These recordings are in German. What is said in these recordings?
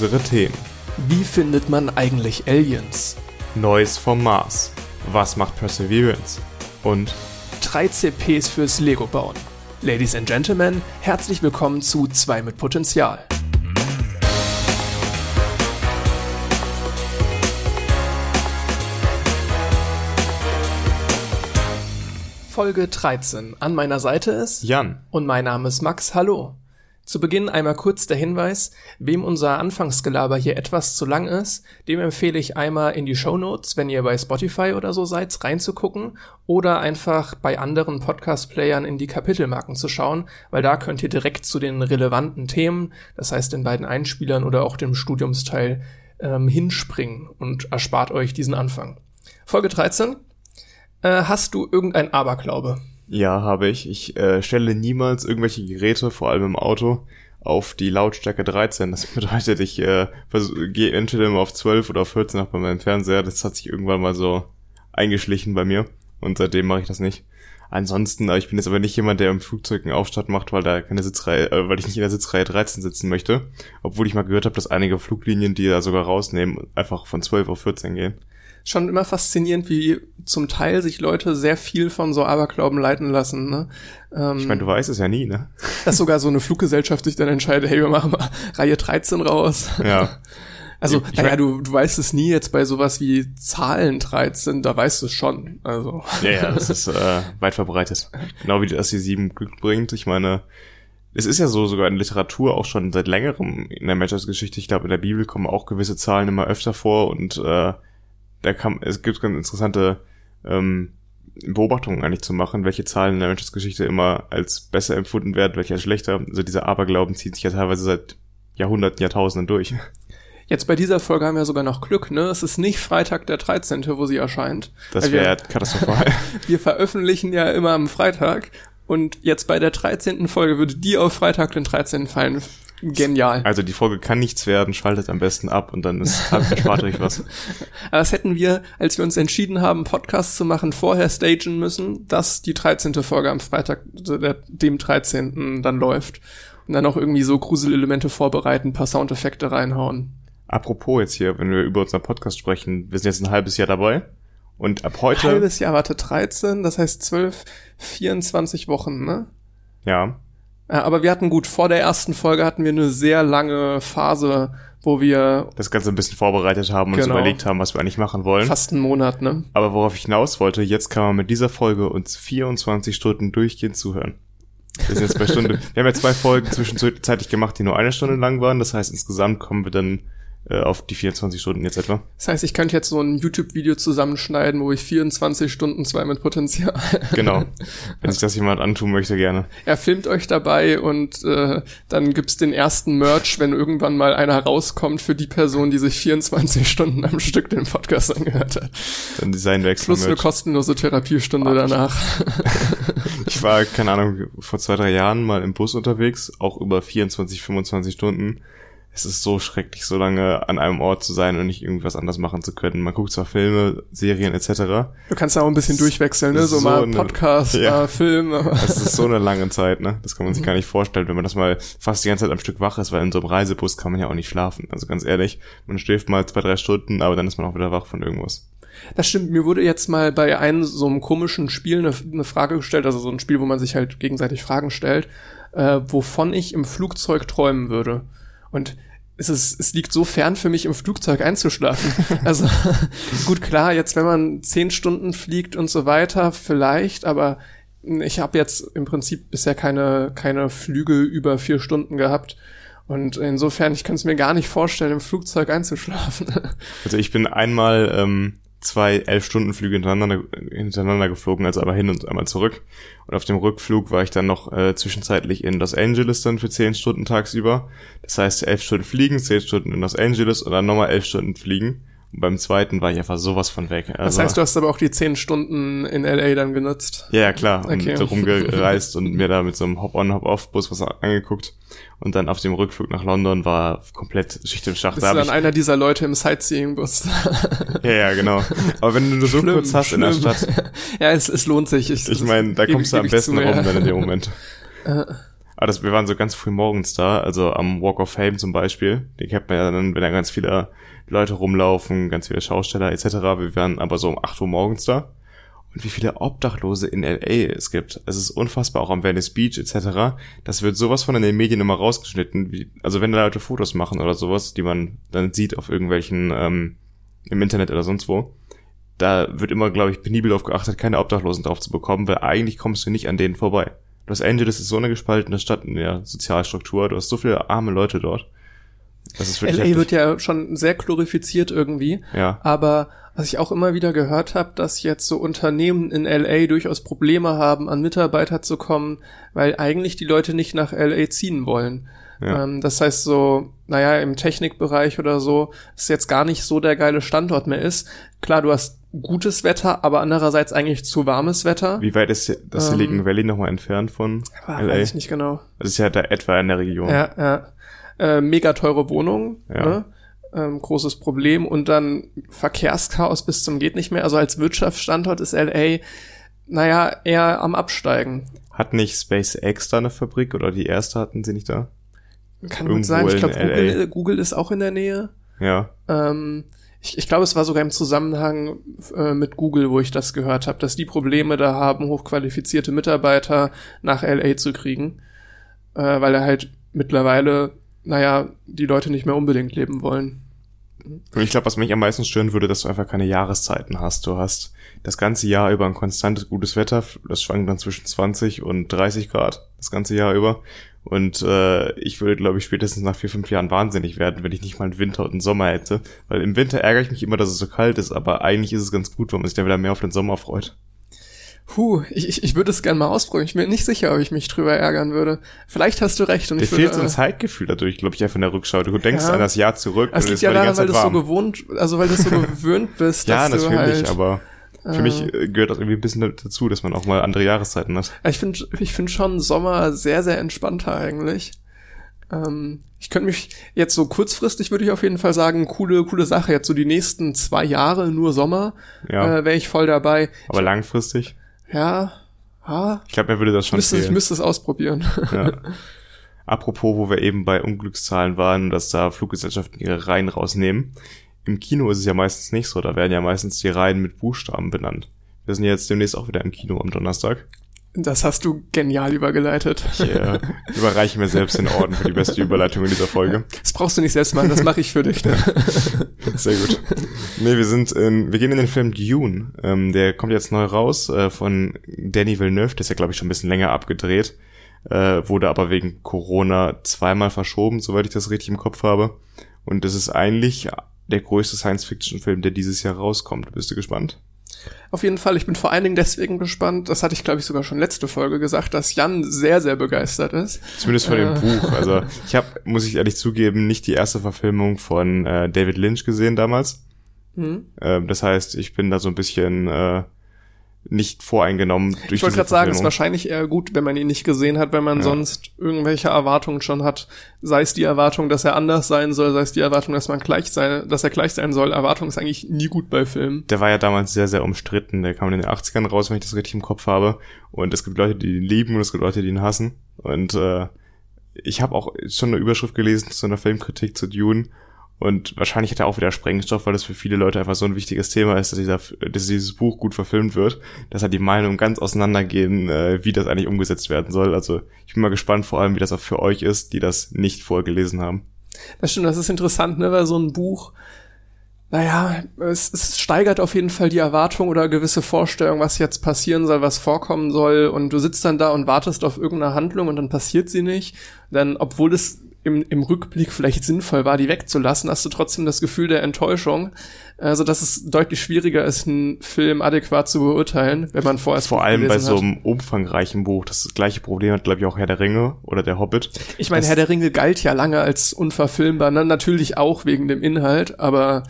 unsere Themen. Wie findet man eigentlich Aliens? Neues vom Mars. Was macht Perseverance? Und 3 CPs fürs Lego bauen. Ladies and Gentlemen, herzlich willkommen zu 2 mit Potenzial. Folge 13. An meiner Seite ist Jan. und mein Name ist Max. Hallo. Zu Beginn einmal kurz der Hinweis, wem unser Anfangsgelaber hier etwas zu lang ist, dem empfehle ich einmal in die Show Notes, wenn ihr bei Spotify oder so seid, reinzugucken oder einfach bei anderen Podcast-Playern in die Kapitelmarken zu schauen, weil da könnt ihr direkt zu den relevanten Themen, das heißt den beiden Einspielern oder auch dem Studiumsteil, ähm, hinspringen und erspart euch diesen Anfang. Folge 13. Äh, hast du irgendein Aberglaube? Ja, habe ich. Ich äh, stelle niemals irgendwelche Geräte, vor allem im Auto, auf die Lautstärke 13. Das bedeutet, ich äh, gehe entweder immer auf 12 oder auf 14 nach bei meinem Fernseher. Das hat sich irgendwann mal so eingeschlichen bei mir und seitdem mache ich das nicht. Ansonsten, ich bin jetzt aber nicht jemand, der im Flugzeug einen Aufstand macht, weil da keine Sitzreihe, äh, weil ich nicht in der Sitzreihe 13 sitzen möchte. Obwohl ich mal gehört habe, dass einige Fluglinien, die da sogar rausnehmen, einfach von 12 auf 14 gehen schon immer faszinierend, wie zum Teil sich Leute sehr viel von so Aberglauben leiten lassen. Ne? Ähm, ich meine, du weißt es ja nie, ne? Dass sogar so eine Fluggesellschaft sich dann entscheidet, hey, wir machen mal Reihe 13 raus. Ja. Also, ich, naja, du, du weißt es nie jetzt bei sowas wie Zahlen 13, da weißt du es schon. Also. Ja, ja, das ist äh, weit verbreitet. Genau wie das die 7 Glück bringt. Ich meine, es ist ja so sogar in Literatur auch schon seit längerem in der Menschheitsgeschichte. Ich glaube, in der Bibel kommen auch gewisse Zahlen immer öfter vor und äh, da kann, es gibt ganz interessante ähm, Beobachtungen eigentlich zu machen, welche Zahlen in der Menschheitsgeschichte immer als besser empfunden werden, welche als schlechter. Also dieser Aberglauben zieht sich ja teilweise seit Jahrhunderten, Jahrtausenden durch. Jetzt bei dieser Folge haben wir sogar noch Glück, ne? Es ist nicht Freitag der 13., wo sie erscheint. Das wäre katastrophal. wir veröffentlichen ja immer am Freitag und jetzt bei der 13. Folge würde die auf Freitag den 13. fallen. Genial. Also die Folge kann nichts werden, schaltet am besten ab und dann ist erspart euch was. Aber das hätten wir, als wir uns entschieden haben, Podcast zu machen, vorher stagen müssen, dass die 13. Folge am Freitag, dem 13. dann läuft. Und dann auch irgendwie so Gruselelemente vorbereiten, paar Soundeffekte reinhauen. Apropos jetzt hier, wenn wir über unseren Podcast sprechen, wir sind jetzt ein halbes Jahr dabei. Und ab heute. Halbes Jahr, warte, 13, das heißt 12, 24 Wochen, ne? Ja. Ja, aber wir hatten gut, vor der ersten Folge hatten wir eine sehr lange Phase, wo wir das Ganze ein bisschen vorbereitet haben und genau. uns überlegt haben, was wir eigentlich machen wollen. Fast einen Monat, ne? Aber worauf ich hinaus wollte, jetzt kann man mit dieser Folge uns 24 Stunden durchgehend zuhören. Wir sind jetzt bei Stunde. wir haben ja zwei Folgen zwischenzeitlich gemacht, die nur eine Stunde lang waren. Das heißt, insgesamt kommen wir dann äh, auf die 24 Stunden jetzt etwa. Das heißt, ich könnte jetzt so ein YouTube-Video zusammenschneiden, wo ich 24 Stunden zwei mit Potenzial. Genau. Wenn sich das jemand antun möchte, gerne. Er filmt euch dabei und äh, dann gibt's den ersten Merch, wenn irgendwann mal einer rauskommt für die Person, die sich 24 Stunden am Stück den Podcast angehört hat. Dann Designwechsel. Plus eine kostenlose Therapiestunde ah, danach. ich war, keine Ahnung, vor zwei, drei Jahren mal im Bus unterwegs, auch über 24, 25 Stunden es ist so schrecklich, so lange an einem Ort zu sein und nicht irgendwas anderes machen zu können. Man guckt zwar Filme, Serien etc. Du kannst auch ein bisschen durchwechseln, ne? So, so mal Podcast, eine, ja. Film. Es ist so eine lange Zeit, ne? Das kann man sich gar nicht vorstellen, wenn man das mal fast die ganze Zeit am Stück wach ist, weil in so einem Reisebus kann man ja auch nicht schlafen. Also ganz ehrlich, man schläft mal zwei, drei Stunden, aber dann ist man auch wieder wach von irgendwas. Das stimmt. Mir wurde jetzt mal bei einem so einem komischen Spiel eine, eine Frage gestellt, also so ein Spiel, wo man sich halt gegenseitig Fragen stellt, äh, wovon ich im Flugzeug träumen würde. Und es, ist, es liegt so fern für mich, im Flugzeug einzuschlafen. Also gut, klar, jetzt wenn man zehn Stunden fliegt und so weiter, vielleicht, aber ich habe jetzt im Prinzip bisher keine, keine Flüge über vier Stunden gehabt. Und insofern, ich kann es mir gar nicht vorstellen, im Flugzeug einzuschlafen. Also ich bin einmal ähm, zwei Elf-Stunden-Flüge hintereinander, hintereinander geflogen, also einmal hin und einmal zurück. Und auf dem Rückflug war ich dann noch äh, zwischenzeitlich in Los Angeles dann für zehn Stunden tagsüber. Das heißt, elf Stunden fliegen, zehn Stunden in Los Angeles und dann nochmal elf Stunden fliegen. Und beim zweiten war ich einfach sowas von weg. Also, das heißt, du hast aber auch die zehn Stunden in LA dann genutzt? Ja, ja klar. Okay. Und rumgereist und mir da mit so einem Hop-on, Hop-off-Bus was angeguckt. Und dann auf dem Rückflug nach London war komplett Schicht im Schacht. Bist da du dann einer dieser Leute im Sightseeing-Bus? ja, ja, genau. Aber wenn du nur so schlimm, kurz hast schlimm. in der Stadt. ja, es, es lohnt sich. Ich, ich meine, da kommst du am besten zu, rum ja. dann in dem Moment. Aber das, wir waren so ganz früh morgens da, also am Walk of Fame zum Beispiel. Den kennt man ja dann, wenn da ganz viele Leute rumlaufen, ganz viele Schausteller etc. Wir waren aber so um 8 Uhr morgens da. Und wie viele Obdachlose in LA es gibt. Es ist unfassbar, auch am Venice Beach etc. Das wird sowas von in den Medien immer rausgeschnitten. Wie, also wenn da Leute Fotos machen oder sowas, die man dann sieht auf irgendwelchen, ähm, im Internet oder sonst wo, da wird immer, glaube ich, penibel darauf geachtet, keine Obdachlosen drauf zu bekommen, weil eigentlich kommst du nicht an denen vorbei. Los Angeles ist so eine gespaltene Stadt in der Sozialstruktur. Du hast so viele arme Leute dort. Das ist wirklich LA heftig. wird ja schon sehr glorifiziert irgendwie. Ja. Aber was ich auch immer wieder gehört habe, dass jetzt so Unternehmen in LA durchaus Probleme haben, an Mitarbeiter zu kommen, weil eigentlich die Leute nicht nach LA ziehen wollen. Ja. Ähm, das heißt so, naja, im Technikbereich oder so, ist jetzt gar nicht so der geile Standort mehr ist. Klar, du hast gutes Wetter, aber andererseits eigentlich zu warmes Wetter. Wie weit ist das ähm, Silicon Valley nochmal entfernt von LA? Weiß ich nicht genau. Das ist ja da etwa in der Region. Ja, ja. Äh, mega teure Wohnung, ja. ne? ähm, großes Problem und dann Verkehrschaos bis zum geht nicht mehr. Also als Wirtschaftsstandort ist LA, naja, eher am Absteigen. Hat nicht SpaceX da eine Fabrik oder die erste hatten sie nicht da? Kann gut sein. Ich glaube, Google, Google ist auch in der Nähe. Ja. Ähm, ich, ich glaube, es war sogar im Zusammenhang äh, mit Google, wo ich das gehört habe, dass die Probleme da haben, hochqualifizierte Mitarbeiter nach LA zu kriegen, äh, weil er halt mittlerweile, naja, die Leute nicht mehr unbedingt leben wollen. Und ich glaube, was mich am meisten stören würde, dass du einfach keine Jahreszeiten hast. Du hast das ganze Jahr über ein konstantes gutes Wetter. Das schwankt dann zwischen 20 und 30 Grad das ganze Jahr über. Und äh, ich würde, glaube ich, spätestens nach vier, fünf Jahren wahnsinnig werden, wenn ich nicht mal einen Winter und einen Sommer hätte. Weil im Winter ärgere ich mich immer, dass es so kalt ist, aber eigentlich ist es ganz gut, weil man sich dann wieder mehr auf den Sommer freut. Puh, ich, ich, würde es gerne mal ausprobieren. Ich bin nicht sicher, ob ich mich drüber ärgern würde. Vielleicht hast du recht. Und Dir ich fehlt so ein Zeitgefühl dadurch, glaube ich, einfach in der Rückschau. Du denkst ja. an das Jahr zurück. Es liegt ja daran, weil du so gewohnt, also weil du so gewöhnt bist. ja, natürlich, halt, aber für mich äh, gehört das irgendwie ein bisschen dazu, dass man auch mal andere Jahreszeiten hat. Ich finde ich finde schon Sommer sehr, sehr entspannter eigentlich. Ähm, ich könnte mich jetzt so kurzfristig würde ich auf jeden Fall sagen, coole, coole Sache. Jetzt so die nächsten zwei Jahre nur Sommer ja. äh, wäre ich voll dabei. Aber ich, langfristig? Ja. Ha? Ich glaube, er würde das schon müsste, Ich müsste es ausprobieren. Ja. Apropos, wo wir eben bei Unglückszahlen waren, dass da Fluggesellschaften ihre Reihen rausnehmen. Im Kino ist es ja meistens nicht so, da werden ja meistens die Reihen mit Buchstaben benannt. Wir sind jetzt demnächst auch wieder im Kino am Donnerstag. Das hast du genial übergeleitet. Ich äh, überreiche mir selbst den Orden für die beste Überleitung in dieser Folge. Das brauchst du nicht selbst machen, das mache ich für dich. Ne? Sehr gut. Nee, wir sind in, wir gehen in den Film Dune. Ähm, der kommt jetzt neu raus äh, von Danny Villeneuve, der ist ja glaube ich schon ein bisschen länger abgedreht, äh, wurde aber wegen Corona zweimal verschoben, soweit ich das richtig im Kopf habe. Und das ist eigentlich der größte Science-Fiction-Film, der dieses Jahr rauskommt. Bist du gespannt? Auf jeden Fall, ich bin vor allen Dingen deswegen gespannt, das hatte ich glaube ich sogar schon letzte Folge gesagt, dass Jan sehr, sehr begeistert ist. Zumindest von äh. dem Buch. Also ich habe, muss ich ehrlich zugeben, nicht die erste Verfilmung von äh, David Lynch gesehen damals. Mhm. Äh, das heißt, ich bin da so ein bisschen äh, nicht voreingenommen durch Ich wollte gerade sagen, es ist wahrscheinlich eher gut, wenn man ihn nicht gesehen hat, wenn man ja. sonst irgendwelche Erwartungen schon hat. Sei es die Erwartung, dass er anders sein soll, sei es die Erwartung, dass man gleich sein, dass er gleich sein soll. Erwartung ist eigentlich nie gut bei Filmen. Der war ja damals sehr, sehr umstritten. Der kam in den 80ern raus, wenn ich das richtig im Kopf habe. Und es gibt Leute, die ihn lieben und es gibt Leute, die ihn hassen. Und äh, ich habe auch schon eine Überschrift gelesen zu einer Filmkritik zu Dune und wahrscheinlich hat er auch wieder Sprengstoff, weil das für viele Leute einfach so ein wichtiges Thema ist, dass, dieser, dass dieses Buch gut verfilmt wird, dass halt die Meinungen ganz auseinandergehen, äh, wie das eigentlich umgesetzt werden soll. Also ich bin mal gespannt, vor allem, wie das auch für euch ist, die das nicht vorgelesen haben. Das stimmt, das ist interessant, ne, weil so ein Buch, naja, es, es steigert auf jeden Fall die Erwartung oder gewisse Vorstellung, was jetzt passieren soll, was vorkommen soll. Und du sitzt dann da und wartest auf irgendeine Handlung und dann passiert sie nicht. Denn obwohl es im, im Rückblick vielleicht sinnvoll war, die wegzulassen, hast du trotzdem das Gefühl der Enttäuschung, also dass es deutlich schwieriger ist, einen Film adäquat zu beurteilen, wenn man vorerst vor allem bei so einem umfangreichen Buch. Das gleiche Problem hat glaube ich auch Herr der Ringe oder der Hobbit. Ich meine, Herr der Ringe galt ja lange als unverfilmbar, ne? natürlich auch wegen dem Inhalt, aber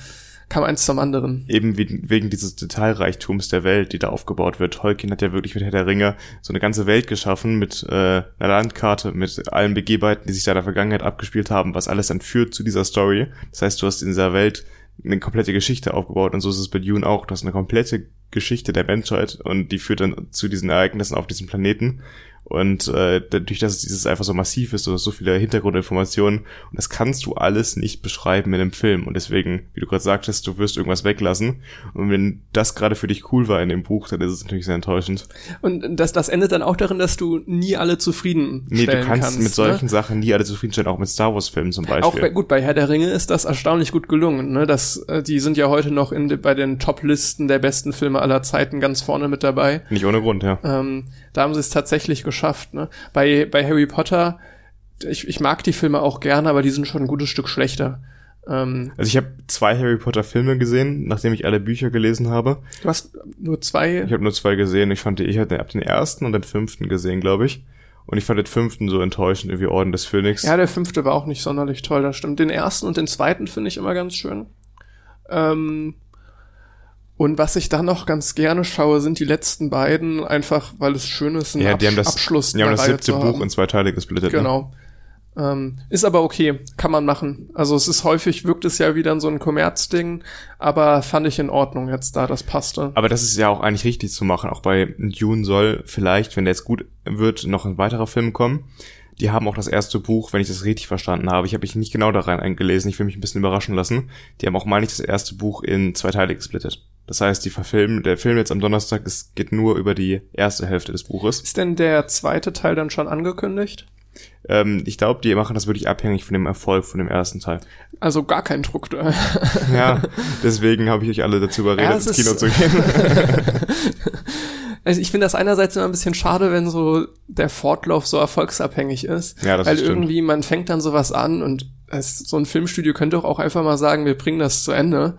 kam eins zum anderen. Eben wegen dieses Detailreichtums der Welt, die da aufgebaut wird. Tolkien hat ja wirklich mit Herr der Ringe so eine ganze Welt geschaffen mit äh, einer Landkarte, mit allen Begebenheiten, die sich da in der Vergangenheit abgespielt haben, was alles dann führt zu dieser Story. Das heißt, du hast in dieser Welt eine komplette Geschichte aufgebaut und so ist es bei Dune auch. Du hast eine komplette Geschichte der Menschheit und die führt dann zu diesen Ereignissen auf diesem Planeten. Und äh, dadurch, dass es dieses einfach so massiv ist oder so viele Hintergrundinformationen, und das kannst du alles nicht beschreiben in einem Film. Und deswegen, wie du gerade sagtest, du wirst irgendwas weglassen. Und wenn das gerade für dich cool war in dem Buch, dann ist es natürlich sehr enttäuschend. Und das, das endet dann auch darin, dass du nie alle zufrieden Nee, du kannst, kannst mit solchen ne? Sachen nie alle zufriedenstellen, auch mit Star Wars-Filmen zum Beispiel. Auch bei, gut, bei Herr der Ringe ist das erstaunlich gut gelungen. Ne? Das, äh, die sind ja heute noch in, bei den Top-Listen der besten Filme aller Zeiten ganz vorne mit dabei. Nicht ohne Grund, ja. Ähm, da haben sie es tatsächlich geschafft. Ne? Bei, bei Harry Potter, ich, ich mag die Filme auch gerne, aber die sind schon ein gutes Stück schlechter. Ähm, Also ich habe zwei Harry Potter Filme gesehen, nachdem ich alle Bücher gelesen habe. du hast nur zwei. Ich habe nur zwei gesehen. Ich fand, die- ich hatte ab den ersten und den fünften gesehen, glaube ich. Und ich fand den fünften so enttäuschend, irgendwie Orden des Phönix. Ja, der fünfte war auch nicht sonderlich toll, das stimmt. Den ersten und den zweiten finde ich immer ganz schön. Ähm, und was ich dann noch ganz gerne schaue, sind die letzten beiden, einfach weil es schön ist, einen Ja, die haben das, Abschluss die haben das siebte Buch in zwei Teile gesplittet. Ne? Genau. Ähm, ist aber okay, kann man machen. Also es ist häufig, wirkt es ja wieder in so ein Kommerzding, aber fand ich in Ordnung jetzt da, das passte. Aber das ist ja auch eigentlich richtig zu machen. Auch bei Dune soll vielleicht, wenn der jetzt gut wird, noch ein weiterer Film kommen. Die haben auch das erste Buch, wenn ich das richtig verstanden habe. Ich habe mich nicht genau da rein eingelesen. Ich will mich ein bisschen überraschen lassen. Die haben auch, meine ich, das erste Buch in zwei Teile gesplittet. Das heißt, die verfilmen, der Film jetzt am Donnerstag, es geht nur über die erste Hälfte des Buches. Ist denn der zweite Teil dann schon angekündigt? Ähm, ich glaube, die machen das wirklich abhängig von dem Erfolg von dem ersten Teil. Also gar kein Druck da. Ja, deswegen habe ich euch alle dazu überredet, Ja, ins Kino zu gehen. Also ich finde das einerseits immer ein bisschen schade, wenn so der Fortlauf so erfolgsabhängig ist. Ja, das weil stimmt. irgendwie man fängt dann sowas an und es, so ein Filmstudio könnte doch auch einfach mal sagen, wir bringen das zu Ende.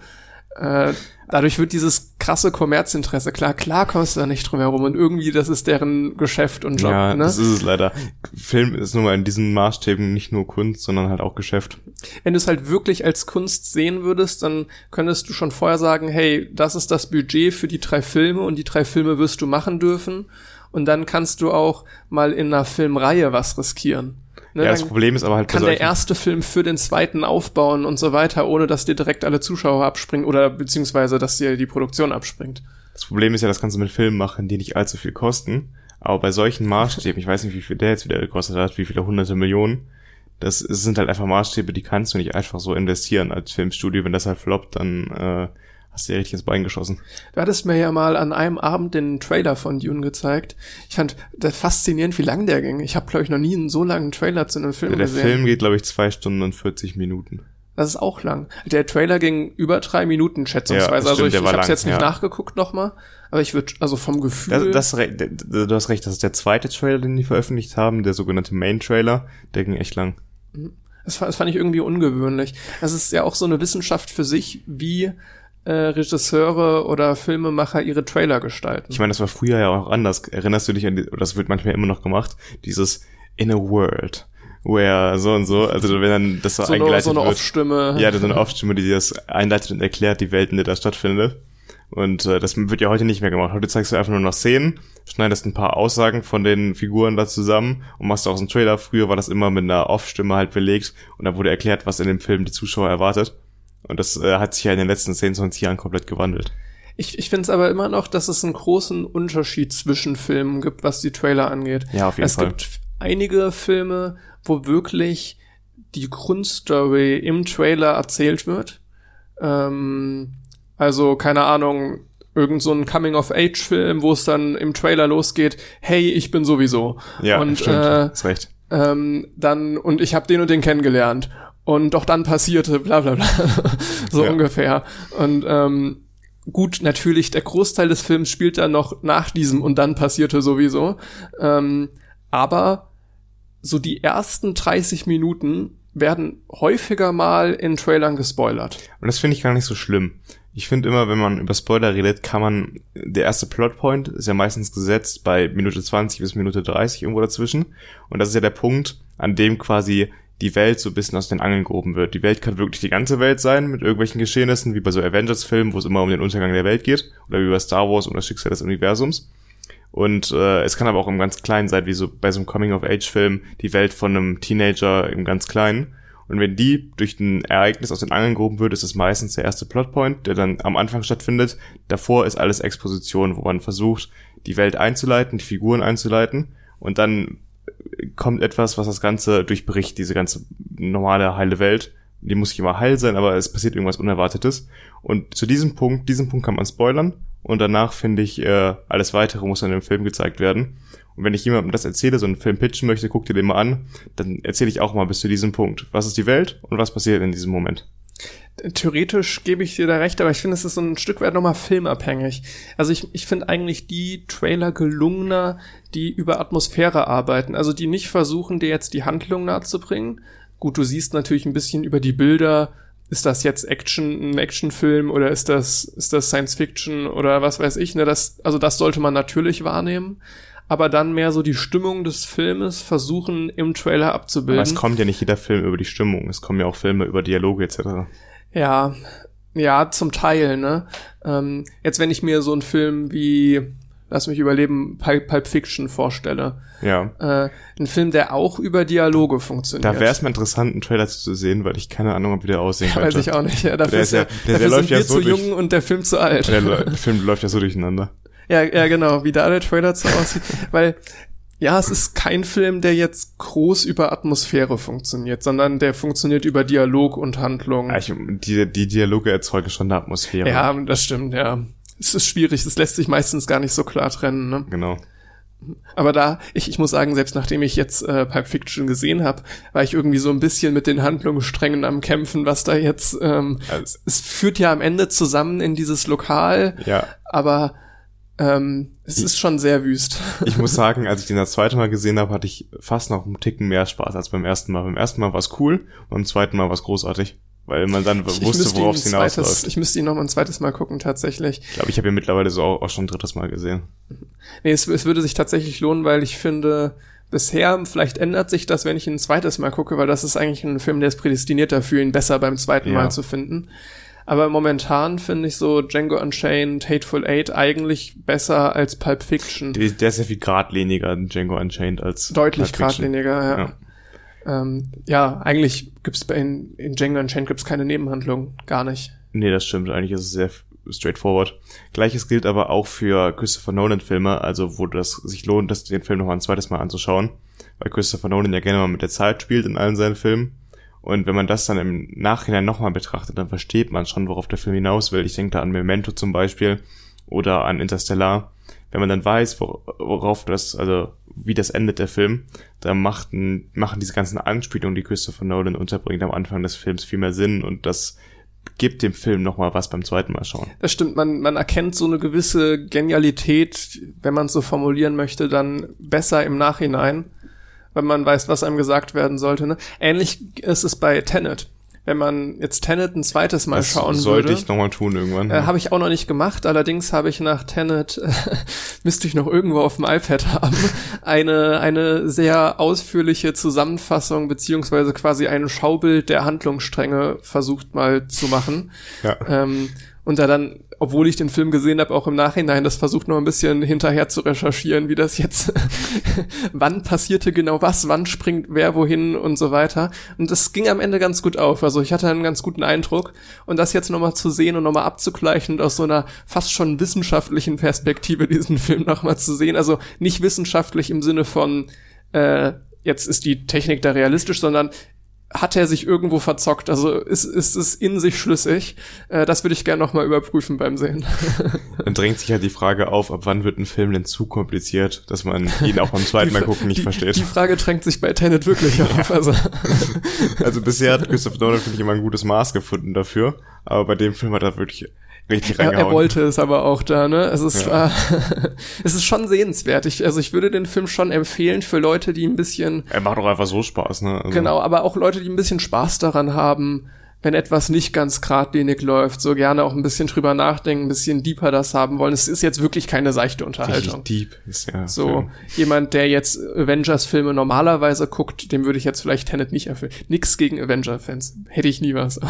Äh, dadurch wird dieses krasse Kommerzinteresse, klar, klar kommst du da nicht drum herum und irgendwie das ist deren Geschäft und Job. ja, ne? das ist es leider. Film ist nun mal in diesen Maßstäben nicht nur Kunst, sondern halt auch Geschäft. Wenn du es halt wirklich als Kunst sehen würdest, dann könntest du schon vorher sagen, hey, das ist das Budget für die drei Filme und die drei Filme wirst du machen dürfen. Und dann kannst du auch mal in einer Filmreihe was riskieren. Ne, ja, das Problem ist aber halt kann der erste Film für den zweiten aufbauen und so weiter, ohne dass dir direkt alle Zuschauer abspringen oder beziehungsweise, dass dir die Produktion abspringt. Das Problem ist ja, das kannst du mit Filmen machen, die nicht allzu viel kosten. Aber bei solchen Maßstäben, ich weiß nicht, wie viel der jetzt wieder gekostet hat, wie viele hunderte Millionen, das sind halt einfach Maßstäbe, die kannst du nicht einfach so investieren als Filmstudio. Wenn das halt floppt, dann äh, hast du dir richtig ins Bein geschossen. Du hattest mir ja mal an einem Abend den Trailer von Dune gezeigt. Ich fand das faszinierend, wie lang der ging. Ich habe, glaube ich, noch nie einen so langen Trailer zu einem Film Der gesehen. Film geht, glaube ich, zwei Stunden und 40 Minuten. Das ist auch lang. Der Trailer ging über drei Minuten schätzungsweise. Ja, das also stimmt, ich, der ich war habe jetzt nicht ja. nachgeguckt nochmal, aber ich würde, also vom Gefühl. Das, das, du hast recht, das ist der zweite Trailer, den die veröffentlicht haben, der sogenannte Main-Trailer. Der ging echt lang. Das, fa- das fand ich irgendwie ungewöhnlich. Das ist ja auch so eine Wissenschaft für sich, wie äh, Regisseure oder Filmemacher ihre Trailer gestalten. Ich meine, das war früher ja auch anders. Erinnerst du dich an, die, oder das wird manchmal immer noch gemacht, dieses In a World, where so und so, also wenn dann das so, so eine, eingeleitet so eine wird. Off-Stimme. Ja, so eine Off-Stimme, die das einleitet und erklärt, die Welt, in der das stattfindet. Und äh, das wird ja heute nicht mehr gemacht. Heute zeigst du einfach nur noch Szenen, schneidest ein paar Aussagen von den Figuren da zusammen und machst auch einen Trailer. Früher war das immer mit einer Off-Stimme halt belegt und da wurde erklärt, was in dem Film die Zuschauer erwartet. Und das äh, hat sich ja in den letzten 10, 20 Jahren komplett gewandelt. Ich, ich finde es aber immer noch, dass es einen großen Unterschied zwischen Filmen gibt, was die Trailer angeht. Ja, auf jeden es Fall. gibt einige Filme, wo wirklich die Grundstory im Trailer erzählt wird. Ähm, also, keine Ahnung, irgend so ein Coming-of-Age-Film, wo es dann im Trailer losgeht, hey, ich bin sowieso. Ja, und, stimmt. Äh, hast recht. ähm, dann, und ich habe den und den kennengelernt. Und doch dann passierte, bla bla bla. so Ja. ungefähr. Und ähm, gut, natürlich, der Großteil des Films spielt dann noch nach diesem und dann passierte sowieso. Ähm, aber so die ersten 30 Minuten werden häufiger mal in Trailern gespoilert. Und das finde ich gar nicht so schlimm. Ich finde immer, wenn man über Spoiler redet, kann man, der erste Plotpoint ist ja meistens gesetzt bei Minute 20 bis Minute 30 irgendwo dazwischen. Und das ist ja der Punkt, an dem quasi die Welt so ein bisschen aus den Angeln gehoben wird. Die Welt kann wirklich die ganze Welt sein mit irgendwelchen Geschehnissen, wie bei so Avengers-Filmen, wo es immer um den Untergang der Welt geht, oder wie bei Star Wars um das Schicksal des Universums. Und äh, es kann aber auch im ganz Kleinen sein, wie so bei so einem Coming-of-Age-Film, die Welt von einem Teenager im ganz Kleinen. Und wenn die durch ein Ereignis aus den Angeln gehoben wird, ist es meistens der erste Plotpoint, der dann am Anfang stattfindet. Davor ist alles Exposition, wo man versucht, die Welt einzuleiten, die Figuren einzuleiten. und dann kommt etwas, was das Ganze durchbricht, diese ganze normale heile Welt. Die muss nicht immer heil sein, aber es passiert irgendwas Unerwartetes. Und zu diesem Punkt, diesen Punkt kann man spoilern. Und danach finde ich, äh, alles weitere muss dann im Film gezeigt werden. Und wenn ich jemandem das erzähle, so einen Film pitchen möchte, guck dir den mal an, dann erzähle ich auch mal bis zu diesem Punkt. Was ist die Welt und was passiert in diesem Moment? Theoretisch gebe ich dir da recht, aber ich finde, es ist so ein Stück weit nochmal filmabhängig. Also ich, ich finde eigentlich die Trailer gelungener, die über Atmosphäre arbeiten. Also die nicht versuchen, dir jetzt die Handlung nahezubringen. Gut, du siehst natürlich ein bisschen über die Bilder, ist das jetzt Action, ein Actionfilm oder ist das, ist das Science Fiction oder was weiß ich, ne, das, also das sollte man natürlich wahrnehmen. Aber dann mehr so die Stimmung des Filmes versuchen im Trailer abzubilden. Aber es kommt ja nicht jeder Film über die Stimmung, es kommen ja auch Filme über Dialoge etc. Ja, ja, zum Teil, ne? Ähm, jetzt, wenn ich mir so einen Film wie lass mich überleben, Pulp, Pulp Fiction vorstelle. Ja. Äh, ein Film, der auch über Dialoge funktioniert. Da wäre es mal interessant, einen Trailer zu sehen, weil ich keine Ahnung, ob wie der aussehen ja, Weiß ich auch nicht. Ja, dafür der ist ja, der, der, der läuft ja so zu durch, jung und der Film zu alt. Der Film läuft ja so durcheinander. Ja, ja, genau, wie da der Trailer so aussieht. weil ja, es ist kein Film, der jetzt groß über Atmosphäre funktioniert, sondern der funktioniert über Dialog und Handlung. Ich, die, die Dialoge erzeugen schon eine Atmosphäre. Ja, das stimmt, ja es ist schwierig, es lässt sich meistens gar nicht so klar trennen. Ne? Genau. Aber da, ich, ich muss sagen, selbst nachdem ich jetzt äh, Pulp Fiction gesehen habe, war ich irgendwie so ein bisschen mit den Handlungssträngen am Kämpfen, was da jetzt, ähm, also, es führt ja am Ende zusammen in dieses Lokal, ja. aber ähm, es ich, ist schon sehr wüst. Ich muss sagen, als ich den das zweite Mal gesehen habe, hatte ich fast noch einen Ticken mehr Spaß als beim ersten Mal. Beim ersten Mal war es cool, beim zweiten Mal war es großartig weil man dann ich, wusste, worauf es hinausläuft. Ich müsste ihn noch mal ein zweites Mal gucken, tatsächlich. Ich glaube, ich habe ihn mittlerweile so auch, auch, schon ein drittes Mal gesehen. Nee, es, es würde sich tatsächlich lohnen, weil ich finde, bisher, vielleicht ändert sich das, wenn ich ihn ein zweites Mal gucke, weil das ist eigentlich ein Film, der ist prädestiniert dafür, ihn besser beim zweiten ja. Mal zu finden. Aber momentan finde ich so Django Unchained, Hateful Eight eigentlich besser als Pulp Fiction. Der, der ist ja viel geradliniger, Django Unchained, als Deutlich geradliniger, ja. ja. Ähm, ja, eigentlich gibt's bei in, in Django Unchained gibt's keine Nebenhandlung, gar nicht. Nee, das stimmt. Eigentlich ist es sehr straightforward. Gleiches gilt aber auch für Christopher Nolan Filme, also wo das sich lohnt, das, den Film noch mal ein zweites Mal anzuschauen, weil Christopher Nolan ja gerne mal mit der Zeit spielt in allen seinen Filmen. Und wenn man das dann im Nachhinein nochmal betrachtet, dann versteht man schon, worauf der Film hinaus will. Ich denke da an Memento zum Beispiel oder an Interstellar. Wenn man dann weiß, worauf das, also wie das endet der Film, da machten, machen diese ganzen Anspielungen, die Christopher Nolan unterbringt am Anfang des Films viel mehr Sinn und das gibt dem Film noch mal was beim zweiten Mal schauen. Das stimmt, man, man erkennt so eine gewisse Genialität, wenn man es so formulieren möchte, dann besser im Nachhinein, wenn man weiß, was einem gesagt werden sollte. Ne? Ähnlich ist es bei Tenet wenn man jetzt Tenet ein zweites Mal das schauen sollte würde. Sollte ich nochmal tun irgendwann. Äh, habe ich auch noch nicht gemacht. Allerdings habe ich nach Tenet, äh, müsste ich noch irgendwo auf dem iPad haben, eine, eine sehr ausführliche Zusammenfassung beziehungsweise quasi ein Schaubild der Handlungsstränge versucht mal zu machen. Ja. Ähm, und da dann, obwohl ich den Film gesehen habe, auch im Nachhinein das versucht noch ein bisschen hinterher zu recherchieren, wie das jetzt, wann passierte genau was, wann springt wer wohin und so weiter. Und das ging am Ende ganz gut auf. Also ich hatte einen ganz guten Eindruck. Und das jetzt nochmal zu sehen und nochmal abzugleichen und aus so einer fast schon wissenschaftlichen Perspektive diesen Film nochmal zu sehen. Also nicht wissenschaftlich im Sinne von, äh, jetzt ist die Technik da realistisch, sondern hat er sich irgendwo verzockt? Also ist, ist es in sich schlüssig? Äh, das würde ich gerne nochmal überprüfen beim Sehen. Dann drängt sich halt die Frage auf, ab wann wird ein Film denn zu kompliziert, dass man ihn auch beim zweiten Mal gucken nicht die, versteht. Die Frage drängt sich bei Tenet wirklich auf. Also. also bisher hat Christopher Nolan, finde ich, immer ein gutes Maß gefunden dafür. Aber bei dem Film hat er wirklich richtig reingehauen. Er, er wollte es aber auch da, ne? Es ist, ja. äh, es ist schon sehenswert. Ich, also ich würde den Film schon empfehlen für Leute, die ein bisschen. Er macht doch einfach so Spaß, ne? Also genau, aber auch Leute, die ein bisschen Spaß daran haben, wenn etwas nicht ganz geradlinig läuft, so gerne auch ein bisschen drüber nachdenken, ein bisschen deeper das haben wollen. Es ist jetzt wirklich keine seichte Unterhaltung. Deep ist ja. So, Film. jemand, der jetzt Avengers-Filme normalerweise guckt, dem würde ich jetzt vielleicht Tenet nicht erfüllen. Nix gegen Avenger-Fans. Hätte ich nie was.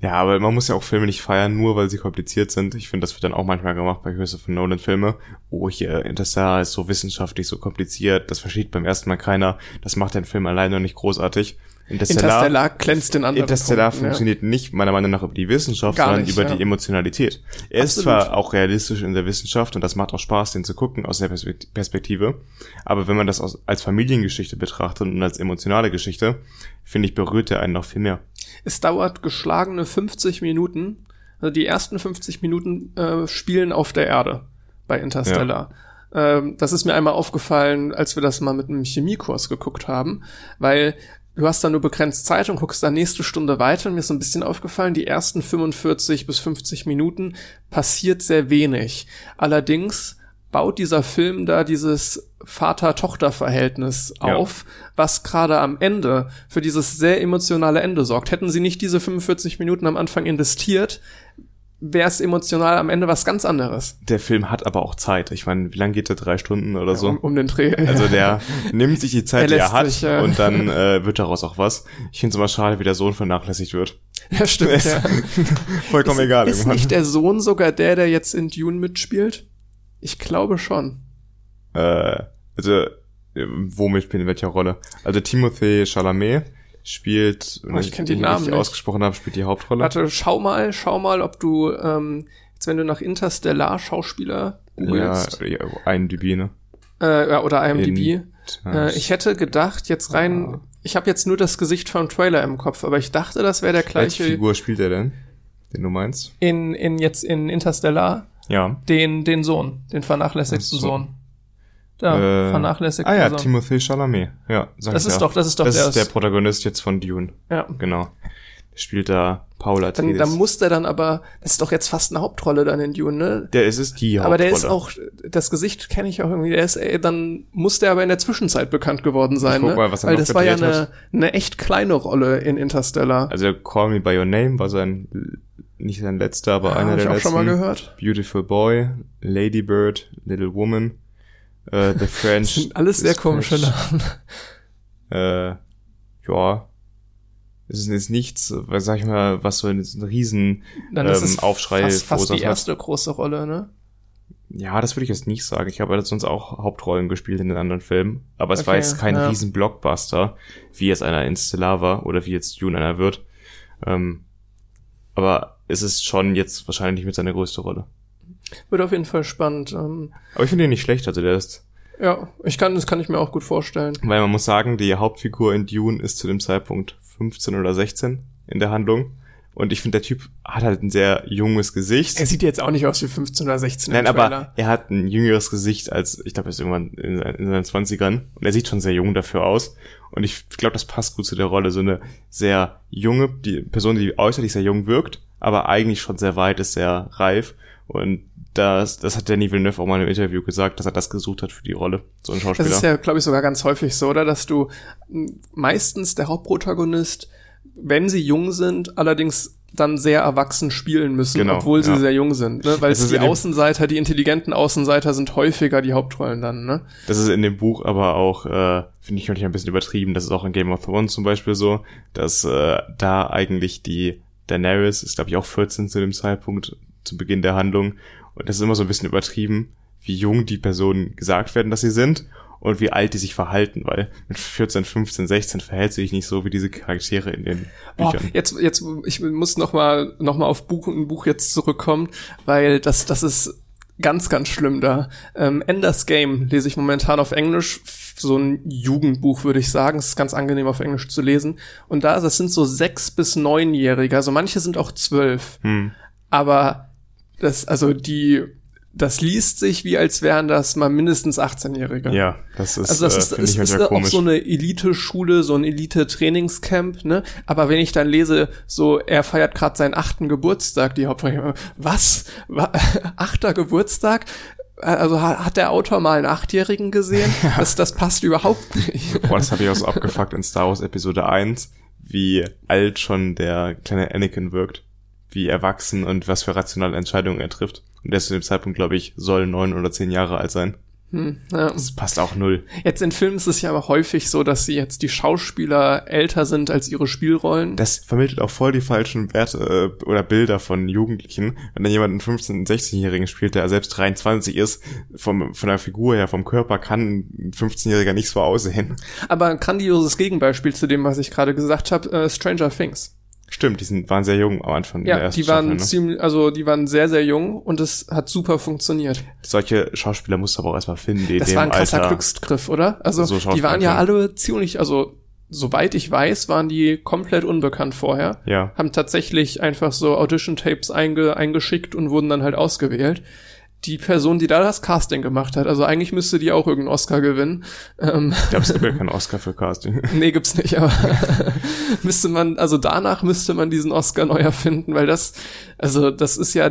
Ja, aber man muss ja auch Filme nicht feiern, nur weil sie kompliziert sind. Ich finde, das wird dann auch manchmal gemacht bei Christopher Nolan Filme. Oh, hier, Interstellar ist so wissenschaftlich, so kompliziert, das versteht beim ersten Mal keiner. Das macht den Film alleine nicht großartig. Interstellar, Interstellar glänzt in anderen Interstellar Punkten, ja. funktioniert nicht meiner Meinung nach über die Wissenschaft, Gar sondern nicht, über ja. die Emotionalität. Er ist Absolut. zwar auch realistisch in der Wissenschaft und das macht auch Spaß, den zu gucken aus der Perspekt- Perspektive, aber wenn man das als Familiengeschichte betrachtet und als emotionale Geschichte, finde ich, berührt er einen noch viel mehr. Es dauert geschlagene 50 Minuten. Also die ersten 50 Minuten äh, spielen auf der Erde bei Interstellar. Ähm, das ist mir einmal aufgefallen, als wir das mal mit einem Chemiekurs geguckt haben, weil du hast da nur begrenzt Zeit und guckst dann nächste Stunde weiter und mir ist so ein bisschen aufgefallen, die ersten 45 bis 50 Minuten passiert sehr wenig. Allerdings baut dieser Film da dieses Vater-Tochter-Verhältnis Ja. auf, was gerade am Ende für dieses sehr emotionale Ende sorgt. Hätten sie nicht diese 45 Minuten am Anfang investiert, wäre es emotional am Ende was ganz anderes. Der Film hat aber auch Zeit. Ich meine, wie lange geht der? Drei Stunden oder so? Um, um den Dreh. Also der nimmt sich die Zeit, Er die er hat, sich, äh, und dann äh, wird daraus auch was. Ich finde es immer schade, wie der Sohn vernachlässigt wird. ja, stimmt. Ja. Vollkommen ist, egal Ist irgendwann. nicht der Sohn sogar der, der jetzt in Dune mitspielt? Ich glaube schon. Äh, also, äh, womit in welcher Rolle? Also Timothée Chalamet spielt, wenn Oh, ich kenn die ihn Namen nicht. ausgesprochen habe, spielt die Hauptrolle. Warte, schau mal, schau mal, ob du ähm, jetzt, wenn du nach Interstellar Schauspieler ja, googelst, ja, ein Debüt, ne? äh, ja, oder IMDb, äh, ich hätte gedacht, jetzt rein, ich habe jetzt nur das Gesicht vom Trailer im Kopf, aber ich dachte, das wäre der Welche gleiche Figur spielt er denn? Den du meinst? in, in jetzt in Interstellar, Ja. den, den Sohn, den vernachlässigten Ach so. Sohn. Da, Äh, vernachlässigten Ah ja, Sohn. Timothée Chalamet. Ja, sag Das ich ist ja. doch, das ist doch Das der, ist der Protagonist jetzt von Dune. ja. Genau. Spielt da Paul Dann, Atreides. dann muss der dann aber, das ist doch jetzt fast eine Hauptrolle dann in Dune, ne? der ist es die Aber der Hauptrolle. ist auch, das Gesicht kenne ich auch irgendwie, der ist, ey, dann muss der aber in der Zwischenzeit bekannt geworden sein, guck ne? mal, was er Weil noch das war ja eine, eine echt kleine Rolle in Interstellar. Also Call Me By Your Name war sein, nicht sein letzter, aber Ja, einer hab der ich auch letzten. schon mal gehört. Beautiful Boy, Lady Bird, Little Woman, äh, The French. Das sind alles sehr komische Namen. Äh, ja. Es ist jetzt nichts, was sag ich mal, was so einen riesen Dann ist ähm, es Aufschrei fast, fast die verursacht hat. erste große Rolle, ne? Ja, das würde ich jetzt nicht sagen. Ich habe ja sonst auch Hauptrollen gespielt in den anderen Filmen. Aber es war Okay, jetzt kein ja. riesen Blockbuster, wie jetzt einer in Stellar war oder wie jetzt Dune einer wird. Ähm, aber es ist schon jetzt wahrscheinlich mit seiner größte Rolle. Wird auf jeden Fall spannend. Ähm, Aber ich finde ihn nicht schlecht. Also der ist, ja, ich kann, das kann ich mir auch gut vorstellen. weil man muss sagen, die Hauptfigur in Dune ist zu dem Zeitpunkt 15 oder 16 in der Handlung. Und ich finde, der Typ hat halt ein sehr junges Gesicht. Er sieht jetzt auch nicht aus wie 15 oder 16 Nein, aber er hat ein jüngeres Gesicht als, ich glaube, er ist irgendwann in, in seinen Zwanzigern und er sieht schon sehr jung dafür aus. Und ich glaube, das passt gut zu der Rolle. So eine sehr junge, die Person, die äußerlich sehr jung wirkt, aber eigentlich schon sehr weit ist, sehr reif. Und das, das hat Danny Villeneuve auch mal in einem Interview gesagt, dass er das gesucht hat für die Rolle, so ein Das Schauspieler. ist ja, glaube ich, sogar ganz häufig so, oder? Dass du meistens der Hauptprotagonist, wenn sie jung sind, allerdings dann sehr erwachsen spielen müssen, Genau, obwohl sie ja. sehr jung sind. Ne? Weil Das die Außenseiter, die intelligenten Außenseiter sind häufiger die Hauptrollen dann. Ne? Das ist in dem Buch aber auch, äh, finde ich, manchmal ein bisschen übertrieben. Das ist auch in Game of Thrones zum Beispiel so, dass äh, da eigentlich die Daenerys ist, glaube ich, auch 14 zu dem Zeitpunkt zu Beginn der Handlung. Und das ist immer so ein bisschen übertrieben, wie jung die Personen gesagt werden, dass sie sind und wie alt die sich verhalten, weil mit 14, 15, 16 verhält sich nicht so wie diese Charaktere in den Büchern. jetzt, jetzt, ich muss noch mal, noch mal auf Buch, ein Buch jetzt zurückkommen, weil das, das ist ganz, ganz schlimm da. Ähm, Enders Game lese ich momentan auf Englisch, so ein Jugendbuch, würde ich sagen. Es ist ganz angenehm auf Englisch zu lesen. Und da, das sind so sechs bis neunjährige, also manche sind auch zwölf. Hm. Aber das, also die, das liest sich wie als wären das mal mindestens 18-Jährige. Ja, das ist, Also das äh, ist, finde ist, ich ist manchmal auch so eine Elite-Schule, so ein Elite-Trainingscamp, ne? Aber wenn ich dann lese, so er feiert gerade seinen achten Geburtstag, die Hauptfigur, was? Wa- Achter Geburtstag? Also ha- hat der Autor mal einen Achtjährigen gesehen? Das, das passt überhaupt nicht. Boah, das habe ich auch so abgefuckt in Star Wars Episode 1, wie alt schon der kleine Anakin wirkt, wie erwachsen und was für rationale Entscheidungen er trifft. Und der ist zu dem Zeitpunkt, glaube ich, soll neun oder zehn Jahre alt sein. Hm, ja. Das passt auch null. Jetzt in Filmen ist es ja aber häufig so, dass sie jetzt die Schauspieler älter sind als ihre Spielrollen. Das vermittelt auch voll die falschen Werte äh, oder Bilder von Jugendlichen. Wenn dann jemand einen 15-, 16-Jährigen spielt, der selbst 23 ist, vom, von der Figur her, vom Körper, kann ein 15-Jähriger nicht so aussehen. Aber ein grandioses Gegenbeispiel zu dem, was ich gerade gesagt habe, äh, Stranger Things. Stimmt, die sind, waren sehr jung am Anfang der Ja, ersten die waren Staffel, ne? ziemlich, also die waren sehr, sehr jung und es hat super funktioniert. Solche Schauspieler musst du aber auch erstmal finden, die Das war ein krasser Alter... Glücksgriff, oder? Also So die waren ja alle ziemlich, also soweit ich weiß, waren die komplett unbekannt vorher. Ja. Haben tatsächlich einfach so Audition-Tapes einge eingeschickt und wurden dann halt ausgewählt. Die Person, die da das Casting gemacht hat, also eigentlich müsste die auch irgendeinen Oscar gewinnen. Ähm, Ich glaube, es gibt ja keinen Oscar für Casting. nee, gibt's nicht, aber müsste man, also danach müsste man diesen Oscar neu erfinden, weil das, also das ist ja,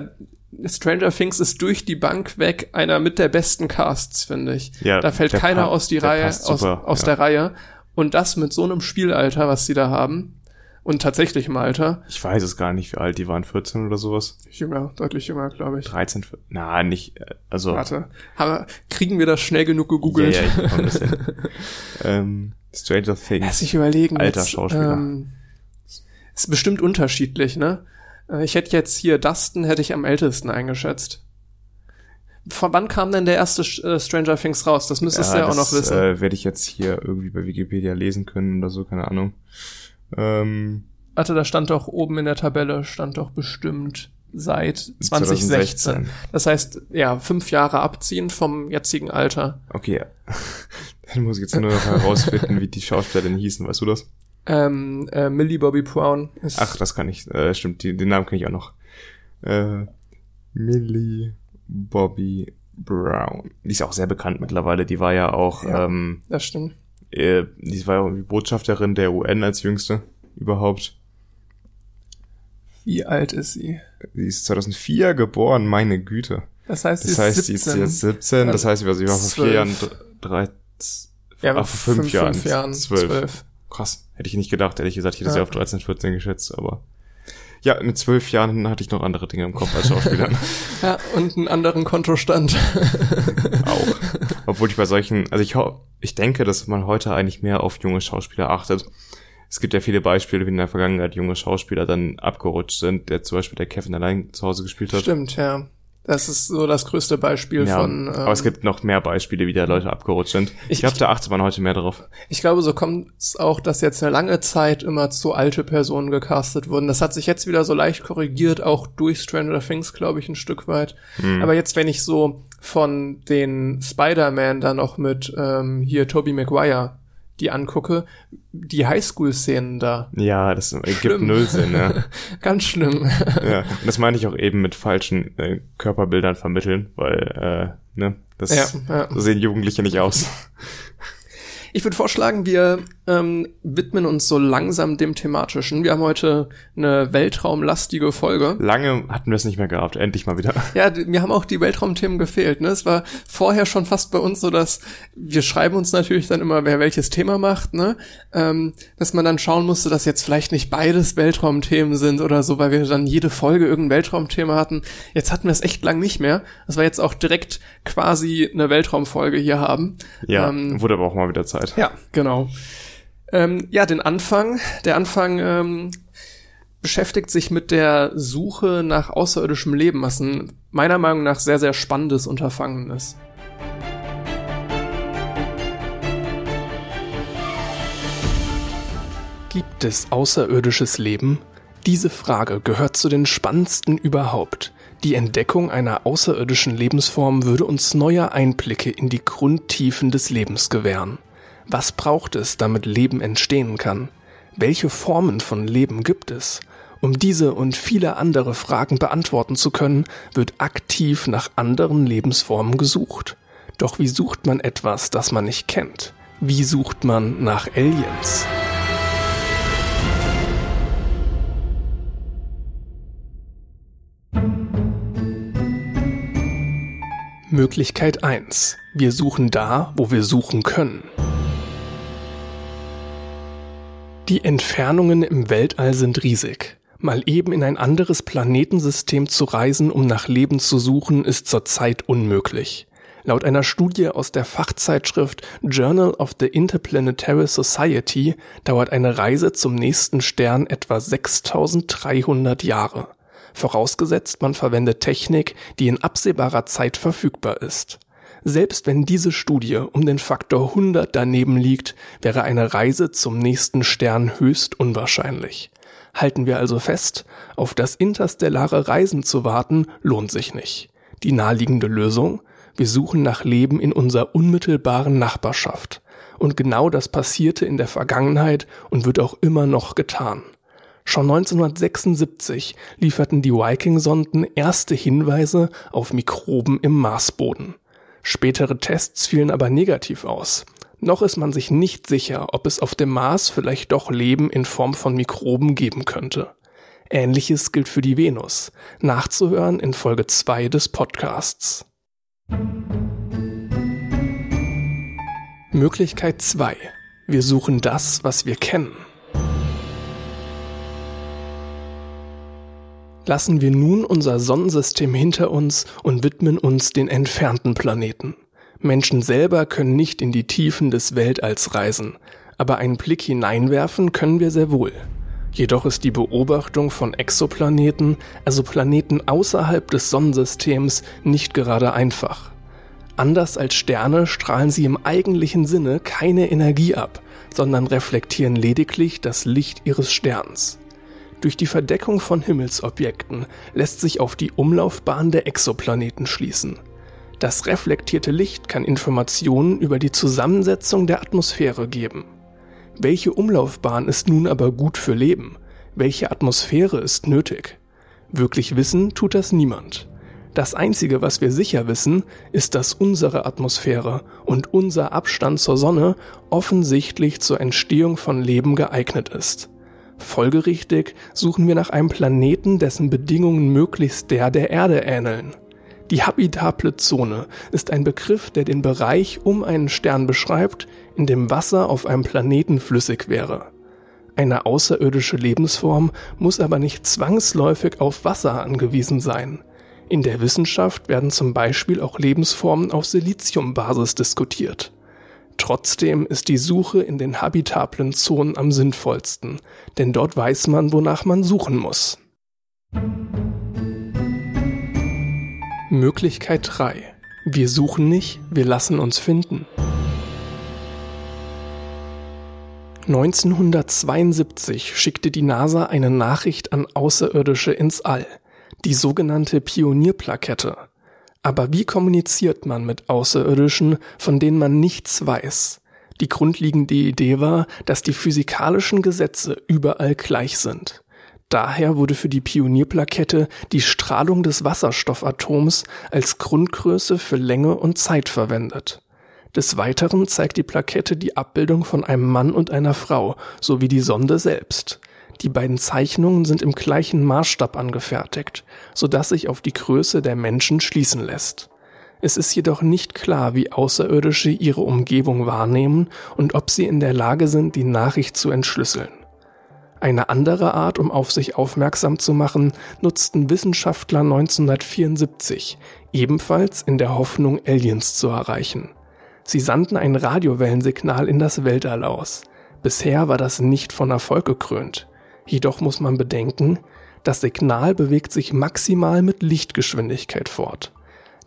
Stranger Things ist durch die Bank weg einer mit der besten Casts, finde ich. Ja, da fällt keiner pa- aus die der Reihe, aus, aus ja. der Reihe. Und das mit so einem Spielalter, was sie da haben. Und tatsächlich im Alter. Ich weiß es gar nicht, wie alt die waren, 14 oder sowas. Jünger, deutlich jünger, glaube ich. 13, 14, na, nicht, äh, also... Warte. Aber kriegen wir das schnell genug gegoogelt? Ja, ja, ich bekomme das ähm, Stranger Things. Lass ich überlegen. Alter jetzt, Schauspieler. Ähm, ist bestimmt unterschiedlich, ne? Äh, Ich hätte jetzt hier Dustin hätte ich am ältesten eingeschätzt. Von wann kam denn der erste äh, Stranger Things raus? Das müsstest du ja auch noch wissen. Äh, Werde ich jetzt hier irgendwie bei Wikipedia lesen können oder so, keine Ahnung. Ähm, Warte, da stand doch oben in der Tabelle, stand doch bestimmt seit 2016. 2016. Das heißt, ja, fünf Jahre abziehen vom jetzigen Alter. okay. Dann muss ich jetzt nur noch herausfinden, wie die Schauspieler denn hießen, weißt du das? Ähm, äh, Millie Bobby Brown ist Ach, das kann ich, äh, stimmt, die, den Namen kenne ich auch noch. Äh, Millie Bobby Brown. Die ist auch sehr bekannt mittlerweile. Die war ja auch, Ja. ähm, das stimmt. Äh, die war ja irgendwie Botschafterin der UN als jüngste überhaupt. Wie alt ist sie? Sie ist 2004 geboren, meine Güte. Das heißt, sie Das ist heißt, sie ist 17. jetzt 17, das heißt, sie war sie war vor vier. Jahren, dr- drei, ja, ah, vor fünf, Jahren, fünf Jahren, zwölf. zwölf. Krass, hätte ich nicht gedacht, ehrlich gesagt, ich hätte sie Ja. auf 13, 14 geschätzt, aber ja, mit zwölf Jahren hatte ich noch andere Dinge im Kopf als Schauspieler. Ja, und einen anderen Kontostand. auch. Obwohl ich bei solchen, also ich, ich denke, dass man heute eigentlich mehr auf junge Schauspieler achtet. Es gibt ja viele Beispiele, wie in der Vergangenheit junge Schauspieler dann abgerutscht sind, der zum Beispiel der Kevin allein zu Hause gespielt hat. Stimmt, ja. Das ist so das größte Beispiel Ja, von. Ähm, aber es gibt noch mehr Beispiele, wie da Leute abgerutscht sind. Ich, Ich- glaube, da achtet man heute mehr drauf. Ich glaube, so kommt es auch, dass jetzt eine lange Zeit immer zu alte Personen gecastet wurden. Das hat sich jetzt wieder so leicht korrigiert, auch durch Stranger Things, glaube ich, ein Stück weit. Hm. Aber jetzt, wenn ich so von den Spider-Man da noch mit ähm, hier Tobey Maguire die angucke, die Highschool-Szenen da. Ja, das ergibt Schlimm. null Sinn, ja. Ganz schlimm. ja. Und das meine ich auch eben mit falschen äh, Körperbildern vermitteln, weil, äh, ne, das Ja, ja. so sehen Jugendliche nicht aus. Ich würde vorschlagen, wir ähm, widmen uns so langsam dem Thematischen. Wir haben heute eine weltraumlastige Folge. Lange hatten wir es nicht mehr gehabt, endlich mal wieder. Ja, mir haben auch die Weltraumthemen gefehlt. Ne? Es war vorher schon fast bei uns so, dass wir schreiben uns natürlich dann immer, wer welches Thema macht, ne? Ähm, dass man dann schauen musste, dass jetzt vielleicht nicht beides Weltraumthemen sind oder so, weil wir dann jede Folge irgendein Weltraumthema hatten. Jetzt hatten wir es echt lang nicht mehr, dass wir jetzt auch direkt quasi eine Weltraumfolge hier haben. Ja, Ähm, wurde aber auch mal wieder Zeit. ja, genau. Ähm, ja, den Anfang. Der Anfang ähm, beschäftigt sich mit der Suche nach außerirdischem Leben, was ein meiner Meinung nach sehr, sehr spannendes Unterfangen ist. Gibt es außerirdisches Leben? Diese Frage gehört zu den spannendsten überhaupt. Die Entdeckung einer außerirdischen Lebensform würde uns neue Einblicke in die Grundtiefen des Lebens gewähren. Was braucht es, damit Leben entstehen kann? Welche Formen von Leben gibt es? Um diese und viele andere Fragen beantworten zu können, wird aktiv nach anderen Lebensformen gesucht. Doch wie sucht man etwas, das man nicht kennt? Wie sucht man nach Aliens? Möglichkeit 1. Wir suchen da, wo wir suchen können. Die Entfernungen im Weltall sind riesig. Mal eben in ein anderes Planetensystem zu reisen, um nach Leben zu suchen, ist zurzeit unmöglich. Laut einer Studie aus der Fachzeitschrift Journal of the Interplanetary Society dauert eine Reise zum nächsten Stern etwa 6300 Jahre. Vorausgesetzt, man verwendet Technik, die in absehbarer Zeit verfügbar ist. Selbst wenn diese Studie um den Faktor 100 daneben liegt, wäre eine Reise zum nächsten Stern höchst unwahrscheinlich. Halten wir also fest, auf das interstellare Reisen zu warten lohnt sich nicht. Die naheliegende Lösung? Wir suchen nach Leben in unserer unmittelbaren Nachbarschaft. Und genau das passierte in der Vergangenheit und wird auch immer noch getan. Schon 1976 lieferten die Viking-Sonden erste Hinweise auf Mikroben im Marsboden. Spätere Tests fielen aber negativ aus. Noch ist man sich nicht sicher, ob es auf dem Mars vielleicht doch Leben in Form von Mikroben geben könnte. Ähnliches gilt für die Venus. Nachzuhören in Folge 2 des Podcasts. Möglichkeit 2. Wir suchen das, was wir kennen. Lassen wir nun unser Sonnensystem hinter uns und widmen uns den entfernten Planeten. Menschen selber können nicht in die Tiefen des Weltalls reisen, aber einen Blick hineinwerfen können wir sehr wohl. Jedoch ist die Beobachtung von Exoplaneten, also Planeten außerhalb des Sonnensystems, nicht gerade einfach. Anders als Sterne strahlen sie im eigentlichen Sinne keine Energie ab, sondern reflektieren lediglich das Licht ihres Sterns. Durch die Verdeckung von Himmelsobjekten lässt sich auf die Umlaufbahn der Exoplaneten schließen. Das reflektierte Licht kann Informationen über die Zusammensetzung der Atmosphäre geben. Welche Umlaufbahn ist nun aber gut für Leben? Welche Atmosphäre ist nötig? Wirklich wissen tut das niemand. Das Einzige, was wir sicher wissen, ist, dass unsere Atmosphäre und unser Abstand zur Sonne offensichtlich zur Entstehung von Leben geeignet ist. Folgerichtig suchen wir nach einem Planeten, dessen Bedingungen möglichst der der Erde ähneln. Die habitable Zone ist ein Begriff, der den Bereich um einen Stern beschreibt, in dem Wasser auf einem Planeten flüssig wäre. Eine außerirdische Lebensform muss aber nicht zwangsläufig auf Wasser angewiesen sein. In der Wissenschaft werden zum Beispiel auch Lebensformen auf Siliziumbasis diskutiert. Trotzdem ist die Suche in den habitablen Zonen am sinnvollsten, denn dort weiß man, wonach man suchen muss. Möglichkeit 3. Wir suchen nicht, wir lassen uns finden. 1972 schickte die NASA eine Nachricht an Außerirdische ins All, die sogenannte Pionierplakette. Aber wie kommuniziert man mit Außerirdischen, von denen man nichts weiß? Die grundlegende Idee war, dass die physikalischen Gesetze überall gleich sind. Daher wurde für die Pionierplakette die Strahlung des Wasserstoffatoms als Grundgröße für Länge und Zeit verwendet. Des Weiteren zeigt die Plakette die Abbildung von einem Mann und einer Frau sowie die Sonde selbst. Die beiden Zeichnungen sind im gleichen Maßstab angefertigt, so dass sich auf die Größe der Menschen schließen lässt. Es ist jedoch nicht klar, wie Außerirdische ihre Umgebung wahrnehmen und ob sie in der Lage sind, die Nachricht zu entschlüsseln. Eine andere Art, um auf sich aufmerksam zu machen, nutzten Wissenschaftler 1974, ebenfalls in der Hoffnung, Aliens zu erreichen. Sie sandten ein Radiowellensignal in das Weltall aus. Bisher war das nicht von Erfolg gekrönt. Jedoch muss man bedenken, das Signal bewegt sich maximal mit Lichtgeschwindigkeit fort.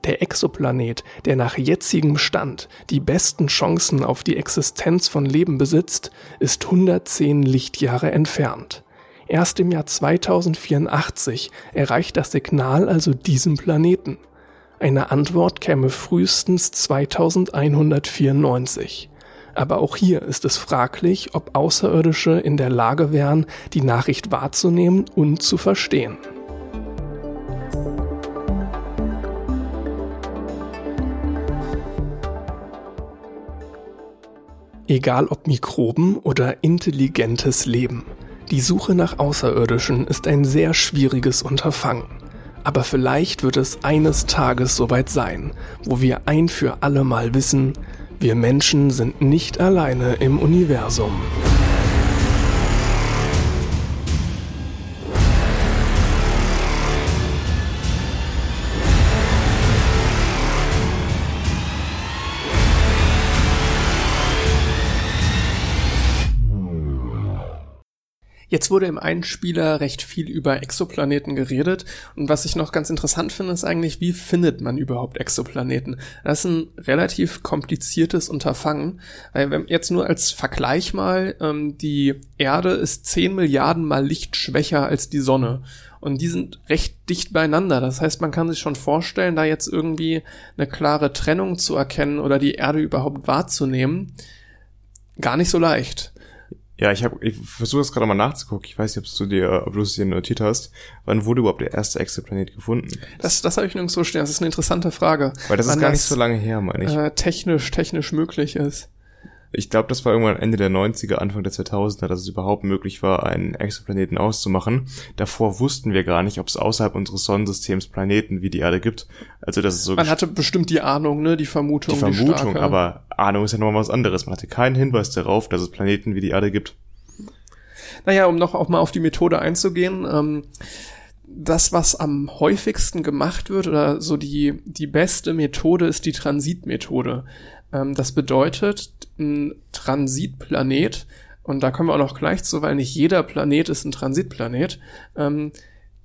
Der Exoplanet, der nach jetzigem Stand die besten Chancen auf die Existenz von Leben besitzt, ist 110 Lichtjahre entfernt. Erst im Jahr 2084 erreicht das Signal also diesen Planeten. Eine Antwort käme frühestens 2194. Aber auch hier ist es fraglich, ob Außerirdische in der Lage wären, die Nachricht wahrzunehmen und zu verstehen. Egal ob Mikroben oder intelligentes Leben. Die Suche nach Außerirdischen ist ein sehr schwieriges Unterfangen. Aber vielleicht wird es eines Tages soweit sein, wo wir ein für alle Mal wissen, wir Menschen sind nicht alleine im Universum. Jetzt wurde im Einspieler recht viel über Exoplaneten geredet. Und was ich noch ganz interessant finde, ist eigentlich, wie findet man überhaupt Exoplaneten? Das ist ein relativ kompliziertes Unterfangen. Weil wenn jetzt nur als Vergleich mal, ähm, die Erde ist 10 Milliarden mal Licht schwächer als die Sonne. Und die sind recht dicht beieinander. Das heißt, man kann sich schon vorstellen, da jetzt irgendwie eine klare Trennung zu erkennen oder die Erde überhaupt wahrzunehmen, gar nicht so leicht. Ja, ich habe, ich versuche das gerade mal nachzugucken. Ich weiß nicht, ob du dir, ob du es dir notiert hast. Wann wurde überhaupt der erste Exoplanet gefunden? Das, das habe ich nirgendwo stehen. Das ist eine interessante Frage. Weil das ist gar nicht so lange her, meine ich. Äh, technisch, technisch möglich ist. Ich glaube, das war irgendwann Ende der 90er, Anfang der 2000er, dass es überhaupt möglich war, einen Exoplaneten auszumachen. Davor wussten wir gar nicht, ob es außerhalb unseres Sonnensystems Planeten wie die Erde gibt. Also das ist so. Man hatte bestimmt die Ahnung, ne, die Vermutung. Die Vermutung, die aber Ahnung ist ja nochmal was anderes. Man hatte keinen Hinweis darauf, dass es Planeten wie die Erde gibt. Naja, um noch auch mal auf die Methode einzugehen. Ähm, das, was am häufigsten gemacht wird oder so die, die beste Methode ist die Transitmethode. Ähm, das bedeutet, ein Transitplanet, und da kommen wir auch noch gleich zu, weil nicht jeder Planet ist ein Transitplanet, ähm,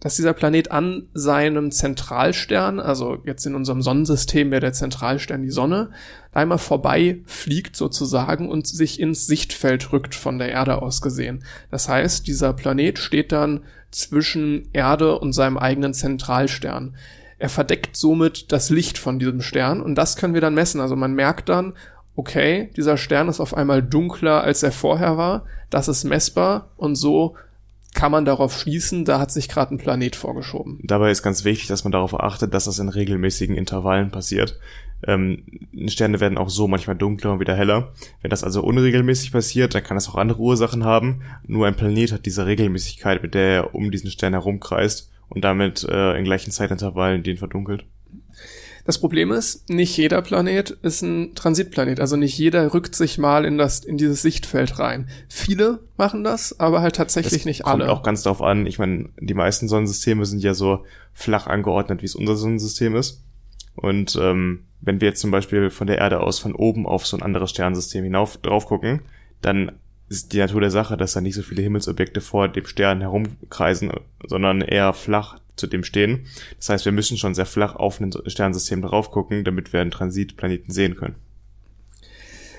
dass dieser Planet an seinem Zentralstern, also jetzt in unserem Sonnensystem wäre der Zentralstern die Sonne, einmal vorbei fliegt sozusagen und sich ins Sichtfeld rückt von der Erde aus gesehen. Das heißt, dieser Planet steht dann zwischen Erde und seinem eigenen Zentralstern. Er verdeckt somit das Licht von diesem Stern und das können wir dann messen. Also man merkt dann, okay, dieser Stern ist auf einmal dunkler, als er vorher war. Das ist messbar und so kann man darauf schließen, da hat sich gerade ein Planet vorgeschoben. Dabei ist ganz wichtig, dass man darauf achtet, dass das in regelmäßigen Intervallen passiert. Ähm, Sterne werden auch so manchmal dunkler und wieder heller. Wenn das also unregelmäßig passiert, dann kann das auch andere Ursachen haben. Nur ein Planet hat diese Regelmäßigkeit, mit der er um diesen Stern herumkreist und damit äh, in gleichen Zeitintervallen den verdunkelt. Das Problem ist, nicht jeder Planet ist ein Transitplanet. Also nicht jeder rückt sich mal in das, in dieses Sichtfeld rein. Viele machen das, aber halt tatsächlich das nicht alle. Kommt auch ganz darauf an. Ich meine, die meisten Sonnensysteme sind ja so flach angeordnet, wie es unser Sonnensystem ist. Und ähm, wenn wir jetzt zum Beispiel von der Erde aus von oben auf so ein anderes Sternsystem hinauf drauf gucken, dann ist die Natur der Sache, dass da nicht so viele Himmelsobjekte vor dem Stern herumkreisen, sondern eher flach zu dem stehen. Das heißt, wir müssen schon sehr flach auf ein Sternsystem drauf gucken, damit wir einen Transitplaneten sehen können.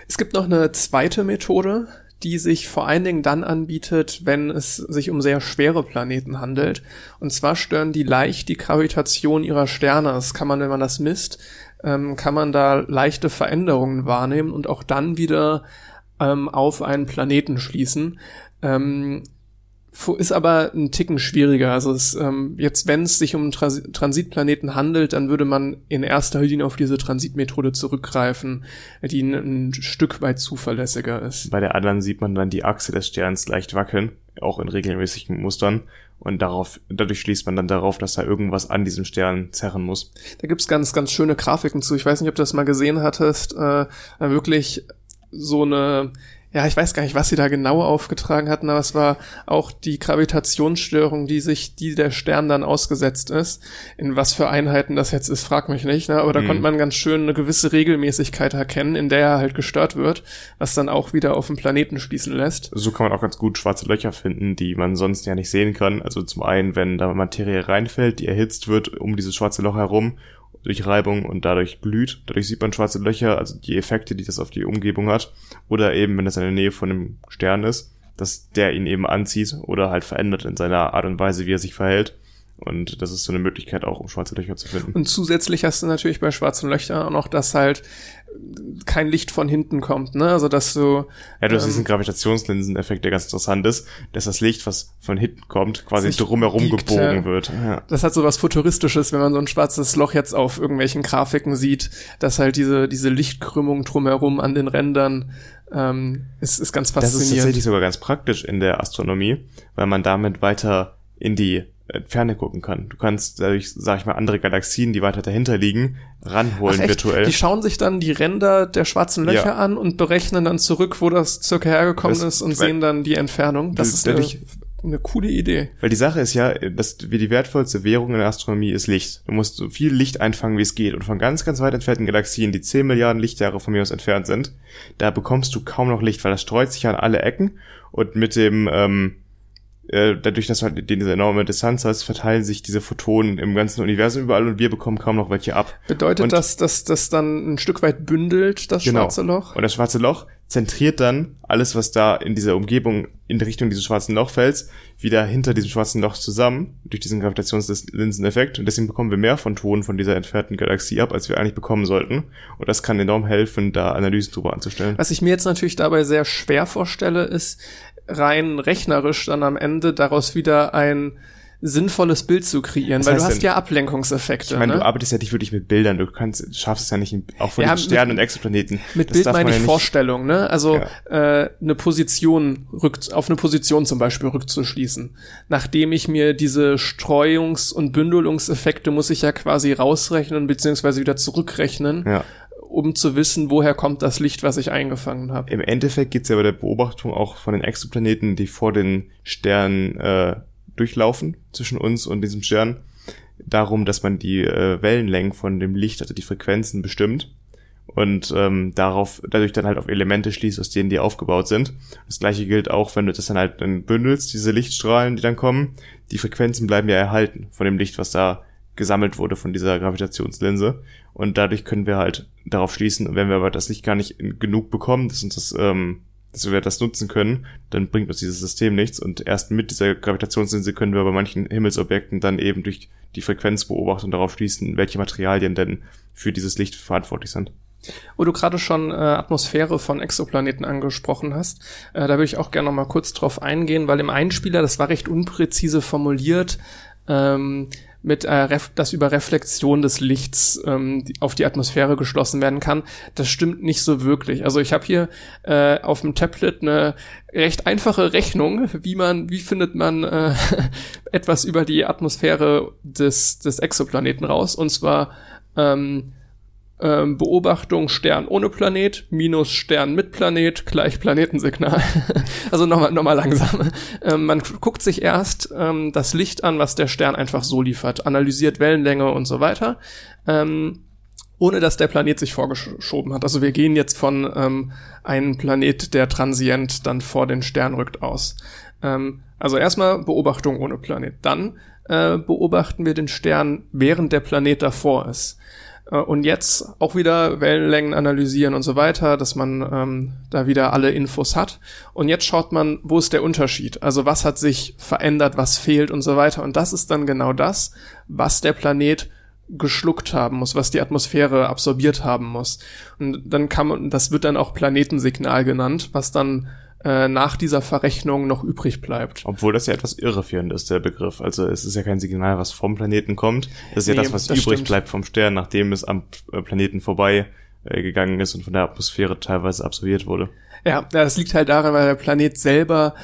Es gibt noch eine zweite Methode, die sich vor allen Dingen dann anbietet, wenn es sich um sehr schwere Planeten handelt. Und zwar stören die leicht die Gravitation ihrer Sterne. Das kann man, wenn man das misst, ähm, kann man da leichte Veränderungen wahrnehmen und auch dann wieder ähm, auf einen Planeten schließen. Ähm, ist aber ein Ticken schwieriger. Also es, ähm, jetzt, wenn es sich um Trans Transitplaneten handelt, dann würde man in erster Linie auf diese Transitmethode zurückgreifen, die ein, ein, Stück weit zuverlässiger ist. Bei der anderen sieht man dann die Achse des Sterns leicht wackeln, auch in regelmäßigen Mustern. Und darauf, dadurch schließt man dann darauf, dass da irgendwas an diesem Stern zerren muss. Da gibt's ganz, ganz schöne Grafiken zu. Ich weiß nicht, ob du das mal gesehen hattest. Äh, wirklich so eine ja, ich weiß gar nicht, was sie da genau aufgetragen hatten, aber es war auch die Gravitationsstörung, die sich, die der Stern dann ausgesetzt ist. In was für Einheiten das jetzt ist, frag mich nicht, ne? aber da mhm. konnte man ganz schön eine gewisse Regelmäßigkeit erkennen, in der er halt gestört wird, was dann auch wieder auf den Planeten schließen lässt. So kann man auch ganz gut schwarze Löcher finden, die man sonst ja nicht sehen kann. Also zum einen, wenn da Materie reinfällt, die erhitzt wird um dieses schwarze Loch herum durch Reibung und dadurch glüht. Dadurch sieht man schwarze Löcher, also die Effekte, die das auf die Umgebung hat. Oder eben, wenn es in der Nähe von einem Stern ist, dass der ihn eben anzieht oder halt verändert in seiner Art und Weise, wie er sich verhält. Und das ist so eine Möglichkeit auch, um schwarze Löcher zu finden. Und zusätzlich hast du natürlich bei schwarzen Löchern auch noch, dass halt kein Licht von hinten kommt, ne? Also dass du ja, du hast ähm, diesen Gravitationslinseneffekt, der ganz interessant ist, dass das Licht, was von hinten kommt, quasi drumherum biegt, gebogen ja. wird. Ja. Das hat so was futuristisches, wenn man so ein schwarzes Loch jetzt auf irgendwelchen Grafiken sieht, dass halt diese diese Lichtkrümmung drumherum an den Rändern ähm, ist, ist ganz faszinierend. Das ist tatsächlich sogar ganz praktisch in der Astronomie, weil man damit weiter in die Ferne gucken kann. Du kannst dadurch, sag ich mal, andere Galaxien, die weiter dahinter liegen, ranholen virtuell. Die schauen sich dann die Ränder der schwarzen Löcher ja. an und berechnen dann zurück, wo das circa hergekommen das, ist und sehen dann die Entfernung. Das ist eine, eine coole Idee. Weil die Sache ist ja, dass wie die wertvollste Währung in der Astronomie ist Licht. Du musst so viel Licht einfangen, wie es geht. Und von ganz, ganz weit entfernten Galaxien, die 10 Milliarden Lichtjahre von mir aus entfernt sind, da bekommst du kaum noch Licht, weil das streut sich an alle Ecken und mit dem ähm, äh, dadurch, dass du halt diese enorme Distanz hast, verteilen sich diese Photonen im ganzen Universum überall und wir bekommen kaum noch welche ab. Bedeutet und das, dass das dann ein Stück weit bündelt, das Genau. schwarze Loch? Und das schwarze Loch zentriert dann alles, was da in dieser Umgebung in Richtung dieses schwarzen Loch fällt, wieder hinter diesem schwarzen Loch zusammen, durch diesen Gravitationslinseneffekt. Und deswegen bekommen wir mehr Photonen von dieser entfernten Galaxie ab, als wir eigentlich bekommen sollten. Und das kann enorm helfen, da Analysen drüber anzustellen. Was ich mir jetzt natürlich dabei sehr schwer vorstelle, ist rein rechnerisch dann am Ende daraus wieder ein sinnvolles Bild zu kreieren, Was weil du hast denn? ja Ablenkungseffekte. Ich meine, ne? du arbeitest ja nicht wirklich mit Bildern, du kannst, schaffst es ja nicht, auch von Ja, den mit- Sternen und Exoplaneten. Mit Das Bild meine ich ja Vorstellung, ne? Also äh, eine Position rückt, auf eine Position zum Beispiel rückzuschließen. Nachdem ich mir diese Streuungs- und Bündelungseffekte muss ich ja quasi rausrechnen beziehungsweise wieder zurückrechnen, Ja. Um zu wissen, woher kommt das Licht, was ich eingefangen habe. Im Endeffekt geht es ja bei der Beobachtung auch von den Exoplaneten, die vor den Sternen äh, durchlaufen, zwischen uns und diesem Stern, darum, dass man die äh, Wellenlängen von dem Licht, also die Frequenzen bestimmt und ähm, darauf dadurch dann halt auf Elemente schließt, aus denen die aufgebaut sind. Das gleiche gilt auch, wenn du das dann halt dann bündelst, diese Lichtstrahlen, die dann kommen, die Frequenzen bleiben ja erhalten von dem Licht, was da gesammelt wurde von dieser Gravitationslinse. Und dadurch können wir halt darauf schließen, wenn wir aber das Licht gar nicht genug bekommen, dass uns das, ähm, dass wir das nutzen können, dann bringt uns dieses System nichts. Und erst mit dieser Gravitationslinse können wir bei manchen Himmelsobjekten dann eben durch die Frequenzbeobachtung darauf schließen, welche Materialien denn für dieses Licht verantwortlich sind. Wo du gerade schon äh, Atmosphäre von Exoplaneten angesprochen hast, äh, da würde ich auch gerne noch mal kurz drauf eingehen, weil im Einspieler, das war recht unpräzise formuliert, ähm, mit äh, dass über Reflexion des Lichts ähm, die, auf die Atmosphäre geschlossen werden kann. Das stimmt nicht so wirklich. Also ich habe hier äh, auf dem Tablet eine recht einfache Rechnung, wie man, wie findet man äh, etwas über die Atmosphäre des, des Exoplaneten raus. Und zwar ähm, ähm, Beobachtung Stern ohne Planet minus Stern mit Planet gleich Planetensignal. also nochmal noch mal langsam. Ähm, man guckt sich erst ähm, das Licht an, was der Stern einfach so liefert, analysiert Wellenlänge und so weiter. Ähm, ohne dass der Planet sich vorgeschoben hat. Also wir gehen jetzt von ähm, einem Planet, der transient dann vor den Stern rückt, aus. Ähm, also erstmal Beobachtung ohne Planet. Dann äh, beobachten wir den Stern, während der Planet davor ist. Äh, Und jetzt auch wieder Wellenlängen analysieren und so weiter, dass man ähm, da wieder alle Infos hat. Und jetzt schaut man, wo ist der Unterschied? Also was hat sich verändert, was fehlt und so weiter. Und das ist dann genau das, was der Planet geschluckt haben muss, was die Atmosphäre absorbiert haben muss. Und dann kann man, das wird dann auch Planetensignal genannt, was dann äh, nach dieser Verrechnung noch übrig bleibt. Obwohl das ja etwas irreführend ist, der Begriff. Also es ist ja kein Signal, was vom Planeten kommt. Das ist Nee, ja das, was das übrig stimmt. bleibt vom Stern, nachdem es am äh, Planeten vorbei äh, gegangen ist und von der Atmosphäre teilweise absorbiert wurde. Ja, das liegt halt daran, weil der Planet selber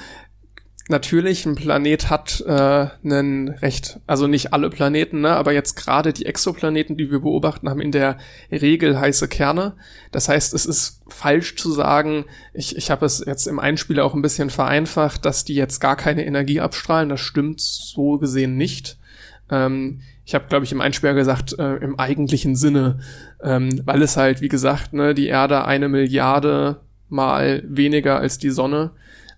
natürlich ein Planet hat äh, einen recht, also nicht alle Planeten, ne, aber jetzt gerade die Exoplaneten, die wir beobachten, haben in der Regel heiße Kerne. Das heißt, es ist falsch zu sagen, ich, ich habe es jetzt im Einspieler auch ein bisschen vereinfacht, dass die jetzt gar keine Energie abstrahlen. Das stimmt so gesehen nicht. Ähm, ich habe, glaube ich, im Einspieler gesagt, äh, im eigentlichen Sinne, ähm, weil es halt, wie gesagt, ne, die Erde eine Milliarde mal weniger als die Sonne.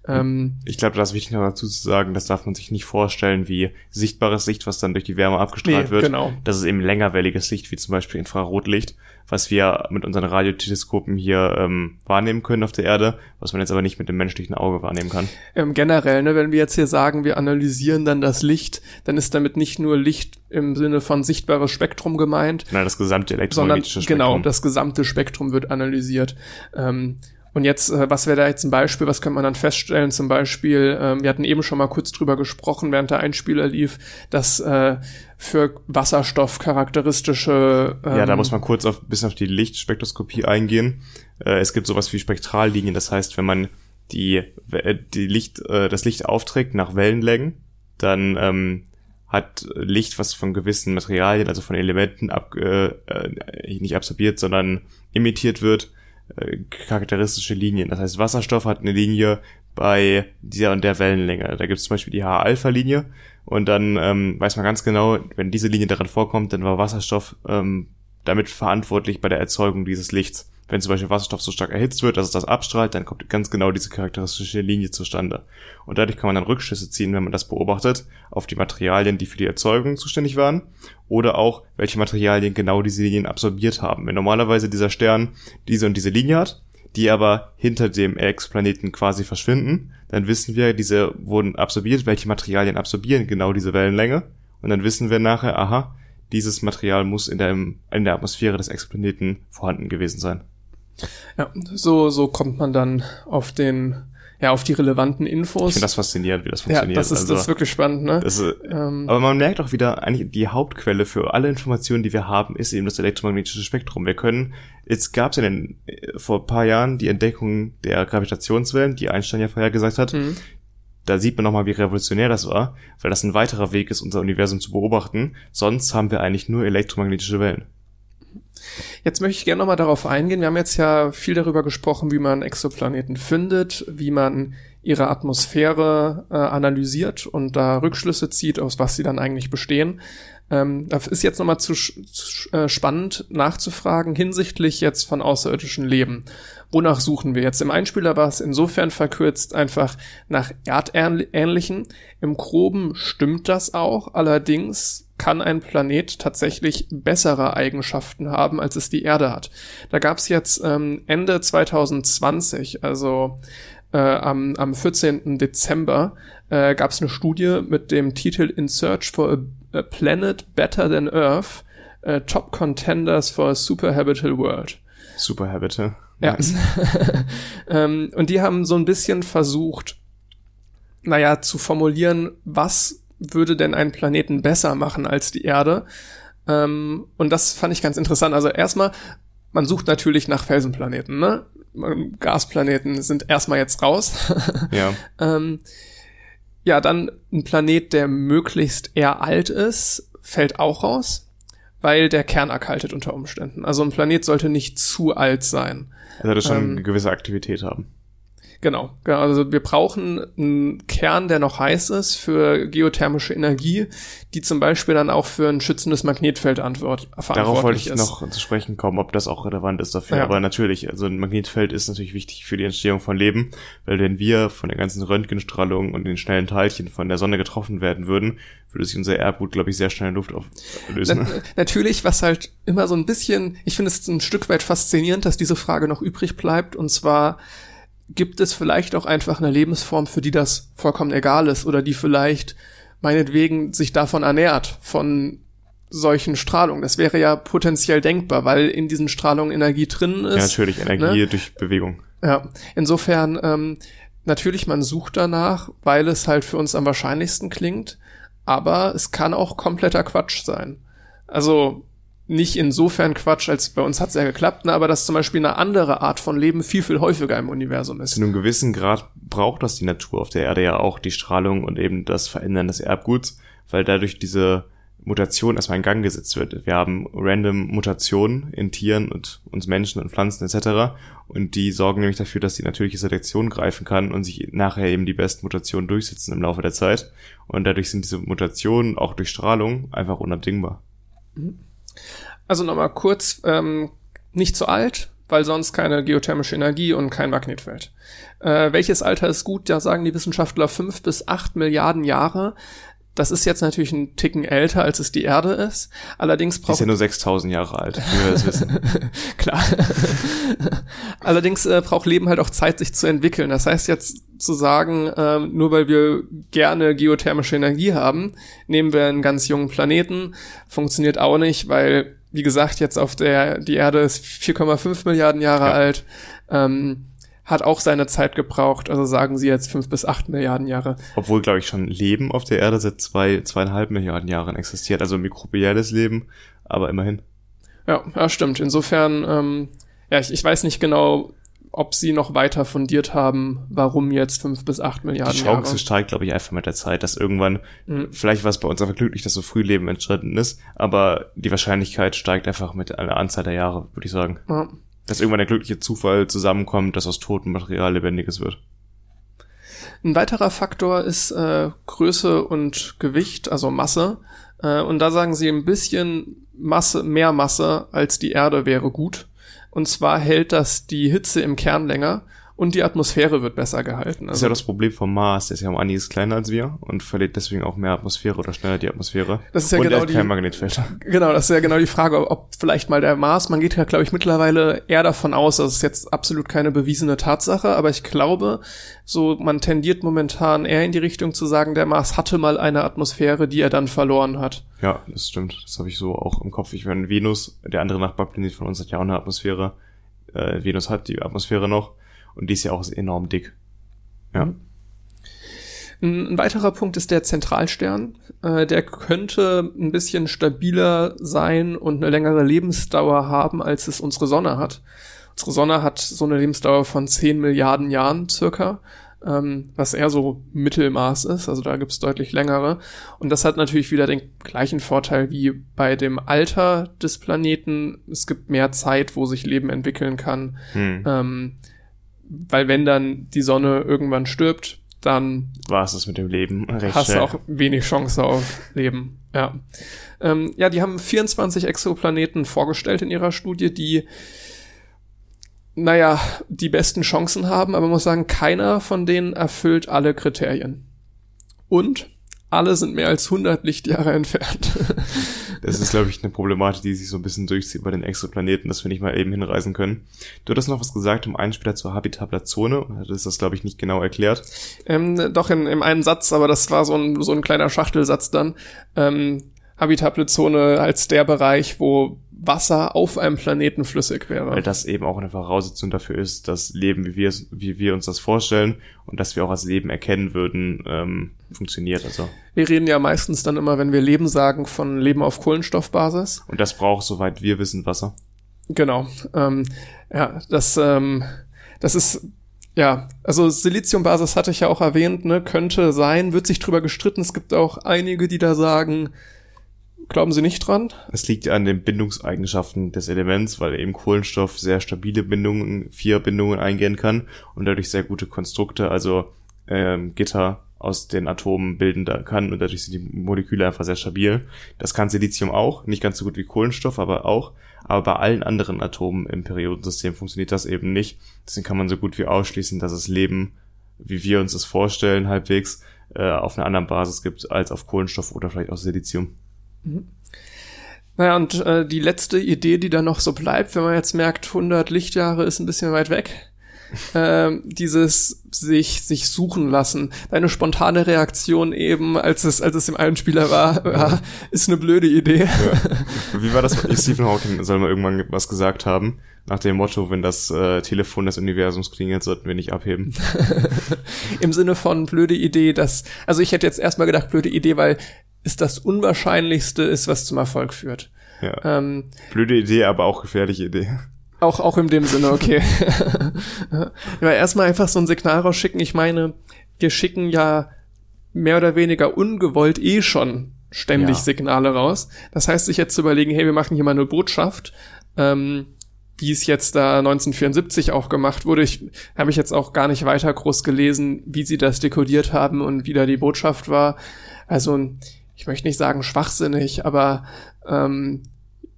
Ähm, Ich glaube, das ist wichtig noch dazu zu sagen, das darf man sich nicht vorstellen wie sichtbares Licht, was dann durch die Wärme abgestrahlt Nee, wird. genau. Das ist eben längerwelliges Licht, wie zum Beispiel Infrarotlicht, was wir mit unseren Radioteleskopen hier ähm, wahrnehmen können auf der Erde, was man jetzt aber nicht mit dem menschlichen Auge wahrnehmen kann. ähm, generell, ne, wenn wir jetzt hier sagen, wir analysieren dann das Licht, dann ist damit nicht nur Licht im Sinne von sichtbares Spektrum gemeint, Nein, das gesamte sondern elektromagnetische Spektrum. genau, das gesamte Spektrum wird analysiert. Ähm, und jetzt, äh, was wäre da jetzt ein Beispiel, was könnte man dann feststellen? Zum Beispiel, ähm, wir hatten eben schon mal kurz drüber gesprochen, während der Einspieler lief, dass äh, für Wasserstoff charakteristische ähm, Ja, da muss man kurz auf, bisschen auf die Lichtspektroskopie eingehen. Äh, es gibt sowas wie Spektrallinien, das heißt, wenn man die, äh, die Licht, äh, das Licht aufträgt nach Wellenlängen, dann ähm, hat Licht, was von gewissen Materialien, also von Elementen ab, äh, äh, nicht absorbiert, sondern emittiert wird, äh, charakteristische Linien. Das heißt, Wasserstoff hat eine Linie bei dieser und der Wellenlänge. Da gibt es zum Beispiel die H-Alpha-Linie und dann ähm, weiß man ganz genau, wenn diese Linie darin vorkommt, dann war Wasserstoff ähm, damit verantwortlich bei der Erzeugung dieses Lichts. wenn zum Beispiel Wasserstoff so stark erhitzt wird, dass es das abstrahlt, dann kommt ganz genau diese charakteristische Linie zustande. Und dadurch kann man dann Rückschlüsse ziehen, wenn man das beobachtet, auf die Materialien, die für die Erzeugung zuständig waren, oder auch, welche Materialien genau diese Linien absorbiert haben. Wenn normalerweise dieser Stern diese und diese Linie hat, die aber hinter dem Exoplaneten quasi verschwinden, dann wissen wir, diese wurden absorbiert, welche Materialien absorbieren genau diese Wellenlänge. Und dann wissen wir nachher, aha, dieses Material muss in der, in der Atmosphäre des Exoplaneten vorhanden gewesen sein. Ja, so, so kommt man dann auf den, ja, auf die relevanten Infos. Ich finde das faszinierend, wie das funktioniert. Ja, das ist, also, das ist wirklich spannend, ne? Das, ähm, aber man merkt auch wieder, eigentlich die Hauptquelle für alle Informationen, die wir haben, ist eben das elektromagnetische Spektrum. Wir können, jetzt gab es ja den, vor ein paar Jahren die Entdeckung der Gravitationswellen, die Einstein ja vorher gesagt hat. Mhm. Da sieht man nochmal, wie revolutionär das war, weil das ein weiterer Weg ist, unser Universum zu beobachten. Sonst haben wir eigentlich nur elektromagnetische Wellen. Jetzt möchte ich gerne nochmal darauf eingehen. Wir haben jetzt ja viel darüber gesprochen, wie man Exoplaneten findet, wie man ihre Atmosphäre äh, analysiert und da Rückschlüsse zieht, aus was sie dann eigentlich bestehen. Ähm, da ist jetzt nochmal zu, zu äh, spannend nachzufragen hinsichtlich jetzt von außerirdischen Leben. Wonach suchen wir jetzt? Im Einspieler war es insofern verkürzt einfach nach Erdähnlichen. Im Groben stimmt das auch. Allerdings kann ein Planet tatsächlich bessere Eigenschaften haben, als es die Erde hat. Da gab es jetzt ähm, Ende 2020, also äh, am, am 14. Dezember, äh, gab es eine Studie mit dem Titel In Search for a, a Planet Better Than Earth, äh, Top Contenders for a Superhabitable World. Superhabitable. Ja. ähm, und die haben so ein bisschen versucht, naja, zu formulieren, was würde denn einen Planeten besser machen als die Erde? Ähm, und das fand ich ganz interessant. Also erstmal, man sucht natürlich nach Felsenplaneten, ne? Gasplaneten sind erstmal jetzt raus. ja. ähm, ja, dann ein Planet, der möglichst eher alt ist, fällt auch raus, weil der Kern erkaltet unter Umständen. Also ein Planet sollte nicht zu alt sein. Er sollte schon ähm, eine gewisse Aktivität haben. Genau. genau. Also wir brauchen einen Kern, der noch heiß ist für geothermische Energie, die zum Beispiel dann auch für ein schützendes Magnetfeld antwort, verantwortlich Darauf wollte ich ist. noch zu sprechen kommen, ob das auch relevant ist dafür. Ja. Aber natürlich, also ein Magnetfeld ist natürlich wichtig für die Entstehung von Leben, weil wenn wir von der ganzen Röntgenstrahlung und den schnellen Teilchen von der Sonne getroffen werden würden, würde sich unser Erbgut, glaube ich, sehr schnell in Luft auflösen. Na, natürlich, was halt immer so ein bisschen, ich finde es ein Stück weit faszinierend, dass diese Frage noch übrig bleibt, und zwar, gibt es vielleicht auch einfach eine Lebensform, für die das vollkommen egal ist oder die vielleicht meinetwegen sich davon ernährt, von solchen Strahlungen. Das wäre ja potenziell denkbar, weil in diesen Strahlungen Energie drin ist. Ja, natürlich, Energie ne? durch Bewegung. Ja, insofern, ähm, natürlich, man sucht danach, weil es halt für uns am wahrscheinlichsten klingt, aber es kann auch kompletter Quatsch sein. Also, nicht insofern Quatsch, als bei uns hat es ja geklappt, ne, aber dass zum Beispiel eine andere Art von Leben viel, viel häufiger im Universum ist. In einem gewissen Grad braucht das die Natur auf der Erde ja auch, die Strahlung und eben das Verändern des Erbguts, weil dadurch diese Mutation erstmal in Gang gesetzt wird. Wir haben random Mutationen in Tieren und uns Menschen und Pflanzen etc. Und die sorgen nämlich dafür, dass die natürliche Selektion greifen kann und sich nachher eben die besten Mutationen durchsetzen im Laufe der Zeit. Und dadurch sind diese Mutationen auch durch Strahlung einfach unabdingbar. Mhm. Also nochmal kurz, ähm, nicht zu alt, weil sonst keine geothermische Energie und kein Magnetfeld. Äh, welches Alter ist gut? Da sagen die Wissenschaftler fünf bis acht Milliarden Jahre. Das ist jetzt natürlich ein Ticken älter, als es die Erde ist. Allerdings braucht... Ist ja nur 6000 Jahre alt, wie wir das wissen. Klar. Allerdings äh, braucht Leben halt auch Zeit, sich zu entwickeln. Das heißt jetzt zu sagen, äh, nur weil wir gerne geothermische Energie haben, nehmen wir einen ganz jungen Planeten, funktioniert auch nicht, weil, wie gesagt, jetzt auf der, die Erde ist 4,5 Milliarden Jahre ja. alt. Ähm, hat auch seine Zeit gebraucht, also sagen sie jetzt fünf bis acht Milliarden Jahre. Obwohl, glaube ich, schon Leben auf der Erde seit zwei, zweieinhalb Milliarden Jahren existiert, also mikrobielles Leben, aber immerhin. Ja, ja, stimmt. Insofern, ähm, ja, ich, ich weiß nicht genau, ob sie noch weiter fundiert haben, warum jetzt fünf bis acht Milliarden Jahre. Die Chance Jahre. steigt, glaube ich, einfach mit der Zeit, dass irgendwann, mhm. vielleicht war es bei uns einfach glücklich, dass so früh Leben entschritten ist, aber die Wahrscheinlichkeit steigt einfach mit einer Anzahl der Jahre, würde ich sagen. Ja dass irgendwann der glückliche Zufall zusammenkommt, dass aus totem Material lebendiges wird. Ein weiterer Faktor ist äh, Größe und Gewicht, also Masse. Äh, und da sagen sie ein bisschen Masse, mehr Masse als die Erde wäre gut. Und zwar hält das die Hitze im Kern länger und die Atmosphäre wird besser gehalten. Das ist ja das Problem vom Mars, der ist ja um einiges kleiner als wir und verliert deswegen auch mehr Atmosphäre oder schneller die Atmosphäre. Das ist ja und genau er die, kein Magnetfeld. Genau, das ist ja genau die Frage, ob vielleicht mal der Mars, man geht ja, glaube ich, mittlerweile eher davon aus, das ist jetzt absolut keine bewiesene Tatsache, aber ich glaube, so man tendiert momentan eher in die Richtung zu sagen, der Mars hatte mal eine Atmosphäre, die er dann verloren hat. Ja, das stimmt. Das habe ich so auch im Kopf. Ich meine, Venus, der andere Nachbarplanet von uns, hat ja auch eine Atmosphäre. Äh, Venus hat die Atmosphäre noch und die ist ja auch enorm dick. Ja. Mhm. Ein weiterer Punkt ist der Zentralstern. Äh, der könnte ein bisschen stabiler sein und eine längere Lebensdauer haben, als es unsere Sonne hat. Unsere Sonne hat so eine Lebensdauer von 10 Milliarden Jahren circa, ähm, was eher so Mittelmaß ist. Also da gibt's deutlich längere. Und das hat natürlich wieder den gleichen Vorteil wie bei dem Alter des Planeten. Es gibt mehr Zeit, wo sich Leben entwickeln kann. Hm. Ähm, weil wenn dann die Sonne irgendwann stirbt, dann War es das mit dem Leben recht hast du auch wenig Chance auf Leben. Ja. Ähm, ja, die haben 24 Exoplaneten vorgestellt in ihrer Studie, die, naja, die besten Chancen haben, aber man muss sagen, keiner von denen erfüllt alle Kriterien. Und alle sind mehr als 100 Lichtjahre entfernt. Das ist, glaube ich, eine Problematik, die sich so ein bisschen durchzieht bei den Exoplaneten, dass wir nicht mal eben hinreisen können. Du hattest noch was gesagt im Einspieler zur habitabler Zone und hattest das, glaube ich, nicht genau erklärt. Ähm, doch in, in einem Satz, aber das war so ein, so ein kleiner Schachtelsatz dann. Ähm, habitable Zone als der Bereich, wo Wasser auf einem Planeten flüssig wäre. Weil das eben auch eine Voraussetzung dafür ist, dass Leben, wie wir, es- wie wir uns das vorstellen und dass wir auch als Leben erkennen würden, ähm, funktioniert. Also. Wir reden ja meistens dann immer, wenn wir Leben sagen, von Leben auf Kohlenstoffbasis. Und das braucht, soweit wir wissen, Wasser. Genau. Ähm, ja, das, ähm, das ist, ja, also Siliziumbasis hatte ich ja auch erwähnt, ne, könnte sein, wird sich drüber gestritten. Es gibt auch einige, die da sagen, glauben Sie nicht dran? Es liegt an den Bindungseigenschaften des Elements, weil eben Kohlenstoff sehr stabile Bindungen, vier Bindungen eingehen kann und dadurch sehr gute Konstrukte, also ähm, Gitter aus den Atomen bilden kann und dadurch sind die Moleküle einfach sehr stabil. Das kann Silizium auch, nicht ganz so gut wie Kohlenstoff, aber auch. Aber bei allen anderen Atomen im Periodensystem funktioniert das eben nicht. Deswegen kann man so gut wie ausschließen, dass es Leben, wie wir uns es vorstellen, halbwegs äh, auf einer anderen Basis gibt als auf Kohlenstoff oder vielleicht auch Silizium. Naja, und äh, die letzte Idee, die dann noch so bleibt, wenn man jetzt merkt, 100 Lichtjahre ist ein bisschen weit weg, ähm, dieses sich sich suchen lassen. Deine spontane Reaktion eben, als es als es im Einspieler war, ja, ist eine blöde Idee. Wie war das? Stephen Hawking soll mal irgendwann was gesagt haben. Nach dem Motto, wenn das äh, Telefon des Universums klingelt, sollten wir nicht abheben. Im Sinne von blöde Idee, dass also ich hätte jetzt erstmal gedacht blöde Idee, weil es das unwahrscheinlichste ist, was zum Erfolg führt. Ja. Ähm, Blöde Idee, aber auch gefährliche Idee. Auch, auch in dem Sinne, okay. ja, erstmal einfach so ein Signal rausschicken. Ich meine, wir schicken ja mehr oder weniger ungewollt eh schon ständig Ja. Signale raus. Das heißt, sich jetzt zu überlegen, hey, wir machen hier mal eine Botschaft, ähm, wie es jetzt da 1974 auch gemacht wurde. Ich habe ich jetzt auch gar nicht weiter groß gelesen, wie sie das dekodiert haben und wie da die Botschaft war. Also ich möchte nicht sagen schwachsinnig, aber ähm,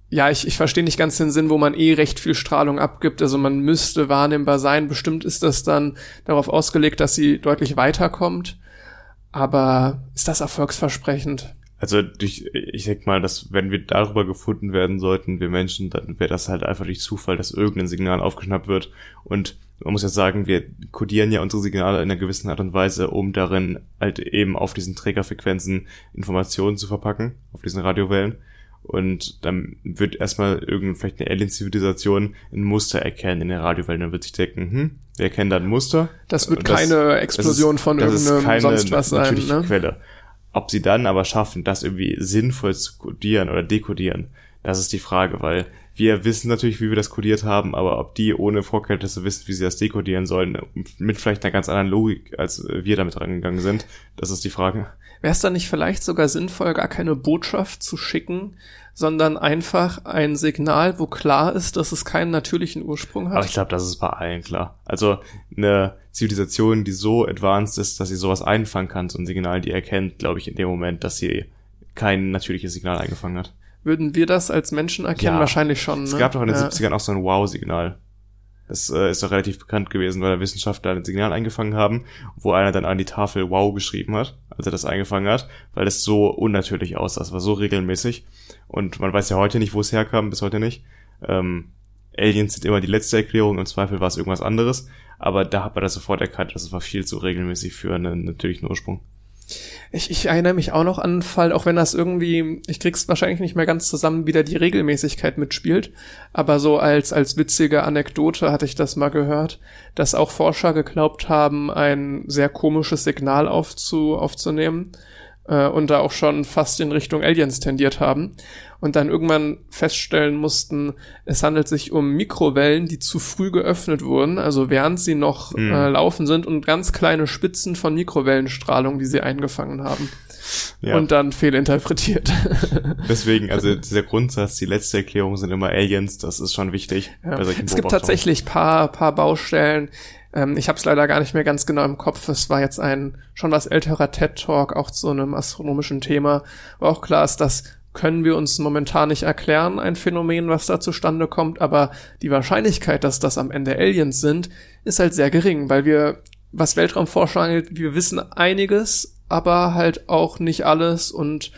ja, ich, ich verstehe nicht ganz den Sinn, wo man eh recht viel Strahlung abgibt. Also man müsste wahrnehmbar sein. Bestimmt ist das dann darauf ausgelegt, dass sie deutlich weiterkommt. Aber ist das erfolgsversprechend? Also durch, ich denke mal, dass wenn wir darüber gefunden werden sollten, wir Menschen, dann wäre das halt einfach durch Zufall, dass irgendein Signal aufgeschnappt wird. Und man muss ja sagen, wir kodieren ja unsere Signale in einer gewissen Art und Weise, um darin halt eben auf diesen Trägerfrequenzen Informationen zu verpacken, auf diesen Radiowellen. Und dann wird erstmal irgendeine, vielleicht eine Alien-Zivilisation ein Muster erkennen in den Radiowellen. Dann wird sich denken, hm, wir erkennen da ein Muster. Das wird das- keine Explosion von das ist irgendeinem keine sonst was sein. Ne? Quelle. Ob sie dann aber schaffen, das irgendwie sinnvoll zu kodieren oder dekodieren, das ist die Frage, weil wir wissen natürlich, wie wir das kodiert haben, aber ob die ohne Vorkenntnisse wissen, wie sie das dekodieren sollen, mit vielleicht einer ganz anderen Logik, als wir damit rangegangen sind, das ist die Frage. Wäre es dann nicht vielleicht sogar sinnvoll, gar keine Botschaft zu schicken, sondern einfach ein Signal, wo klar ist, dass es keinen natürlichen Ursprung Aber hat? ich glaube, das ist bei allen klar. Also eine Zivilisation, die so advanced ist, dass sie sowas einfangen kann, so ein Signal, die erkennt, glaube ich, in dem Moment, dass sie kein natürliches Signal eingefangen hat. Würden wir das als Menschen erkennen? Ja. Wahrscheinlich schon. Es ne? gab doch in den ja. 70ern auch so ein Wow-Signal. Das äh, ist doch relativ bekannt gewesen, weil Wissenschaftler ein Signal eingefangen haben, wo einer dann an die Tafel Wow geschrieben hat, als er das eingefangen hat, weil es so unnatürlich aussah. Es war so regelmäßig. Und man weiß ja heute nicht, wo es herkam, bis heute nicht. Ähm, Aliens sind immer die letzte Erklärung, im Zweifel war es irgendwas anderes. Aber da hat man das sofort erkannt, dass es war viel zu regelmäßig für einen natürlichen Ursprung. Ich, ich erinnere mich auch noch an einen Fall, auch wenn das irgendwie, ich krieg's wahrscheinlich nicht mehr ganz zusammen, wie da die Regelmäßigkeit mitspielt, aber so als, als witzige Anekdote hatte ich das mal gehört, dass auch Forscher geglaubt haben, ein sehr komisches Signal aufzu, aufzunehmen äh, und da auch schon fast in Richtung Aliens tendiert haben und dann irgendwann feststellen mussten, es handelt sich um Mikrowellen, die zu früh geöffnet wurden, also während sie noch Mhm. äh, laufen sind und ganz kleine Spitzen von Mikrowellenstrahlung, die sie eingefangen haben Ja. und dann fehlinterpretiert. Deswegen, also dieser Grundsatz, die letzte Erklärung sind immer Aliens, das ist schon wichtig Ja. Es gibt tatsächlich paar, paar Baustellen. Ähm, ich habe es leider gar nicht mehr ganz genau im Kopf. Es war jetzt ein schon was älterer TED-Talk auch zu einem astronomischen Thema, wo auch klar ist, das können wir uns momentan nicht erklären, ein Phänomen, was da zustande kommt, aber die Wahrscheinlichkeit, dass das am Ende Aliens sind, ist halt sehr gering, weil wir, was Weltraumforschung angeht, wir wissen einiges, aber halt auch nicht alles und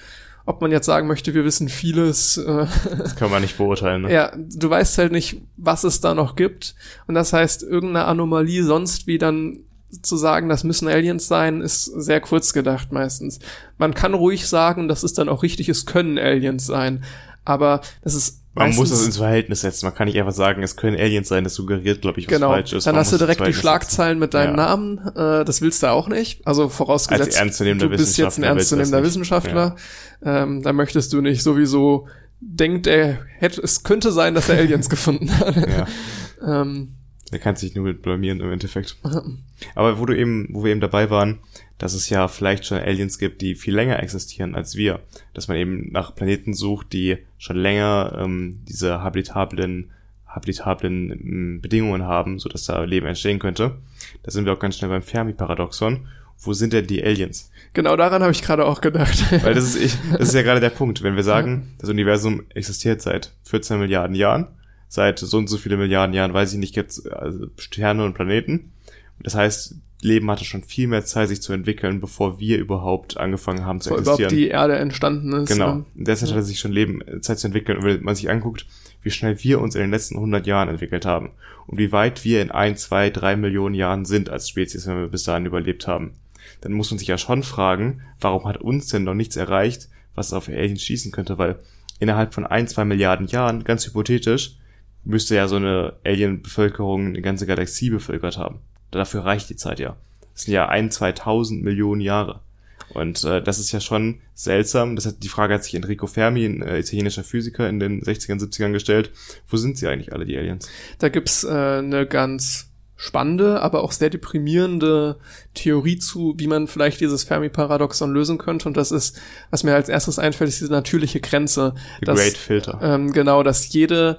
ob man jetzt sagen möchte, wir wissen vieles, äh, Das kann man nicht beurteilen. Ne? ja, du weißt halt nicht, was es da noch gibt. Und das heißt, irgendeine Anomalie sonst wie dann zu sagen, das müssen Aliens sein, ist sehr kurz gedacht meistens. Man kann ruhig sagen, das ist dann auch richtig, es können Aliens sein. Aber das ist Man muss das ins Verhältnis setzen. Man kann nicht einfach sagen, es können Aliens sein. Das suggeriert, glaube ich, was Genau, falsch ist. dann Man hast du es direkt die Schlagzeilen mit deinem Ja. Namen. Äh, das willst du auch nicht. Also vorausgesetzt, du bist jetzt ein ernstzunehmender. Wissenschaftler. Ähm, da möchtest du nicht sowieso denkt, er hätte, es könnte sein, dass er Aliens gefunden hat. Ja. Ähm, Der kann sich nur mit blamieren im Endeffekt. Aber wo du eben, wo wir eben dabei waren, dass es ja vielleicht schon Aliens gibt, die viel länger existieren als wir. Dass man eben nach Planeten sucht, die schon länger ähm, diese habilitablen, habilitablen ähm, Bedingungen haben, sodass da Leben entstehen könnte. Da sind wir auch ganz schnell beim Fermi-Paradoxon. Wo sind denn die Aliens? Genau daran habe ich gerade auch gedacht. Weil das ist, ich, das ist ja gerade der Punkt. Wenn wir sagen, das Universum existiert seit 14 Milliarden Jahren, seit so und so viele Milliarden Jahren, weiß ich nicht, gibt's also Sterne und Planeten. Das heißt, Leben hatte schon viel mehr Zeit, sich zu entwickeln, bevor wir überhaupt angefangen haben zu Bevor überhaupt existieren. die Erde entstanden ist. Genau. ne? Deshalb hat sich schon Leben äh, Zeit zu entwickeln. Und wenn man sich anguckt, wie schnell wir uns in den letzten 100 Jahren entwickelt haben und wie weit wir in ein, zwei, drei Millionen Jahren sind als Spezies, wenn wir bis dahin überlebt haben, dann muss man sich ja schon fragen, warum hat uns denn noch nichts erreicht, was auf Aliens schießen könnte, weil innerhalb von ein, zwei Milliarden Jahren, ganz hypothetisch, müsste ja so eine Alien-Bevölkerung eine ganze Galaxie bevölkert haben. Dafür reicht die Zeit ja. Das sind ja ein, 2000 Millionen Jahre. Und äh, das ist ja schon seltsam. Das hat, die Frage hat sich Enrico Fermi, ein äh, italienischer Physiker, in den 60ern, 70ern gestellt. Wo sind sie eigentlich alle, die Aliens? Da gibt's äh, eine ganz spannende, aber auch sehr deprimierende Theorie zu, wie man vielleicht dieses Fermi-Paradoxon lösen könnte. Und das ist, was mir als erstes einfällt, ist diese natürliche Grenze. The dass, Great Filter. Ähm, genau, dass jede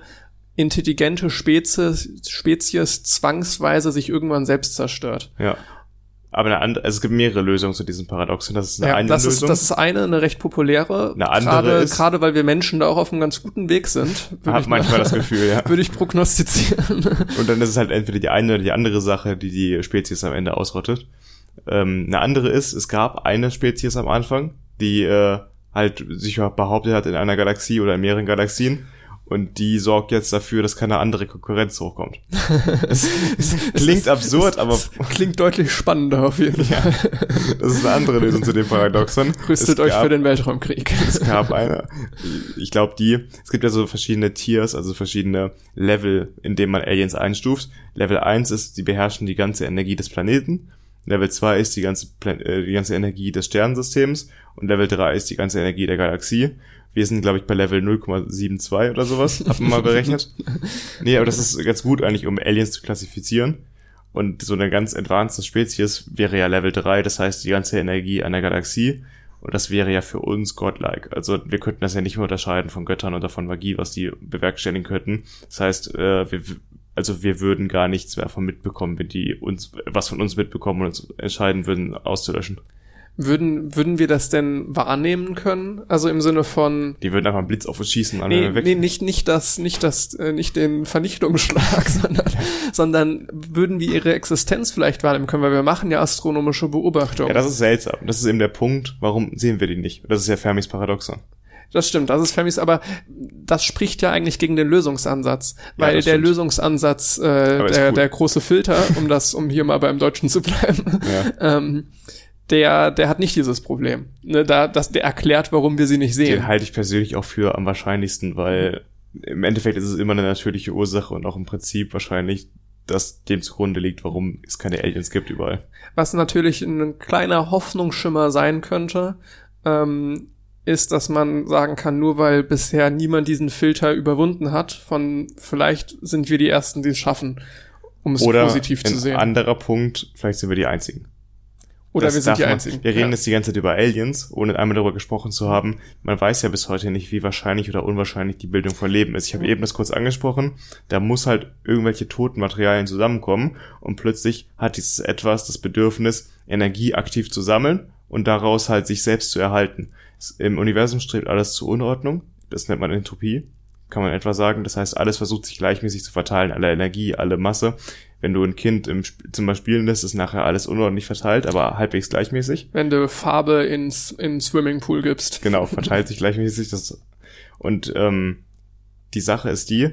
intelligente Spezies, Spezies zwangsweise sich irgendwann selbst zerstört. ja. Aber eine andere, also es gibt mehrere Lösungen zu diesem Paradoxon. Das ist eine, Ja, eine das, Lösung. ist, das ist eine, eine recht populäre. Eine andere gerade, ist- gerade weil wir Menschen da auch auf einem ganz guten Weg sind. würde Hab ich mal- manchmal das Gefühl, ja. Würde ich prognostizieren. Und dann ist es halt entweder die eine oder die andere Sache, die die Spezies am Ende ausrottet. Ähm, eine andere ist, es gab eine Spezies am Anfang, die äh, halt sich behauptet hat in einer Galaxie oder in mehreren Galaxien. Und die sorgt jetzt dafür, dass keine andere Konkurrenz hochkommt. Es, es klingt absurd, aber Klingt deutlich spannender auf jeden Fall. das ist eine andere Lösung zu dem Paradoxon. Rüstet Es euch gab- für den Weltraumkrieg. es gab eine, ich glaube die, es gibt ja so verschiedene Tiers, also verschiedene Level, in denen man Aliens einstuft. Level 1 ist, die beherrschen die ganze Energie des Planeten. Level 2 ist die ganze, Pla äh, die ganze Energie des Sternensystems. Und Level 3 ist die ganze Energie der Galaxie. Wir sind, glaube ich, bei Level 0,72 oder sowas, hat man mal berechnet. Nee, aber das ist ganz gut eigentlich, um Aliens zu klassifizieren. Und so eine ganz advanced Spezies wäre ja Level 3, das heißt die ganze Energie einer Galaxie. Und das wäre ja für uns godlike. Also wir könnten das ja nicht mehr unterscheiden von Göttern oder von Magie, was die bewerkstelligen könnten. Das heißt, äh, wir, also wir würden gar nichts mehr davon mitbekommen, wenn die uns was von uns mitbekommen und uns entscheiden würden, auszulöschen. Würden, würden wir das denn wahrnehmen können? Also im Sinne von. Die würden einfach einen Blitz auf uns schießen, alle nee, weg. Nee, nicht, nicht das, nicht das, äh, nicht den Vernichtungsschlag, sondern, sondern würden wir ihre Existenz vielleicht wahrnehmen können, weil wir machen ja astronomische Beobachtungen. Ja, das ist seltsam. Das ist eben der Punkt, warum sehen wir die nicht? Das ist ja Fermis Paradoxon. Das stimmt, das ist Fermis, aber das spricht ja eigentlich gegen den Lösungsansatz, weil ja, der stimmt. Lösungsansatz, äh, der, cool. der große Filter, um das, um hier mal beim Deutschen zu bleiben, ja. ähm, der, der hat nicht dieses Problem. Ne, da, das, der erklärt, warum wir sie nicht sehen. Den halte ich persönlich auch für am wahrscheinlichsten, weil im Endeffekt ist es immer eine natürliche Ursache und auch im Prinzip wahrscheinlich das dem zugrunde liegt, warum es keine Aliens gibt überall. Was natürlich ein kleiner Hoffnungsschimmer sein könnte, ähm, ist, dass man sagen kann, nur weil bisher niemand diesen Filter überwunden hat, von vielleicht sind wir die Ersten, die es schaffen, um es Oder positiv zu sehen. Oder anderer Punkt, vielleicht sind wir die Einzigen. Oder das wir sind die man, Einzigen. Wir reden ja. jetzt die ganze Zeit über Aliens, ohne einmal darüber gesprochen zu haben. Man weiß ja bis heute nicht, wie wahrscheinlich oder unwahrscheinlich die Bildung von Leben ist. Ich habe eben das kurz angesprochen. Da muss halt irgendwelche toten Materialien zusammenkommen und plötzlich hat dieses etwas das Bedürfnis, Energie aktiv zu sammeln und daraus halt sich selbst zu erhalten. Im Universum strebt alles zur Unordnung. Das nennt man Entropie. Kann man etwa sagen. Das heißt, alles versucht sich gleichmäßig zu verteilen, alle Energie, alle Masse. Wenn du ein Kind im Zimmer spielen lässt, ist nachher alles unordentlich verteilt, aber halbwegs gleichmäßig. Wenn du Farbe ins, in Swimmingpool gibst. Genau, verteilt sich gleichmäßig. Das, und ähm, die Sache ist die,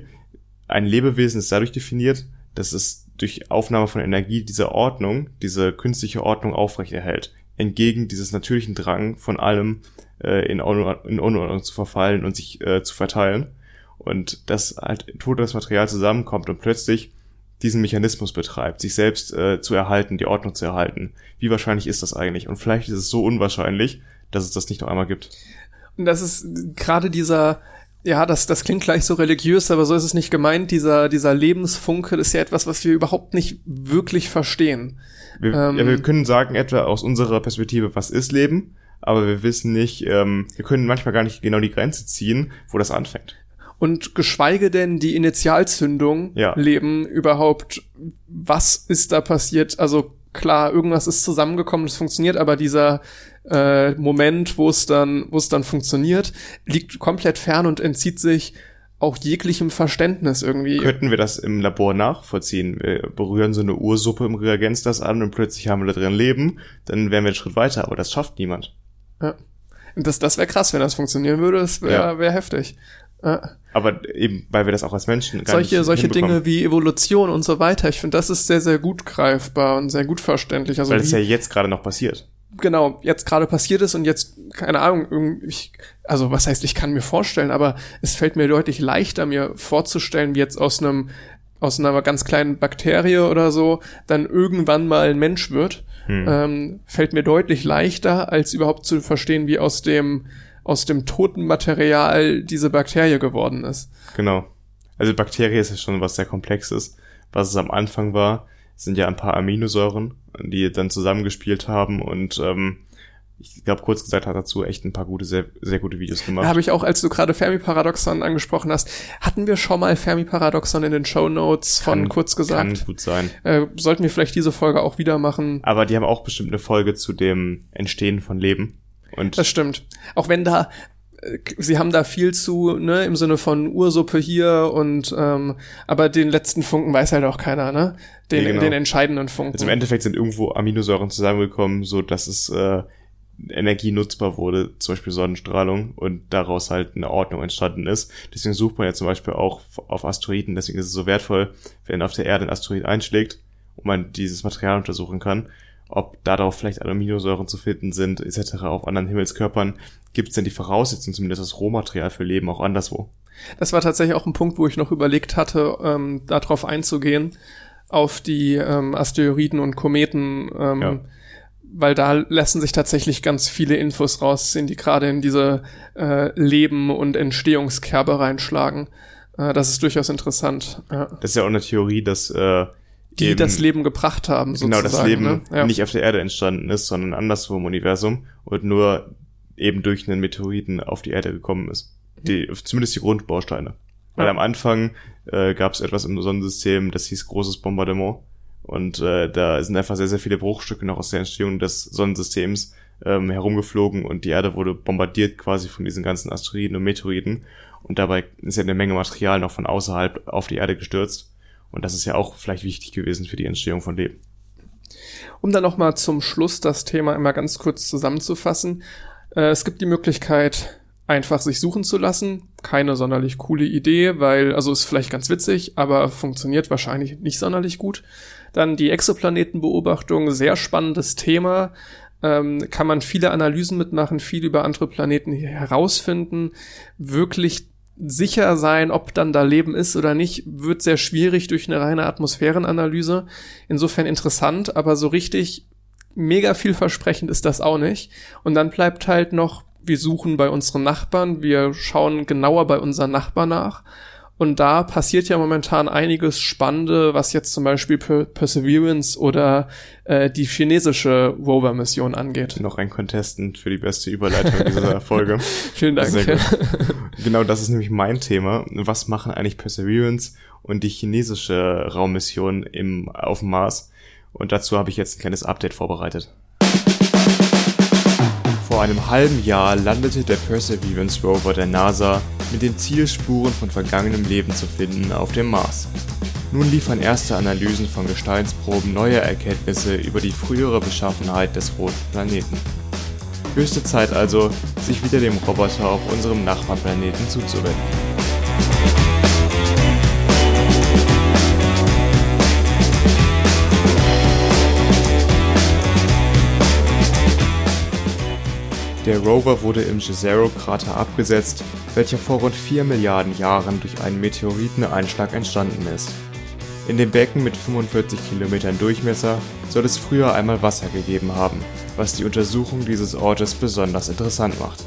ein Lebewesen ist dadurch definiert, dass es durch Aufnahme von Energie diese Ordnung, diese künstliche Ordnung aufrechterhält entgegen dieses natürlichen Drang von allem äh, in, in Unordnung zu verfallen und sich äh, zu verteilen. Und dass halt totes Material zusammenkommt und plötzlich diesen Mechanismus betreibt, sich selbst äh, zu erhalten, die Ordnung zu erhalten. Wie wahrscheinlich ist das eigentlich? Und vielleicht ist es so unwahrscheinlich, dass es das nicht noch einmal gibt. Und das ist gerade dieser, ja, das, das klingt gleich so religiös, aber so ist es nicht gemeint. Dieser, dieser Lebensfunke ist ja etwas, was wir überhaupt nicht wirklich verstehen. Wir, ähm, ja, wir können sagen etwa aus unserer Perspektive, was ist Leben, aber wir wissen nicht, ähm, wir können manchmal gar nicht genau die Grenze ziehen, wo das anfängt. Und geschweige denn die Initialzündung ja. leben überhaupt, was ist da passiert? Also klar, irgendwas ist zusammengekommen, es funktioniert, aber dieser äh, Moment, wo es dann, wo es dann funktioniert, liegt komplett fern und entzieht sich auch jeglichem Verständnis irgendwie. Könnten wir das im Labor nachvollziehen? Wir berühren so eine Ursuppe im Reagenz das an und plötzlich haben wir da drin Leben, dann wären wir einen Schritt weiter, aber das schafft niemand. Ja. Das, das wäre krass, wenn das funktionieren würde, das wäre ja. wär heftig. Ja. Aber eben, weil wir das auch als Menschen gar solche nicht solche Dinge wie Evolution und so weiter. Ich finde, das ist sehr sehr gut greifbar und sehr gut verständlich. Also weil es ja jetzt gerade noch passiert genau jetzt gerade passiert ist und jetzt keine Ahnung ich, also was heißt ich kann mir vorstellen aber es fällt mir deutlich leichter mir vorzustellen wie jetzt aus einem aus einer ganz kleinen Bakterie oder so dann irgendwann mal ein Mensch wird hm. ähm, fällt mir deutlich leichter als überhaupt zu verstehen wie aus dem aus dem toten Material diese Bakterie geworden ist genau also Bakterie ist ja schon was sehr komplexes was es am Anfang war sind ja ein paar Aminosäuren die dann zusammengespielt haben und ähm, ich glaube, kurz gesagt hat dazu echt ein paar gute, sehr, sehr gute Videos gemacht. Habe ich auch, als du gerade Fermi-Paradoxon angesprochen hast, hatten wir schon mal Fermi-Paradoxon in den Show Notes von kann, kurz gesagt. Kann gut sein. Äh, sollten wir vielleicht diese Folge auch wieder machen. Aber die haben auch bestimmt eine Folge zu dem Entstehen von Leben. Und das stimmt. Auch wenn da sie haben da viel zu, ne, im Sinne von Ursuppe hier und ähm, aber den letzten Funken weiß halt auch keiner, ne? Den, ja, genau. den entscheidenden Funken. Also im Endeffekt sind irgendwo Aminosäuren zusammengekommen, so dass es äh, Energie nutzbar wurde, zum Beispiel Sonnenstrahlung, und daraus halt eine Ordnung entstanden ist. Deswegen sucht man ja zum Beispiel auch auf Asteroiden, deswegen ist es so wertvoll, wenn auf der Erde ein Asteroid einschlägt und man dieses Material untersuchen kann ob darauf vielleicht Aminosäuren zu finden sind, etc. auf anderen Himmelskörpern, gibt es denn die Voraussetzungen, zumindest das Rohmaterial für Leben auch anderswo? Das war tatsächlich auch ein Punkt, wo ich noch überlegt hatte, ähm, darauf einzugehen, auf die ähm, Asteroiden und Kometen, ähm, ja. weil da lassen sich tatsächlich ganz viele Infos rausziehen, die gerade in diese äh, Leben- und Entstehungskerbe reinschlagen. Äh, das ist durchaus interessant. Ja. Das ist ja auch eine Theorie, dass äh, die eben, das Leben gebracht haben. Sozusagen, genau, das Leben ne? ja. nicht auf der Erde entstanden ist, sondern anderswo im Universum und nur eben durch einen Meteoriten auf die Erde gekommen ist. Die, zumindest die Grundbausteine. Weil ja. am Anfang äh, gab es etwas im Sonnensystem, das hieß großes Bombardement. Und äh, da sind einfach sehr, sehr viele Bruchstücke noch aus der Entstehung des Sonnensystems ähm, herumgeflogen und die Erde wurde bombardiert quasi von diesen ganzen Asteroiden und Meteoriten. Und dabei ist ja eine Menge Material noch von außerhalb auf die Erde gestürzt. Und das ist ja auch vielleicht wichtig gewesen für die Entstehung von Leben. Um dann nochmal zum Schluss das Thema immer ganz kurz zusammenzufassen. Äh, es gibt die Möglichkeit, einfach sich suchen zu lassen. Keine sonderlich coole Idee, weil, also ist vielleicht ganz witzig, aber funktioniert wahrscheinlich nicht sonderlich gut. Dann die Exoplanetenbeobachtung, sehr spannendes Thema. Ähm, kann man viele Analysen mitmachen, viel über andere Planeten herausfinden. Wirklich sicher sein, ob dann da Leben ist oder nicht, wird sehr schwierig durch eine reine Atmosphärenanalyse. Insofern interessant, aber so richtig mega vielversprechend ist das auch nicht. Und dann bleibt halt noch, wir suchen bei unseren Nachbarn, wir schauen genauer bei unseren Nachbarn nach und da passiert ja momentan einiges Spannende, was jetzt zum Beispiel per Perseverance oder äh, die chinesische Rover-Mission angeht. Noch ein Contestant für die beste Überleitung dieser Folge. Vielen Dank. genau, das ist nämlich mein Thema. Was machen eigentlich Perseverance und die chinesische Raummission im, auf dem Mars? Und dazu habe ich jetzt ein kleines Update vorbereitet. Vor einem halben Jahr landete der Perseverance Rover der NASA mit dem Ziel, Spuren von vergangenem Leben zu finden auf dem Mars. Nun liefern erste Analysen von Gesteinsproben neue Erkenntnisse über die frühere Beschaffenheit des roten Planeten. Höchste Zeit also, sich wieder dem Roboter auf unserem Nachbarplaneten zuzuwenden. Der Rover wurde im Jezero-Krater abgesetzt, welcher vor rund 4 Milliarden Jahren durch einen Meteoriteneinschlag entstanden ist. In dem Becken mit 45 Kilometern Durchmesser soll es früher einmal Wasser gegeben haben, was die Untersuchung dieses Ortes besonders interessant macht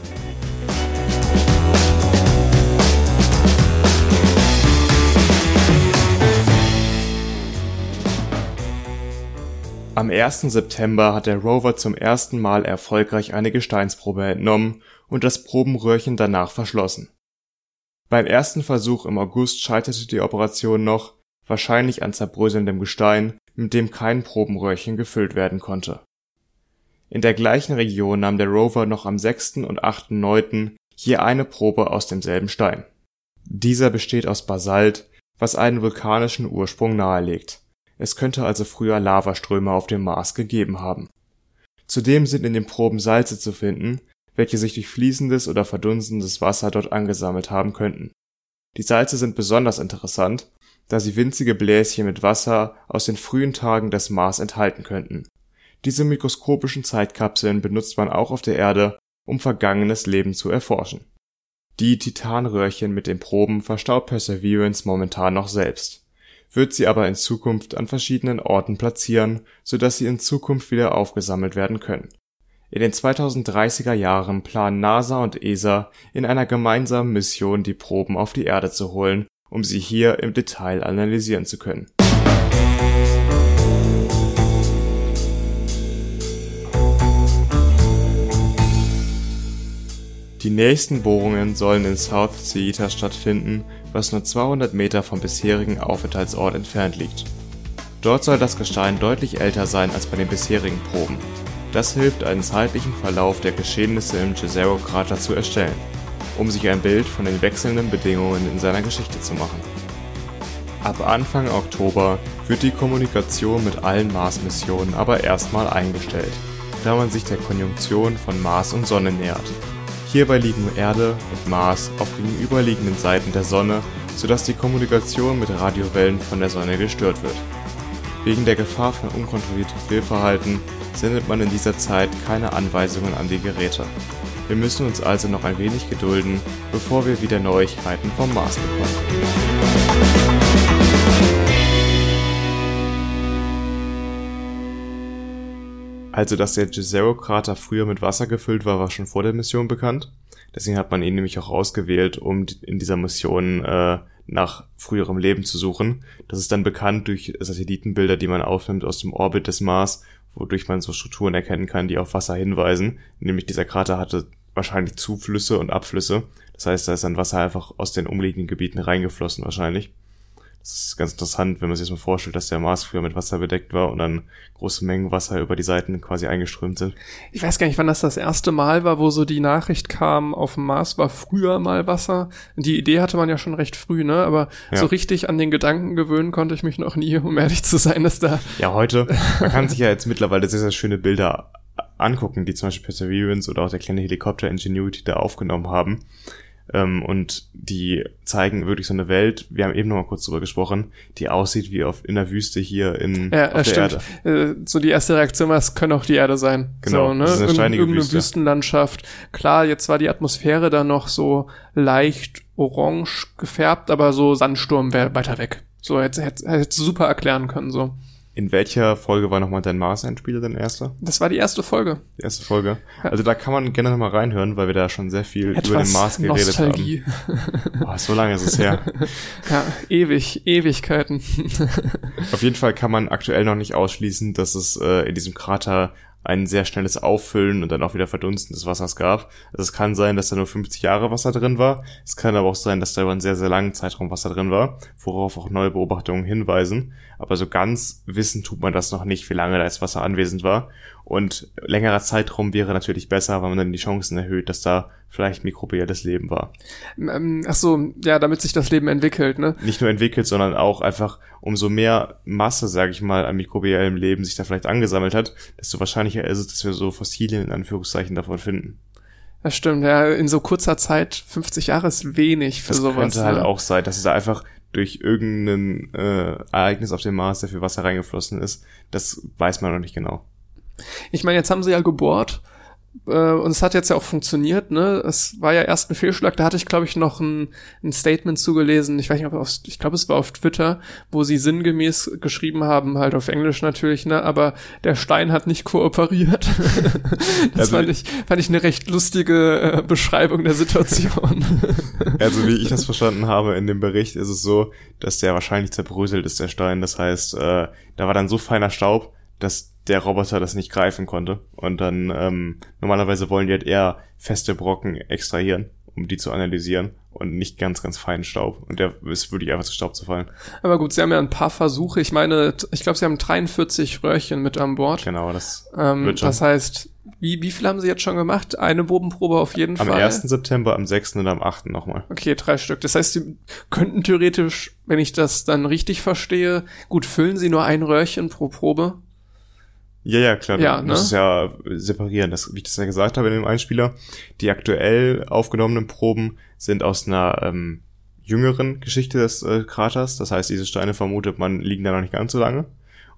Am 1. September hat der Rover zum ersten Mal erfolgreich eine Gesteinsprobe entnommen und das Probenröhrchen danach verschlossen. Beim ersten Versuch im August scheiterte die Operation noch, wahrscheinlich an zerbröselndem Gestein, mit dem kein Probenröhrchen gefüllt werden konnte. In der gleichen Region nahm der Rover noch am 6. und 8.9. je eine Probe aus demselben Stein. Dieser besteht aus Basalt, was einen vulkanischen Ursprung nahelegt es könnte also früher Lavaströme auf dem Mars gegeben haben. Zudem sind in den Proben Salze zu finden, welche sich durch fließendes oder verdunstendes Wasser dort angesammelt haben könnten. Die Salze sind besonders interessant, da sie winzige Bläschen mit Wasser aus den frühen Tagen des Mars enthalten könnten. Diese mikroskopischen Zeitkapseln benutzt man auch auf der Erde, um vergangenes Leben zu erforschen. Die Titanröhrchen mit den Proben verstaubt Perseverance momentan noch selbst wird sie aber in Zukunft an verschiedenen Orten platzieren, so dass sie in Zukunft wieder aufgesammelt werden können. In den 2030er Jahren planen NASA und ESA in einer gemeinsamen Mission die Proben auf die Erde zu holen, um sie hier im Detail analysieren zu können Die nächsten Bohrungen sollen in South Ceita stattfinden, was nur 200 Meter vom bisherigen Aufenthaltsort entfernt liegt. Dort soll das Gestein deutlich älter sein als bei den bisherigen Proben. Das hilft, einen zeitlichen Verlauf der Geschehnisse im Jezero-Krater zu erstellen, um sich ein Bild von den wechselnden Bedingungen in seiner Geschichte zu machen. Ab Anfang Oktober wird die Kommunikation mit allen Mars-Missionen aber erstmal eingestellt, da man sich der Konjunktion von Mars und Sonne nähert Hierbei liegen Erde und Mars auf gegenüberliegenden Seiten der Sonne, sodass die Kommunikation mit Radiowellen von der Sonne gestört wird. Wegen der Gefahr von unkontrolliertem Fehlverhalten sendet man in dieser Zeit keine Anweisungen an die Geräte. Wir müssen uns also noch ein wenig gedulden, bevor wir wieder Neuigkeiten vom Mars bekommen. Also, dass der Jezero-Krater früher mit Wasser gefüllt war, war schon vor der Mission bekannt. Deswegen hat man ihn nämlich auch ausgewählt, um in dieser Mission äh, nach früherem Leben zu suchen. Das ist dann bekannt durch Satellitenbilder, die man aufnimmt aus dem Orbit des Mars, wodurch man so Strukturen erkennen kann, die auf Wasser hinweisen. Nämlich dieser Krater hatte wahrscheinlich Zuflüsse und Abflüsse. Das heißt, da ist dann Wasser einfach aus den umliegenden Gebieten reingeflossen wahrscheinlich. Das ist ganz interessant, wenn man sich das mal vorstellt, dass der Mars früher mit Wasser bedeckt war und dann große Mengen Wasser über die Seiten quasi eingeströmt sind. Ich weiß gar nicht, wann das das erste Mal war, wo so die Nachricht kam, auf dem Mars war früher mal Wasser. Die Idee hatte man ja schon recht früh, ne? Aber ja. so richtig an den Gedanken gewöhnen konnte ich mich noch nie, um ehrlich zu sein, dass da. Ja, heute, man kann sich ja jetzt mittlerweile sehr, sehr schöne Bilder angucken, die zum Beispiel Perseverance oder auch der kleine Helikopter Ingenuity da aufgenommen haben. Ähm, und die zeigen wirklich so eine Welt, wir haben eben noch mal kurz drüber gesprochen, die aussieht wie auf, in der Wüste hier in ja, auf der stimmt. Erde. Äh, so die erste Reaktion war, es könnte auch die Erde sein. Genau, so, ne? das ist eine steinige Irgendeine Wüste. Wüstenlandschaft. Klar, jetzt war die Atmosphäre da noch so leicht orange gefärbt, aber so Sandsturm wäre weiter weg. So hätte hätte hätte super erklären können so. In welcher Folge war nochmal dein Mars-Endspieler, dein erster? Das war die erste Folge. Die erste Folge. Also da kann man gerne nochmal reinhören, weil wir da schon sehr viel Etwas über den Mars geredet Nostalgie. haben. Boah, so lange ist es her. ja, ewig, Ewigkeiten. Auf jeden Fall kann man aktuell noch nicht ausschließen, dass es äh, in diesem Krater ein sehr schnelles Auffüllen und dann auch wieder Verdunsten des Wassers gab. Also es kann sein, dass da nur 50 Jahre Wasser drin war. Es kann aber auch sein, dass da über einen sehr, sehr langen Zeitraum Wasser drin war, worauf auch neue Beobachtungen hinweisen. Aber so ganz wissen tut man das noch nicht, wie lange da jetzt Wasser anwesend war. Und längerer Zeitraum wäre natürlich besser, weil man dann die Chancen erhöht, dass da vielleicht mikrobielles Leben war. Ähm, ach so, ja, damit sich das Leben entwickelt, ne? Nicht nur entwickelt, sondern auch einfach umso mehr Masse, sage ich mal, an mikrobiellem Leben sich da vielleicht angesammelt hat, desto wahrscheinlicher ist es, dass wir so Fossilien in Anführungszeichen davon finden. Das stimmt, ja, in so kurzer Zeit, 50 Jahre ist wenig für Das sowas. könnte halt ne? auch sein, dass es da einfach durch irgendein äh, Ereignis auf dem Mars sehr viel Wasser reingeflossen ist. Das weiß man noch nicht genau. Ich meine, jetzt haben sie ja gebohrt äh, und es hat jetzt ja auch funktioniert, ne? Es war ja erst ein Fehlschlag, da hatte ich, glaube ich, noch ein, ein Statement zugelesen, ich weiß nicht, ob auf, ich glaube, es war auf Twitter, wo sie sinngemäß geschrieben haben, halt auf Englisch natürlich, ne? Aber der Stein hat nicht kooperiert. das Also- fand ich, fand ich eine recht lustige äh, Beschreibung der Situation. Also wie ich das verstanden habe in dem Bericht, ist es so, dass der wahrscheinlich zerbröselt ist, der Stein. Das heißt, äh, da war dann so feiner Staub, dass der Roboter das nicht greifen konnte. Und dann ähm, normalerweise wollen die halt eher feste Brocken extrahieren, um die zu analysieren und nicht ganz, ganz feinen Staub. Und der ist wirklich einfach zu Staub zu fallen. Aber gut, sie haben ja ein paar Versuche. Ich meine, ich glaube, sie haben 43 Röhrchen mit an Bord. Genau, das Ähm, wird schon. das heißt, wie, wie viel haben sie jetzt schon gemacht? Eine Bodenprobe auf jeden am Fall. 1. September, am 6. und am 8. nochmal. Okay, drei Stück. Das heißt, sie könnten theoretisch, wenn ich das dann richtig verstehe, gut, füllen sie nur ein Röhrchen pro Probe? Ja, ja, klar. Ja, du ne? musst es ja separieren. Das, wie ich das ja gesagt habe in dem Einspieler, die aktuell aufgenommenen Proben sind aus einer ähm, jüngeren Geschichte des äh, Kraters. Das heißt, diese Steine vermutet man liegen da noch nicht ganz so lange.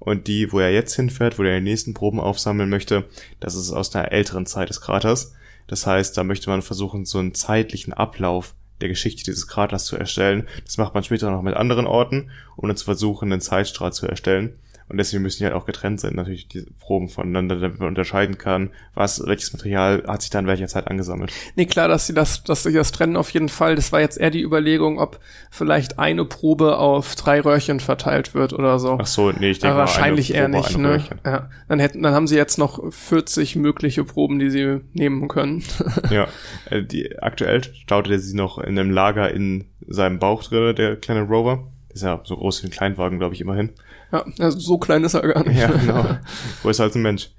Und die, wo er jetzt hinfährt, wo er die nächsten Proben aufsammeln möchte, das ist aus einer älteren Zeit des Kraters. Das heißt, da möchte man versuchen, so einen zeitlichen Ablauf der Geschichte dieses Kraters zu erstellen. Das macht man später noch mit anderen Orten, um dann zu versuchen, einen Zeitstrahl zu erstellen. Und deswegen müssen die halt auch getrennt sein, natürlich die Proben voneinander, damit man unterscheiden kann, was, welches Material hat sich da in welcher Zeit angesammelt. Nee, klar, dass sie das, dass sie das trennen auf jeden Fall. Das war jetzt eher die Überlegung, ob vielleicht eine Probe auf drei Röhrchen verteilt wird oder so. Ach so, nee, ich denke Aber wahrscheinlich eher Probe, nicht, ne? Röhrchen. Ja. Dann hätten, dann haben sie jetzt noch 40 mögliche Proben, die sie nehmen können. Ja, äh, die, aktuell staute sie noch in einem Lager in seinem Bauch drin, der kleine Rover. Ist ja so groß wie ein Kleinwagen, glaube ich, immerhin. Ja, also so klein ist er gar nicht. Ja, genau. Größer als ein Mensch.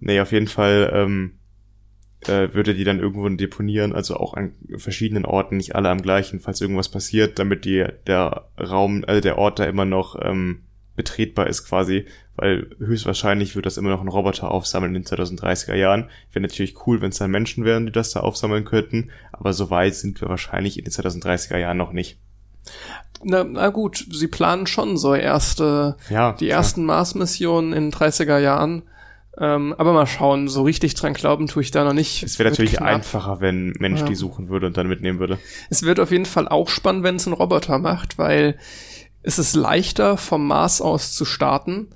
Nee, auf jeden Fall ähm, äh, würde die dann irgendwo deponieren, also auch an verschiedenen Orten, nicht alle am gleichen, falls irgendwas passiert, damit die der Raum, also der Ort da immer noch ähm, betretbar ist quasi, weil höchstwahrscheinlich wird das immer noch ein Roboter aufsammeln in den 2030er Jahren. Wäre natürlich cool, wenn es dann Menschen wären, die das da aufsammeln könnten, aber so weit sind wir wahrscheinlich in den 2030er Jahren noch nicht. Na, na gut, sie planen schon so erste, Ja, die klar. ersten Mars-Missionen in den 30er Jahren. Ähm, aber mal schauen, so richtig dran glauben tue ich da noch nicht. Es wäre natürlich knapp. einfacher, wenn ein Mensch Ja. die suchen würde und dann mitnehmen würde. Es wird auf jeden Fall auch spannend, wenn es ein Roboter macht, weil es ist leichter vom Mars aus zu starten,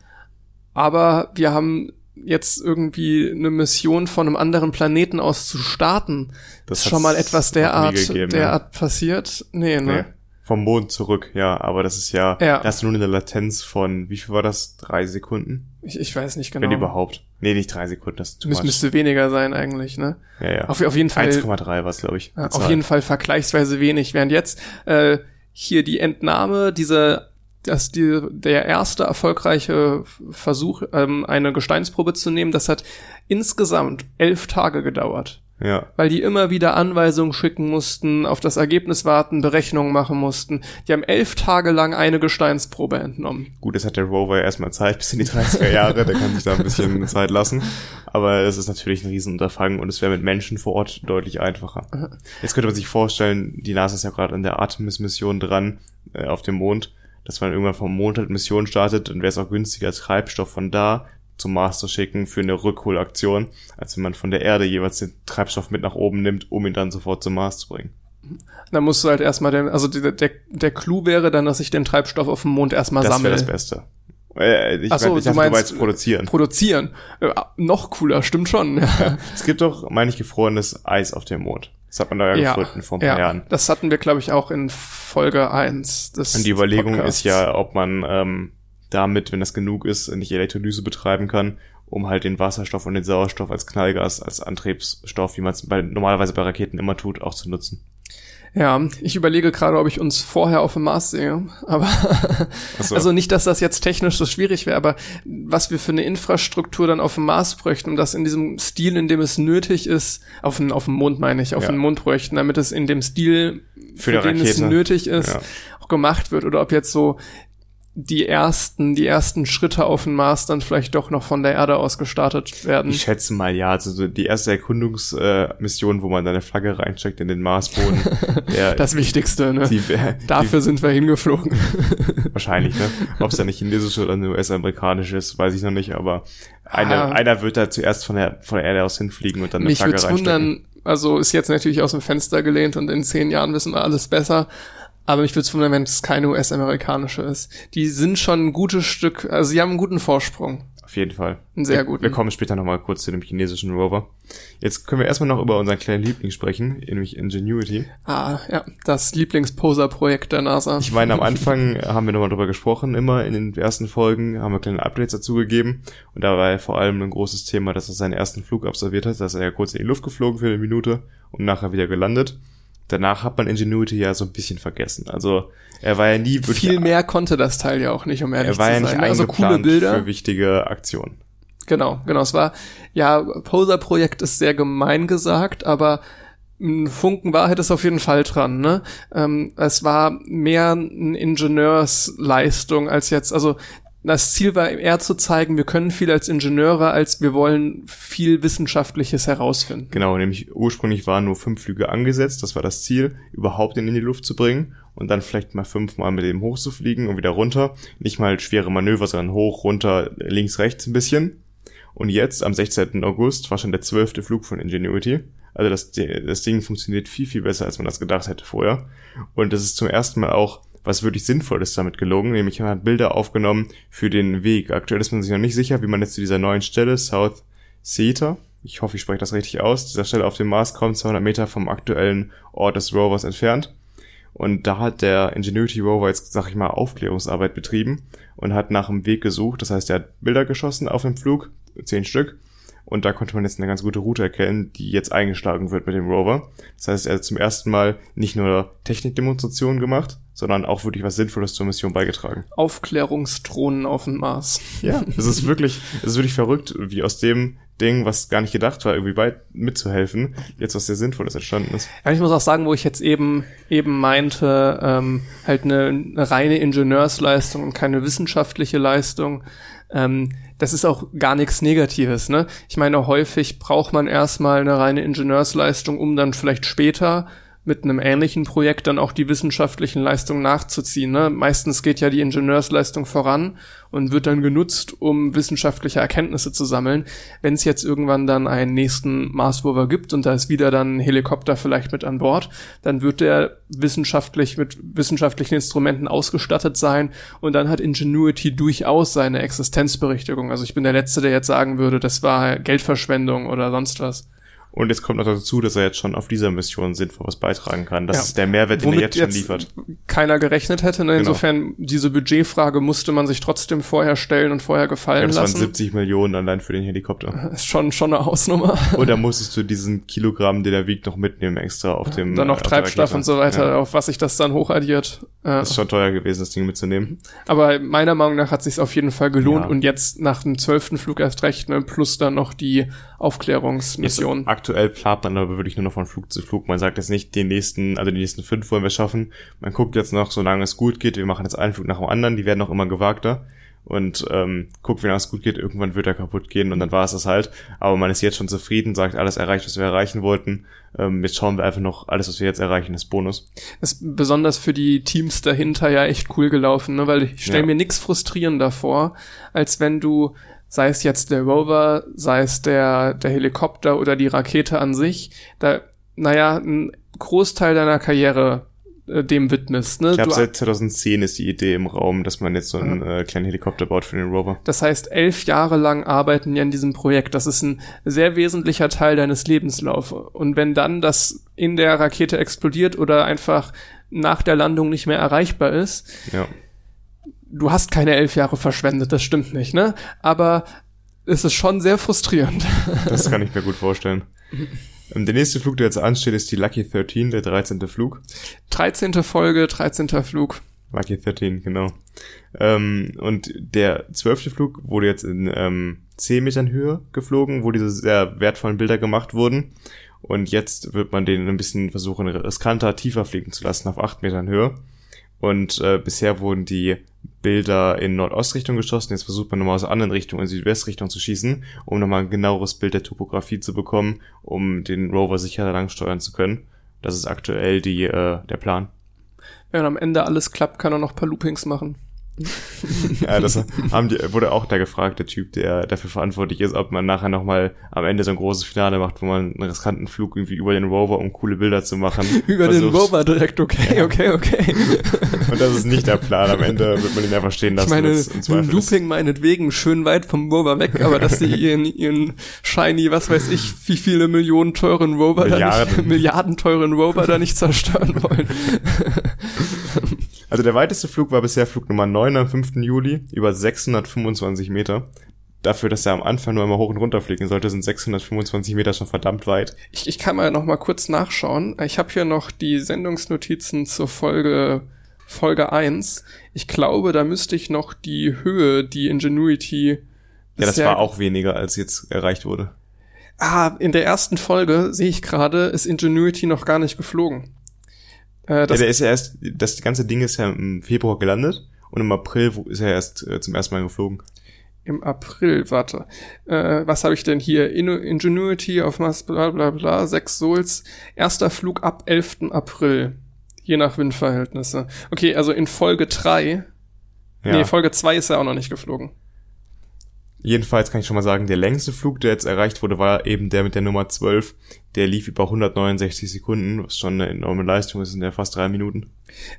aber wir haben jetzt irgendwie eine Mission von einem anderen Planeten aus zu starten. Das ist schon mal etwas derart, gegeben, ja. derart passiert. Nee, Nee. Vom Mond zurück, ja, aber das ist ja, Ja. da hast du nur eine Latenz von, wie viel war das? Drei Sekunden? Ich, ich weiß nicht genau. Wenn überhaupt. Nee, nicht drei Sekunden, das ist Müs much. müsste weniger sein eigentlich, ne? Ja, ja. Auf, auf jeden Fall. 1,3 war es, glaube ich. Ja, auf jeden Fall vergleichsweise wenig. Während jetzt äh, hier die Entnahme, diese dass die, der erste erfolgreiche Versuch, ähm, eine Gesteinsprobe zu nehmen, das hat insgesamt elf Tage gedauert. Ja. Weil die immer wieder Anweisungen schicken mussten, auf das Ergebnis warten, Berechnungen machen mussten. Die haben elf Tage lang eine Gesteinsprobe entnommen. Gut, es hat der Rover ja erstmal Zeit bis in die 30er Jahre, der kann sich da ein bisschen Zeit lassen. Aber es ist natürlich ein Riesenunterfangen und es wäre mit Menschen vor Ort deutlich einfacher. Jetzt könnte man sich vorstellen, die NASA ist ja gerade an der Artemis-Mission dran, äh, auf dem Mond, dass man irgendwann vom Mond halt Mission startet und wäre es auch günstiger, Treibstoff von da zum Mars zu schicken für eine Rückholaktion, als wenn man von der Erde jeweils den Treibstoff mit nach oben nimmt, um ihn dann sofort zum Mars zu bringen. Dann musst du halt erstmal den, also der, der, der Clou wäre dann, dass ich den Treibstoff auf dem Mond erstmal Das sammle. wäre das Beste. Äh, ich Ach so, mein, ich du meinst- du meinst produzieren. Produzieren. Äh, noch cooler, stimmt schon. Ja, Es gibt doch, meine ich, gefrorenes Eis auf dem Mond. Das hat man da ja, gefunden vor ein paar ja. Jahren. Das hatten wir, glaube ich, auch in Folge 1 des Und die Überlegung Podcasts. ist ja, ob man ähm, damit, wenn das genug ist, nicht Elektrolyse betreiben kann, um halt den Wasserstoff und den Sauerstoff als Knallgas, als Antriebsstoff, wie man es bei, normalerweise bei Raketen immer tut, auch zu nutzen. Ja, ich überlege gerade, ob ich uns vorher auf dem Mars sehe. Aber so. also nicht, dass das jetzt technisch so schwierig wäre, aber was wir für eine Infrastruktur dann auf dem Mars bräuchten, um das in diesem Stil, in dem es nötig ist, auf dem, auf dem Mond meine ich, auf Ja. dem Mond bräuchten, damit es in dem Stil, für, Für den es Rakete. nötig ist, Ja. auch gemacht wird. Oder ob jetzt so die ersten, die ersten Schritte auf dem Mars dann vielleicht doch noch von der Erde aus gestartet werden. Ich schätze mal, ja, also so die erste Erkundungsmission, äh, wo man seine Flagge reinsteckt in den Marsboden, der, das Wichtigste, ne? die, die, Dafür sind wir hingeflogen. wahrscheinlich, ne? Ob es dann eine chinesische oder eine US-amerikanische ist, weiß ich noch nicht, aber einer, Ah. einer wird da zuerst von der, von der Erde aus hinfliegen und dann eine Mich Flagge würde reinstecken. wundern, also ist jetzt natürlich aus dem Fenster gelehnt und in zehn Jahren wissen wir alles besser. Aber mich würde es wundern, wenn es keine US-amerikanische ist. Die sind schon ein gutes Stück, also sie haben einen guten Vorsprung. Auf jeden Fall. Einen sehr guten. Wir kommen später nochmal kurz zu dem chinesischen Rover. Jetzt können wir erstmal noch über unseren kleinen Liebling sprechen, nämlich Ingenuity. Ah, ja, das Lieblingsposer-Projekt der NASA. Ich meine, am Anfang haben wir nochmal drüber gesprochen, immer in den ersten Folgen haben wir kleine Updates dazu gegeben. Und da war ja vor allem ein großes Thema, dass er seinen ersten Flug absolviert hat. Da ist er ja kurz in die Luft geflogen für eine Minute und nachher wieder gelandet. Danach hat man Ingenuity ja so ein bisschen vergessen. Also er war ja nie wirklich Viel mehr konnte das Teil ja auch nicht, um ehrlich er war zu ja sein. nicht also coole Bilder. für wichtige Aktionen. Genau, genau. Es war, ja, Poser-Projekt ist sehr gemein gesagt, aber ein Funken Wahrheit ist auf jeden Fall dran, ne? Ähm, es war mehr eine Ingenieursleistung als jetzt, also das Ziel war eher zu zeigen, wir können viel als Ingenieure, als wir wollen viel Wissenschaftliches herausfinden. Genau, nämlich ursprünglich waren nur fünf Flüge angesetzt. Das war das Ziel, überhaupt ihn in die Luft zu bringen und dann vielleicht mal fünfmal mit dem hochzufliegen und wieder runter. Nicht mal schwere Manöver, sondern hoch, runter, links, rechts ein bisschen. Und jetzt, am 16. August, war schon der zwölfte Flug von Ingenuity. Also das, das Ding funktioniert viel, viel besser, als man das gedacht hätte vorher. Und es ist zum ersten Mal auch was wirklich Sinnvolles damit gelungen, nämlich man hat Bilder aufgenommen für den Weg. Aktuell ist man sich noch nicht sicher, wie man jetzt zu dieser neuen Stelle, South Theta, ich hoffe, ich spreche das richtig aus, dieser Stelle auf dem Mars kommt 200 Meter vom aktuellen Ort des Rovers entfernt. Und da hat der Ingenuity Rover jetzt, sag ich mal, Aufklärungsarbeit betrieben und hat nach einem Weg gesucht. Das heißt, er hat Bilder geschossen auf dem Flug, zehn Stück. Und da konnte man jetzt eine ganz gute Route erkennen, die jetzt eingeschlagen wird mit dem Rover. Das heißt, er hat zum ersten Mal nicht nur Technikdemonstrationen gemacht, sondern auch wirklich was Sinnvolles zur Mission beigetragen. Aufklärungsdrohnen auf dem Mars. Ja, es ist wirklich, es ist wirklich verrückt, wie aus dem Ding, was gar nicht gedacht war, irgendwie bei mitzuhelfen, jetzt was sehr Sinnvolles entstanden ist. Ja, ich muss auch sagen, wo ich jetzt eben eben meinte, ähm, halt eine, eine reine Ingenieursleistung und keine wissenschaftliche Leistung. Ähm, das ist auch gar nichts Negatives, ne? Ich meine, häufig braucht man erstmal eine reine Ingenieursleistung, um dann vielleicht später mit einem ähnlichen Projekt dann auch die wissenschaftlichen Leistungen nachzuziehen. Ne? Meistens geht ja die Ingenieursleistung voran und wird dann genutzt, um wissenschaftliche Erkenntnisse zu sammeln. Wenn es jetzt irgendwann dann einen nächsten Mars Rover gibt und da ist wieder dann ein Helikopter vielleicht mit an Bord, dann wird der wissenschaftlich mit wissenschaftlichen Instrumenten ausgestattet sein und dann hat Ingenuity durchaus seine Existenzberechtigung. Also ich bin der Letzte, der jetzt sagen würde, das war Geldverschwendung oder sonst was. Und jetzt kommt noch dazu, dass er jetzt schon auf dieser Mission sinnvoll was beitragen kann. Das Ja. ist der Mehrwert, den er jetzt schon liefert. keiner gerechnet hätte. Ne? Genau. Insofern, diese Budgetfrage musste man sich trotzdem vorher stellen und vorher Ja, gefallen das waren lassen. 70 Millionen allein für den Helikopter. ist schon, schon eine Hausnummer. Oder musstest du diesen Kilogramm, den er wiegt, noch mitnehmen extra auf dem Dann noch äh, Treibstoff und so weiter, Ja. auf was sich das dann hochaddiert. Das ist schon teuer gewesen, das Ding mitzunehmen. Aber meiner Meinung nach hat sich auf jeden Fall gelohnt Ja. und jetzt nach dem zwölften Flug erst recht, ne, plus dann noch die Aufklärungsmission. Aktuell plant man aber wirklich nur noch von Flug zu Flug. Man sagt jetzt nicht, den nächsten, also die nächsten fünf wollen wir schaffen. Man guckt jetzt noch, solange es gut geht, wir machen jetzt einen Flug nach dem anderen, die werden auch immer gewagter. Und ähm, guckt, wie lange es gut geht, irgendwann wird er kaputt gehen und dann war es das halt. Aber man ist jetzt schon zufrieden, sagt alles erreicht, was wir erreichen wollten. Ähm, jetzt schauen wir einfach noch, alles, was wir jetzt erreichen, ist Bonus. Das ist besonders für die Teams dahinter ja echt cool gelaufen, ne? weil ich stelle Ja. mir nichts frustrierender vor, als wenn du, sei es jetzt der Rover, sei es der, der Helikopter oder die Rakete an sich, da, naja, ein Großteil deiner Karriere äh, dem widmest. Ne? Ich glaube, seit 2010 ist die Idee im Raum, dass man jetzt so einen äh, kleinen Helikopter baut für den Rover. Das heißt, elf Jahre lang arbeiten die an diesem Projekt. Das ist ein sehr wesentlicher Teil deines Lebenslaufs. Und wenn dann das in der Rakete explodiert oder einfach nach der Landung nicht mehr erreichbar ist, Ja. Du hast keine elf Jahre verschwendet, das stimmt nicht, ne? Aber es ist schon sehr frustrierend. Das kann ich mir gut vorstellen. Ähm, Der nächste Flug, der jetzt ansteht, ist die Lucky 13, der 13. Flug. 13. Folge, 13. Flug. Lucky 13, genau. Ähm, und der zwölfte Flug wurde jetzt in ähm, 10 Metern Höhe geflogen, wo diese sehr wertvollen Bilder gemacht wurden. Und jetzt wird man den ein bisschen versuchen, riskanter, tiefer fliegen zu lassen, auf 8 Metern Höhe. Und äh, bisher wurden die Bilder in Nordоstrichtung geschossen. Jetzt versucht man nochmal aus der anderen Richtung, in Südwestrichtung zu schießen, um nochmal ein genaueres Bild der Topografie zu bekommen, um den Rover sicherer lang steuern zu können. Das ist aktuell die, äh, der Plan. Wenn am Ende alles klappt, kann er noch ein paar Loopings machen. Ja, das haben die, wurde auch da gefragt, der Typ, der dafür verantwortlich ist, ob man nachher nochmal am Ende so ein großes Finale macht, wo man einen riskanten Flug irgendwie über den Rover, um coole Bilder zu machen. Über den versucht. Rover direkt, okay, okay, okay. Und das ist nicht der Plan. Am Ende wird man ihn einfach stehen Ich lassen. meine, wenn's im. Looping meinetwegen schön weit vom Rover weg, aber dass sie ihren, ihren shiny, was weiß ich, wie viele Millionen teuren Rover da nicht, Milliarden. Milliarden teuren Rover da nicht zerstören wollen. Also der weiteste Flug war bisher Flug Nummer 9 am 5. Juli, über 625 Meter. Dafür, dass er am Anfang nur einmal hoch und runter fliegen sollte, sind 625 Meter schon verdammt weit. Ich, ich kann mal noch mal kurz nachschauen. Ich habe hier noch die Sendungsnotizen zur Folge Folge 1. Ich glaube, da müsste ich noch die Höhe, die Ingenuity Ja, das war auch weniger, als jetzt erreicht wurde. Ah, in der ersten Folge sehe ich gerade, ist Ingenuity noch gar nicht geflogen. Äh, Ja, der ist ja erst, das ganze Ding ist ja im Februar gelandet und im April ist er erst äh, zum ersten Mal geflogen. Im April, warte. Äh, was habe ich denn hier? Inno- Ingenuity auf Mars, bla bla bla, 6 Souls. Erster Flug ab 11. April. Je nach Windverhältnisse. Okay, also in Folge 3. Ja. Nee, Folge 2 ist er auch noch nicht geflogen. Jedenfalls kann ich schon mal sagen, der längste Flug, der jetzt erreicht wurde, war eben der mit der Nummer 12. Der lief über 169 Sekunden, was schon eine enorme Leistung ist, in der fast drei Minuten.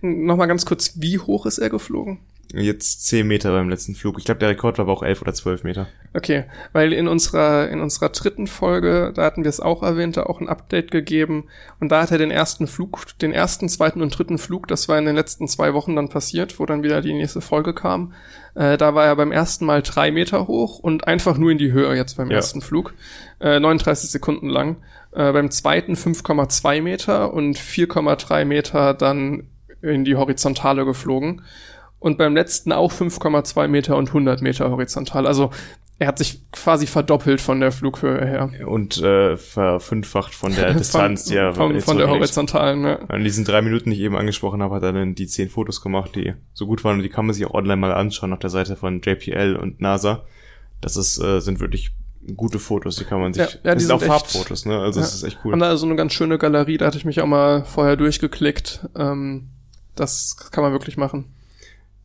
Nochmal ganz kurz, wie hoch ist er geflogen? Jetzt 10 Meter beim letzten Flug. Ich glaube, der Rekord war aber auch 11 oder 12 Meter. Okay, weil in unserer, in unserer dritten Folge, da hatten wir es auch erwähnt, da auch ein Update gegeben und da hat er den ersten Flug, den ersten, zweiten und dritten Flug, das war in den letzten zwei Wochen dann passiert, wo dann wieder die nächste Folge kam. Äh, da war er beim ersten Mal drei Meter hoch und einfach nur in die Höhe jetzt beim Ja. ersten Flug, äh, 39 Sekunden lang. Äh, beim zweiten 5,2 Meter und 4,3 Meter dann in die Horizontale geflogen. Und beim letzten auch 5,2 Meter und 100 Meter horizontal. Also er hat sich quasi verdoppelt von der Flughöhe her. Und äh, verfünffacht von der Distanz, die er von, von, von der horizontalen, ja. In diesen drei Minuten, die ich eben angesprochen habe, hat er dann die zehn Fotos gemacht, die so gut waren und die kann man sich auch online mal anschauen auf der Seite von JPL und NASA. Das ist, äh, sind wirklich gute Fotos, die kann man sich. Ja, ja, die sind auch echt- Farbfotos, ne? Also Ja. das ist echt cool. Haben da also eine ganz schöne Galerie, da hatte ich mich auch mal vorher durchgeklickt. Ähm, das kann man wirklich machen.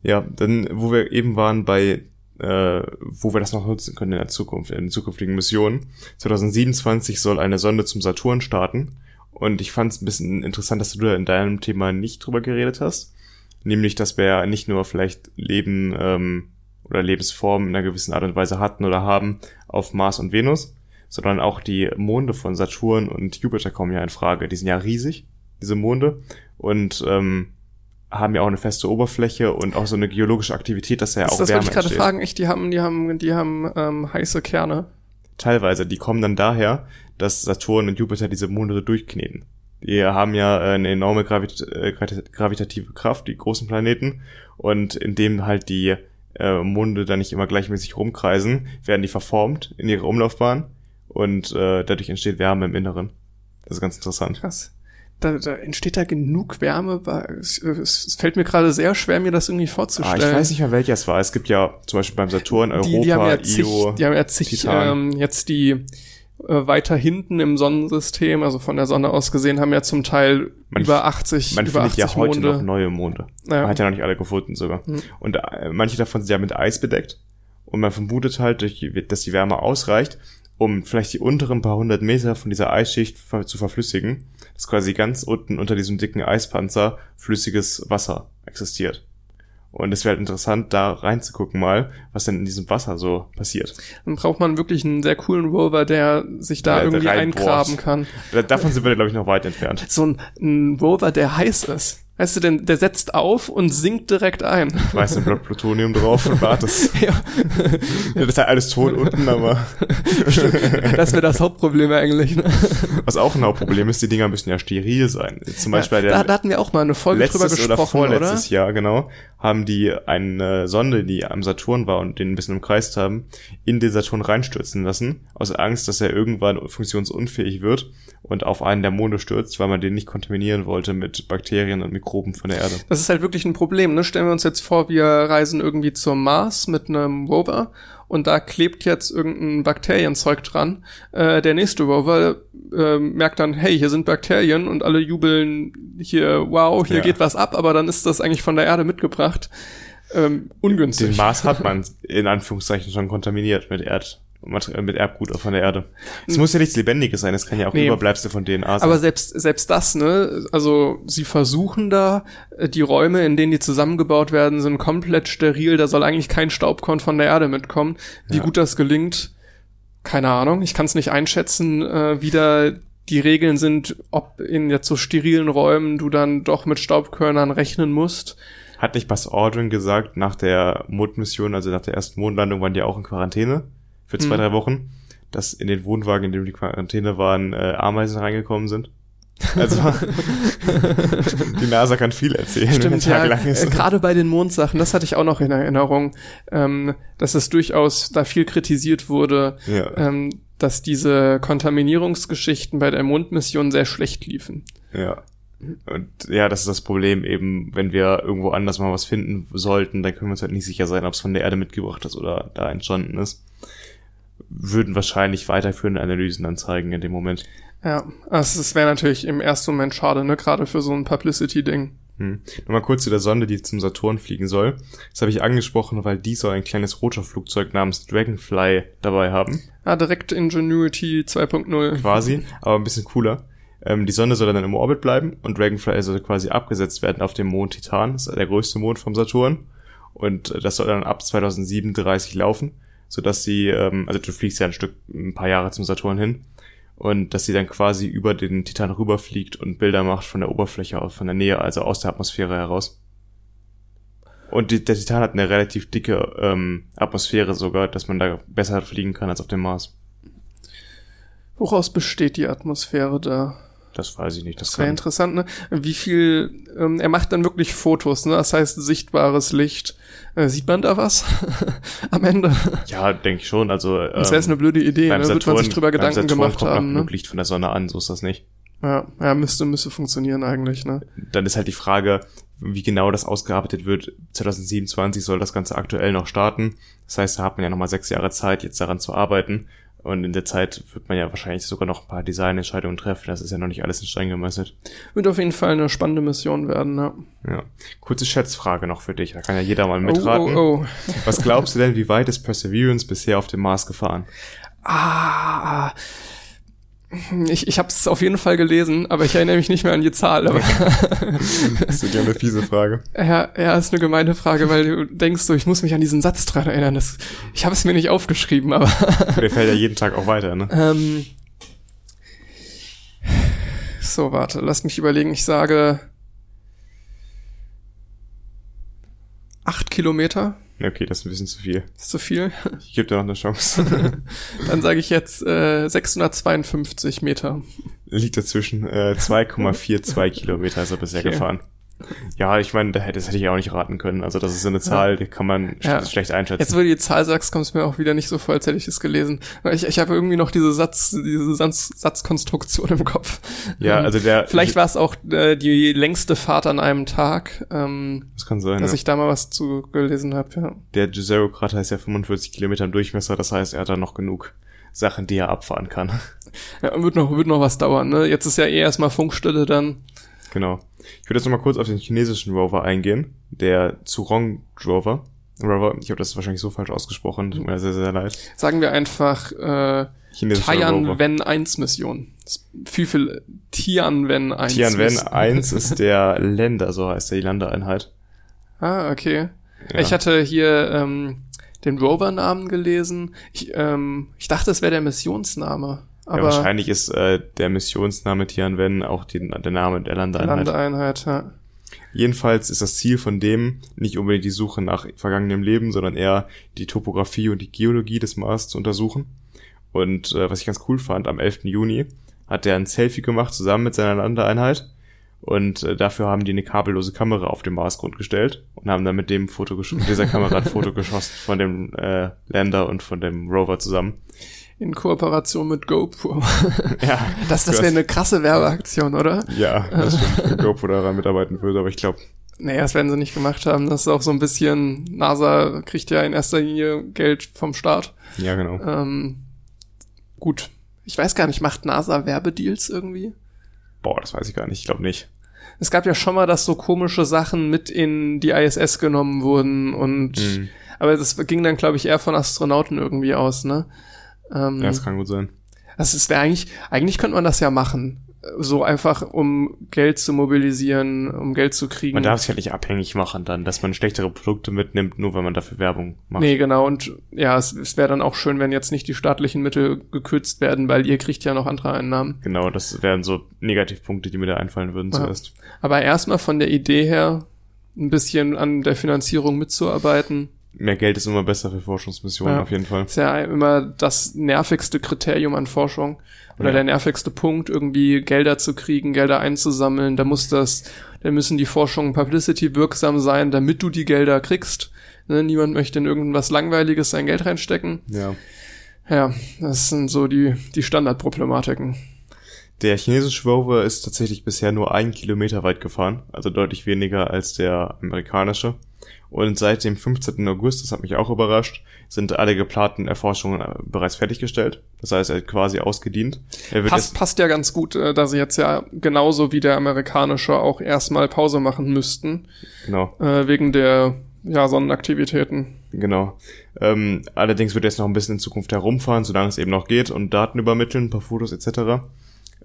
Ja, dann, wo wir eben waren bei, äh, wo wir das noch nutzen können in der Zukunft, in zukünftigen Missionen. 2027 soll eine Sonde zum Saturn starten. Und ich fand es ein bisschen interessant, dass du da in deinem Thema nicht drüber geredet hast. Nämlich, dass wir ja nicht nur vielleicht Leben ähm, oder Lebensformen in einer gewissen Art und Weise hatten oder haben auf Mars und Venus, sondern auch die Monde von Saturn und Jupiter kommen ja in Frage. Die sind ja riesig, diese Monde. Und ähm, haben ja auch eine feste Oberfläche und auch so eine geologische Aktivität, dass ja das auch das Wärme wollte ich gerade entsteht. fragen, echt, die haben, die haben, die haben ähm, heiße Kerne. Teilweise, die kommen dann daher, dass Saturn und Jupiter diese Monde durchkneten. Die haben ja äh, eine enorme Gravit äh, gravitative Kraft, die großen Planeten. Und indem halt die äh, Monde da nicht immer gleichmäßig rumkreisen, werden die verformt in ihre Umlaufbahn und äh, dadurch entsteht Wärme im Inneren. Das ist ganz interessant. Krass. Da, da entsteht da genug Wärme. Es, es fällt mir gerade sehr schwer, mir das irgendwie vorzustellen. Ah, ich weiß nicht mehr, welcher es war. Es gibt ja zum Beispiel beim Saturn, Europa, die, die haben ja zig, Io, die haben ja zig, ähm, jetzt die äh, weiter hinten im Sonnensystem, also von der Sonne aus gesehen, haben ja zum Teil Man über 80, Man über findet 80 ja heute Monde. noch neue Monde. Ja. Man hat ja noch nicht alle gefunden sogar. Mhm. Und äh, manche davon sind ja mit Eis bedeckt. Und man vermutet halt, dass die Wärme ausreicht, um vielleicht die unteren paar hundert Meter von dieser Eisschicht zu verflüssigen, dass quasi ganz unten unter diesem dicken Eispanzer flüssiges Wasser existiert. Und es wäre halt interessant, da reinzugucken mal, was denn in diesem Wasser so passiert. Dann braucht man wirklich einen sehr coolen Rover, der sich da Ja, irgendwie eingraben kann. Da- Davon sind wir, glaube ich, noch weit entfernt. So ein, ein Rover, der heiß ist. Weißt du, denn der setzt auf und sinkt direkt ein. Weißt du, Block Plutonium drauf und wartest. ja, Ja, das ist halt alles tot unten, aber das wäre das Hauptproblem eigentlich. Ne? was auch ein Hauptproblem ist, die Dinger müssen ja steril sein. Zum Beispiel da, der da hatten wir auch mal eine Folge drüber oder gesprochen, oder? vorletztes Jahr, genau, haben die eine Sonde, die am Saturn war und den ein bisschen umkreist haben, in den Saturn reinstürzen lassen, aus Angst, dass er irgendwann funktionsunfähig wird und auf einen der Monde stürzt, weil man den nicht kontaminieren wollte mit Bakterien und Mikroben von der Erde. Das ist halt wirklich ein Problem. Ne? Stellen wir uns jetzt vor, wir reisen irgendwie zum Mars mit einem Rover und da klebt jetzt irgendein Bakterienzeug dran. Äh, der nächste Rover äh, merkt dann, hey, hier sind Bakterien und alle jubeln hier, wow, hier Ja. geht was ab, aber dann ist das eigentlich von der Erde mitgebracht. Ähm, ungünstig. Den Mars hat man in Anführungszeichen schon kontaminiert mit Erd mit Erbgut von der Erde. Es muss ja nichts Lebendiges sein, es kann ja auch Nee. Überbleibsel von DNA sein. Aber selbst, selbst das, ne, also sie versuchen da, äh, die Räume, in denen die zusammengebaut werden, sind komplett steril, da soll eigentlich kein Staubkorn von der Erde mitkommen. Wie Ja. gut das gelingt, keine Ahnung, ich kann es nicht einschätzen, äh, wie da die Regeln sind, ob in jetzt so sterilen Räumen du dann doch mit Staubkörnern rechnen musst. Hat nicht Buzz Aldrin gesagt, nach der Mondmission, also nach der ersten Mondlandung, waren die auch in Quarantäne für zwei, Hm. drei Wochen, dass in den Wohnwagen, in denen die Quarantäne waren, äh, Ameisen reingekommen sind. Also die NASA kann viel erzählen. wenn Stimmt, ja, lang ist. äh, gerade bei den Mondsachen, das hatte ich auch noch in Erinnerung, ähm, dass es durchaus da viel kritisiert wurde, ja, ähm, dass diese Kontaminierungsgeschichten bei der Mondmission sehr schlecht liefen. ja. Und ja, das ist das Problem eben, wenn wir irgendwo anders mal was finden sollten, dann können wir uns halt nicht sicher sein, ob es von der Erde mitgebracht ist oder da entstanden ist. Würden wahrscheinlich weiterführende Analysen dann zeigen in dem Moment. Ja, also es wäre natürlich im ersten Moment schade, ne, gerade für so ein Publicity-Ding. Hm. Nochmal kurz zu der Sonde, die zum Saturn fliegen soll. Das habe ich angesprochen, weil die soll ein kleines Rotorflugzeug namens Dragonfly dabei haben, Ah, direkt Ingenuity 2.0. quasi, aber ein bisschen cooler. Ähm, die Sonde soll dann im Orbit bleiben und Dragonfly soll quasi abgesetzt werden auf dem Mond Titan. Das ist der größte Mond vom Saturn. Und äh, das soll dann ab 2037 laufen, sodass sie, ähm, also du fliegst ja ein Stück, ein paar Jahre zum Saturn hin, und dass sie dann quasi über den Titan rüberfliegt und Bilder macht von der Oberfläche, aus- von der Nähe, also aus der Atmosphäre heraus. Und die, der Titan hat eine relativ dicke ähm, Atmosphäre sogar, dass man da besser fliegen kann als auf dem Mars. Woraus besteht die Atmosphäre da? Das weiß ich nicht. Das Das wäre interessant, ne? Wie viel, ähm, er macht dann wirklich Fotos, ne? Das heißt sichtbares Licht. Äh, sieht man da was am Ende? ja, denke ich schon. Also ähm, Das wäre eine blöde Idee, ne? Wird man sich drüber Gedanken Saturn gemacht kommt haben, noch ne? Licht von der Sonne an, so ist das nicht. Ja, ja, müsste, müsste funktionieren eigentlich, ne? Dann ist halt die Frage, wie genau das ausgearbeitet wird. 2027 soll das Ganze aktuell noch starten. Das heißt, da hat man ja nochmal sechs Jahre Zeit, jetzt daran zu arbeiten. Und in der Zeit wird man ja wahrscheinlich sogar noch ein paar Designentscheidungen treffen. Das ist ja noch nicht alles in Stein gemeißelt. Wird auf jeden Fall eine spannende Mission werden, ne? Ja. Kurze Schätzfrage noch für dich. Da kann ja jeder mal mitraten. Oh, oh, oh. Was glaubst du denn, wie weit ist Perseverance bisher auf dem Mars gefahren? Ah, ich, ich habe es auf jeden Fall gelesen, aber ich erinnere mich nicht mehr an die Zahl. Aber Das ist ja eine fiese Frage. ja, ja, ist eine gemeine Frage, weil du denkst so, ich muss mich an diesen Satz dran erinnern. Das, ich habe es mir nicht aufgeschrieben, aber Der fällt ja jeden Tag auch weiter, ne? ähm, so warte, lass mich überlegen. Ich sage acht Kilometer. Okay, das ist ein bisschen zu viel. Ist zu viel? Ich gebe dir noch eine Chance. Dann sage ich jetzt äh, 652 Meter. Liegt dazwischen äh, 2,42 Kilometer ist er bisher Okay. gefahren. Ja, ich meine, das hätte ich auch nicht raten können. Also das ist so eine Zahl, die kann man Ja. schlecht einschätzen. Jetzt, wo du die Zahl sagst, kommt es mir auch wieder nicht so vor, als hätte ich es gelesen. Weil Ich, ich habe irgendwie noch diese Satz, diese Satz, Satzkonstruktion im Kopf. ja, Ähm, also der... Vielleicht war es auch äh, die längste Fahrt an einem Tag, ähm, Das kann sein, dass ja. ich da mal was zu gelesen habe. Ja. Der Jezero-Krater ist ja 45 Kilometer im Durchmesser, das heißt, er hat da noch genug Sachen, die er abfahren kann. ja, wird noch, wird noch was dauern. Ne? Jetzt ist ja eh erstmal Funkstille dann. Genau. Ich würde jetzt noch mal kurz auf den chinesischen Rover eingehen, der Zhurong Rover. Rover, ich habe das wahrscheinlich so falsch ausgesprochen, tut mir sehr, sehr leid. Sagen wir einfach äh. Tianwen 1 Mission. Viel, viel Tianwen 1 Tianwen Mission. 1 ist der Länder, so heißt der, die Landeeinheit. Ah, okay. Ja. Ich hatte hier ähm, den Rover-Namen gelesen. Ich, ähm, ich dachte, es wäre der Missionsname. Ja, Aber wahrscheinlich ist äh, der Missionsname Tianwen auch die, der Name der Landeeinheit. Landeeinheit, ja. Jedenfalls ist das Ziel von dem nicht unbedingt die Suche nach vergangenem Leben, sondern eher die Topographie und die Geologie des Mars zu untersuchen. Und äh, was ich ganz cool fand, am 11. Juni hat er ein Selfie gemacht zusammen mit seiner Landeeinheit. Und äh, dafür haben die eine kabellose Kamera auf den Marsgrund gestellt und haben dann mit dem Foto mit dieser Kamera ein Foto geschossen von dem äh, Lander und von dem Rover zusammen. In Kooperation mit GoPro. Ja, Das, das wäre eine krasse Werbeaktion, oder? ja, das stimmt, wenn GoPro daran mitarbeiten würde, aber ich glaube, Naja, das werden sie nicht gemacht haben. Das ist auch so ein bisschen, NASA kriegt ja in erster Linie Geld vom Staat. ja genau. Ähm, gut. Ich weiß gar nicht, macht NASA Werbedeals irgendwie? Boah, das weiß ich gar nicht, ich glaube nicht. Es gab ja schon mal, dass so komische Sachen mit in die ISS genommen wurden und Mhm. aber das ging dann, glaube ich, eher von Astronauten irgendwie aus, ne? Ähm, Ja, das kann gut sein. das ist eigentlich, eigentlich könnte man das ja machen. So einfach, um Geld zu mobilisieren, um Geld zu kriegen. Man darf sich halt nicht abhängig machen dann, dass man schlechtere Produkte mitnimmt, nur weil man dafür Werbung macht. Nee, genau. Und ja, es, es wäre dann auch schön, wenn jetzt nicht die staatlichen Mittel gekürzt werden, weil ihr kriegt ja noch andere Einnahmen. Genau, das wären so Negativpunkte, die mir da einfallen würden Ja. zuerst. Aber erstmal von der Idee her, ein bisschen an der Finanzierung mitzuarbeiten, Mehr Geld ist immer besser für Forschungsmissionen Ja. auf jeden Fall. ist ja immer das nervigste Kriterium an Forschung oder Ja. der nervigste Punkt, irgendwie Gelder zu kriegen, Gelder einzusammeln. Da muss das, da müssen die Forschungen publicity wirksam sein, damit du die Gelder kriegst. Ne, niemand möchte in irgendwas Langweiliges sein Geld reinstecken. Ja. Ja, das sind so die, die Standardproblematiken. Der chinesische Rover ist tatsächlich bisher nur einen Kilometer weit gefahren, also deutlich weniger als der amerikanische. Und seit dem 15. August, das hat mich auch überrascht, sind alle geplanten Erforschungen äh, bereits fertiggestellt. Das heißt, er hat quasi ausgedient. Passt, passt ja ganz gut, äh, da sie jetzt ja genauso wie der amerikanische auch erstmal Pause machen müssten, genau, äh, wegen der ja, Sonnenaktivitäten. genau. Ähm, allerdings wird er jetzt noch ein bisschen in Zukunft herumfahren, solange es eben noch geht und Daten übermitteln, ein paar Fotos etc.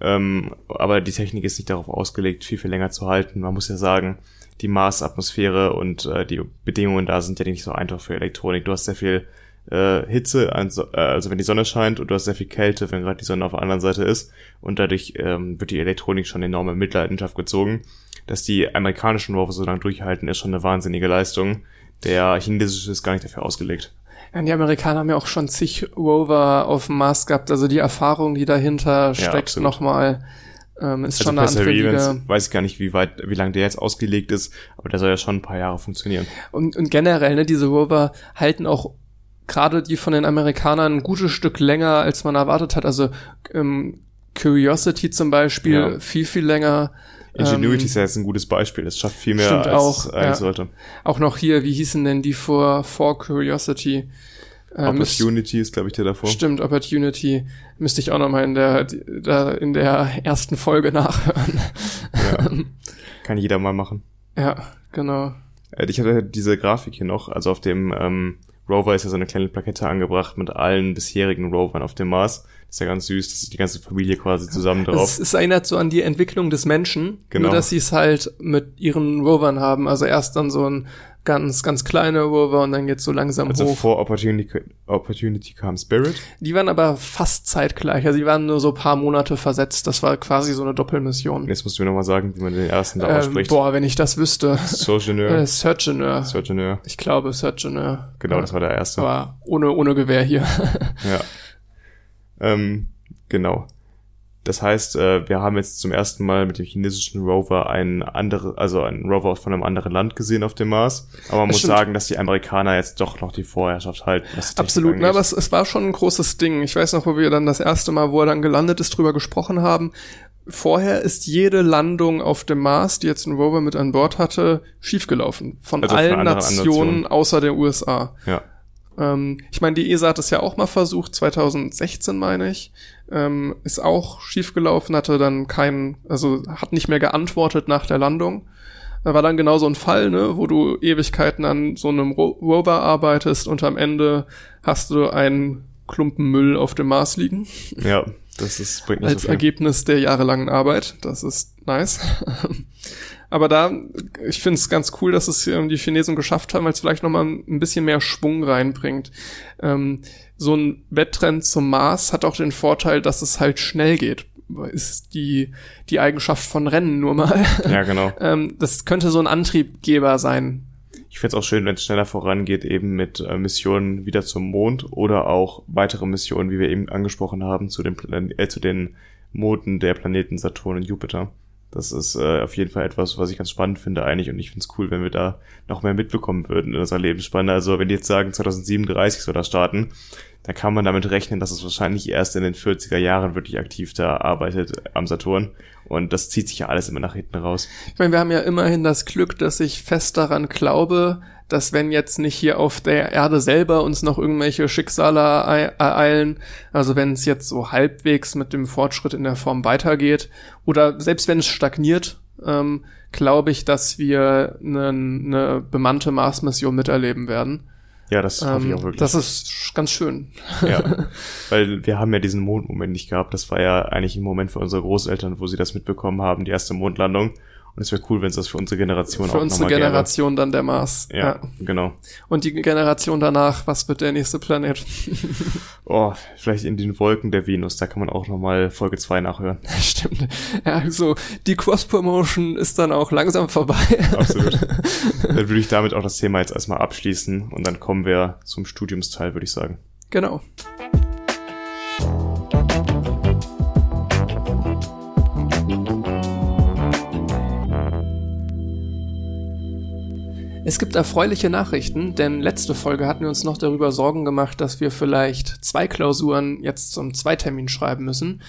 Ähm, aber die Technik ist nicht darauf ausgelegt, viel, viel länger zu halten. Man muss ja sagen, die Marsatmosphäre und äh, die Bedingungen da sind ja nicht so einfach für Elektronik. Du hast sehr viel äh, Hitze, also, äh, also wenn die Sonne scheint und du hast sehr viel Kälte, wenn gerade die Sonne auf der anderen Seite ist. Und dadurch ähm, wird die Elektronik schon enorm in Mitleidenschaft gezogen. Dass die amerikanischen Rover so lange durchhalten, ist schon eine wahnsinnige Leistung. Der chinesische ist gar nicht dafür ausgelegt. Ja, die Amerikaner haben ja auch schon zig Rover auf dem Mars gehabt, also die Erfahrung, die dahinter steckt, absolut. nochmal, ähm, ist Also schon eine andere Liga. weiß ich gar nicht, wie weit, wie lang der jetzt ausgelegt ist, aber der soll ja schon ein paar Jahre funktionieren. Und, und generell, ne, diese Rover halten auch gerade die von den Amerikanern ein gutes Stück länger, als man erwartet hat. Also ähm, Curiosity zum Beispiel Ja. viel, viel länger. Ingenuity Ähm, ist ja jetzt ein gutes Beispiel. Es schafft viel mehr, als auch, eigentlich ja. sollte. Auch noch hier, wie hießen denn die vor, vor Curiosity? Äh, müsst- Opportunity ist, glaube ich, der davor. Stimmt, Opportunity. Müsste ich auch noch mal in der, da in der ersten Folge nachhören. Ja. Kann jeder mal machen. ja, genau. Äh, Ich hatte diese Grafik hier noch. Also auf dem ähm, Rover ist ja so eine kleine Plakette angebracht mit allen bisherigen Rovern auf dem Mars. Ist ja ganz süß. Das ist die ganze Familie quasi zusammen drauf. Es, es erinnert so an die Entwicklung des Menschen, Genau. nur dass sie es halt mit ihren Rovern haben. Also erst dann so ein ganz, ganz kleine Rover und dann geht's so langsam Also hoch. vor Opportunity, Opportunity kam Spirit. Die waren aber fast zeitgleich. Also die waren nur so ein paar Monate versetzt. Das war quasi so eine Doppelmission. Jetzt musst du mir nochmal sagen, wie man den ersten da Ähm, ausspricht. boah, wenn ich das wüsste. Sojourner. Äh. Sojourner. Ich glaube Surgeoneur. Genau, das war der erste. Aber ohne, ohne Gewehr hier. Ja. Ähm, genau. Das heißt, äh, wir haben jetzt zum ersten Mal mit dem chinesischen Rover einen andere, also einen Rover von einem anderen Land gesehen auf dem Mars. Aber man Das muss stimmt. sagen, dass die Amerikaner jetzt doch noch die Vorherrschaft halten. Absolut, ne, angeht. aber es, es war schon ein großes Ding. Ich weiß noch, wo wir dann das erste Mal, wo er dann gelandet ist, drüber gesprochen haben. Vorher ist jede Landung auf dem Mars, die jetzt ein Rover mit an Bord hatte, schiefgelaufen. Von Also allen Nationen. außer der USA. Ja. Ähm, ich meine, die ESA hat es ja auch mal versucht, 2016 meine ich. Ähm, ist auch schiefgelaufen, hatte dann keinen, also hat nicht mehr geantwortet nach der Landung. Da war dann genau so ein Fall, ne, wo du Ewigkeiten an so einem Ro Rover arbeitest und am Ende hast du einen Klumpen Müll auf dem Mars liegen Ja, das ist, bringt nicht als so. Ergebnis der jahrelangen Arbeit. Das ist nice. Aber da, ich finde es ganz cool, dass es ähm, die Chinesen geschafft haben, weil es vielleicht nochmal ein bisschen mehr Schwung reinbringt. Ähm, so ein Wettrennen zum Mars hat auch den Vorteil, dass es halt schnell geht. Ist die, die Eigenschaft von Rennen nur mal. Ja, genau. ähm, das könnte so ein Antriebgeber sein. Ich find's auch schön, wenn es schneller vorangeht, eben mit äh, Missionen wieder zum Mond oder auch weitere Missionen, wie wir eben angesprochen haben, zu den, Plan äh, zu den Monden der Planeten Saturn und Jupiter. Das ist äh, auf jeden Fall etwas, was ich ganz spannend finde eigentlich und ich find's cool, wenn wir da noch mehr mitbekommen würden in unserer Lebensspanne. Also wenn die jetzt sagen, 2037 soll das starten, dann kann man damit rechnen, dass es wahrscheinlich erst in den 40er Jahren wirklich aktiv da arbeitet am Saturn. Und das zieht sich ja alles immer nach hinten raus. Ich meine, wir haben ja immerhin das Glück, dass ich fest daran glaube, dass wenn jetzt nicht hier auf der Erde selber uns noch irgendwelche Schicksale erei- ereilen, also wenn es jetzt so halbwegs mit dem Fortschritt in der Form weitergeht, oder selbst wenn es stagniert, ähm, glaube ich, dass wir eine, eine bemannte Mars-Mission miterleben werden. Ja, das hoffe ich Ähm, auch wirklich. das ist ganz schön. Ja, weil wir haben ja diesen Mondmoment nicht gehabt. Das war ja eigentlich ein Moment für unsere Großeltern, wo sie das mitbekommen haben, die erste Mondlandung. Und es wäre cool, wenn es das für unsere Generation Für auch unsere nochmal Generation dann der Mars. gäbe. Ja, genau. Und die Generation danach, was wird der nächste Planet? Oh, vielleicht in den Wolken der Venus, da kann man auch nochmal Folge 2 nachhören. Stimmt. Ja, so, die Cross-Promotion ist dann auch langsam vorbei. Absolut. dann würde ich damit auch das Thema jetzt erstmal abschließen und dann kommen wir zum Studiumsteil, würde ich sagen. genau. Es gibt erfreuliche Nachrichten, denn letzte Folge hatten wir uns noch darüber Sorgen gemacht, dass wir vielleicht zwei Klausuren jetzt zum Zweitermin schreiben müssen.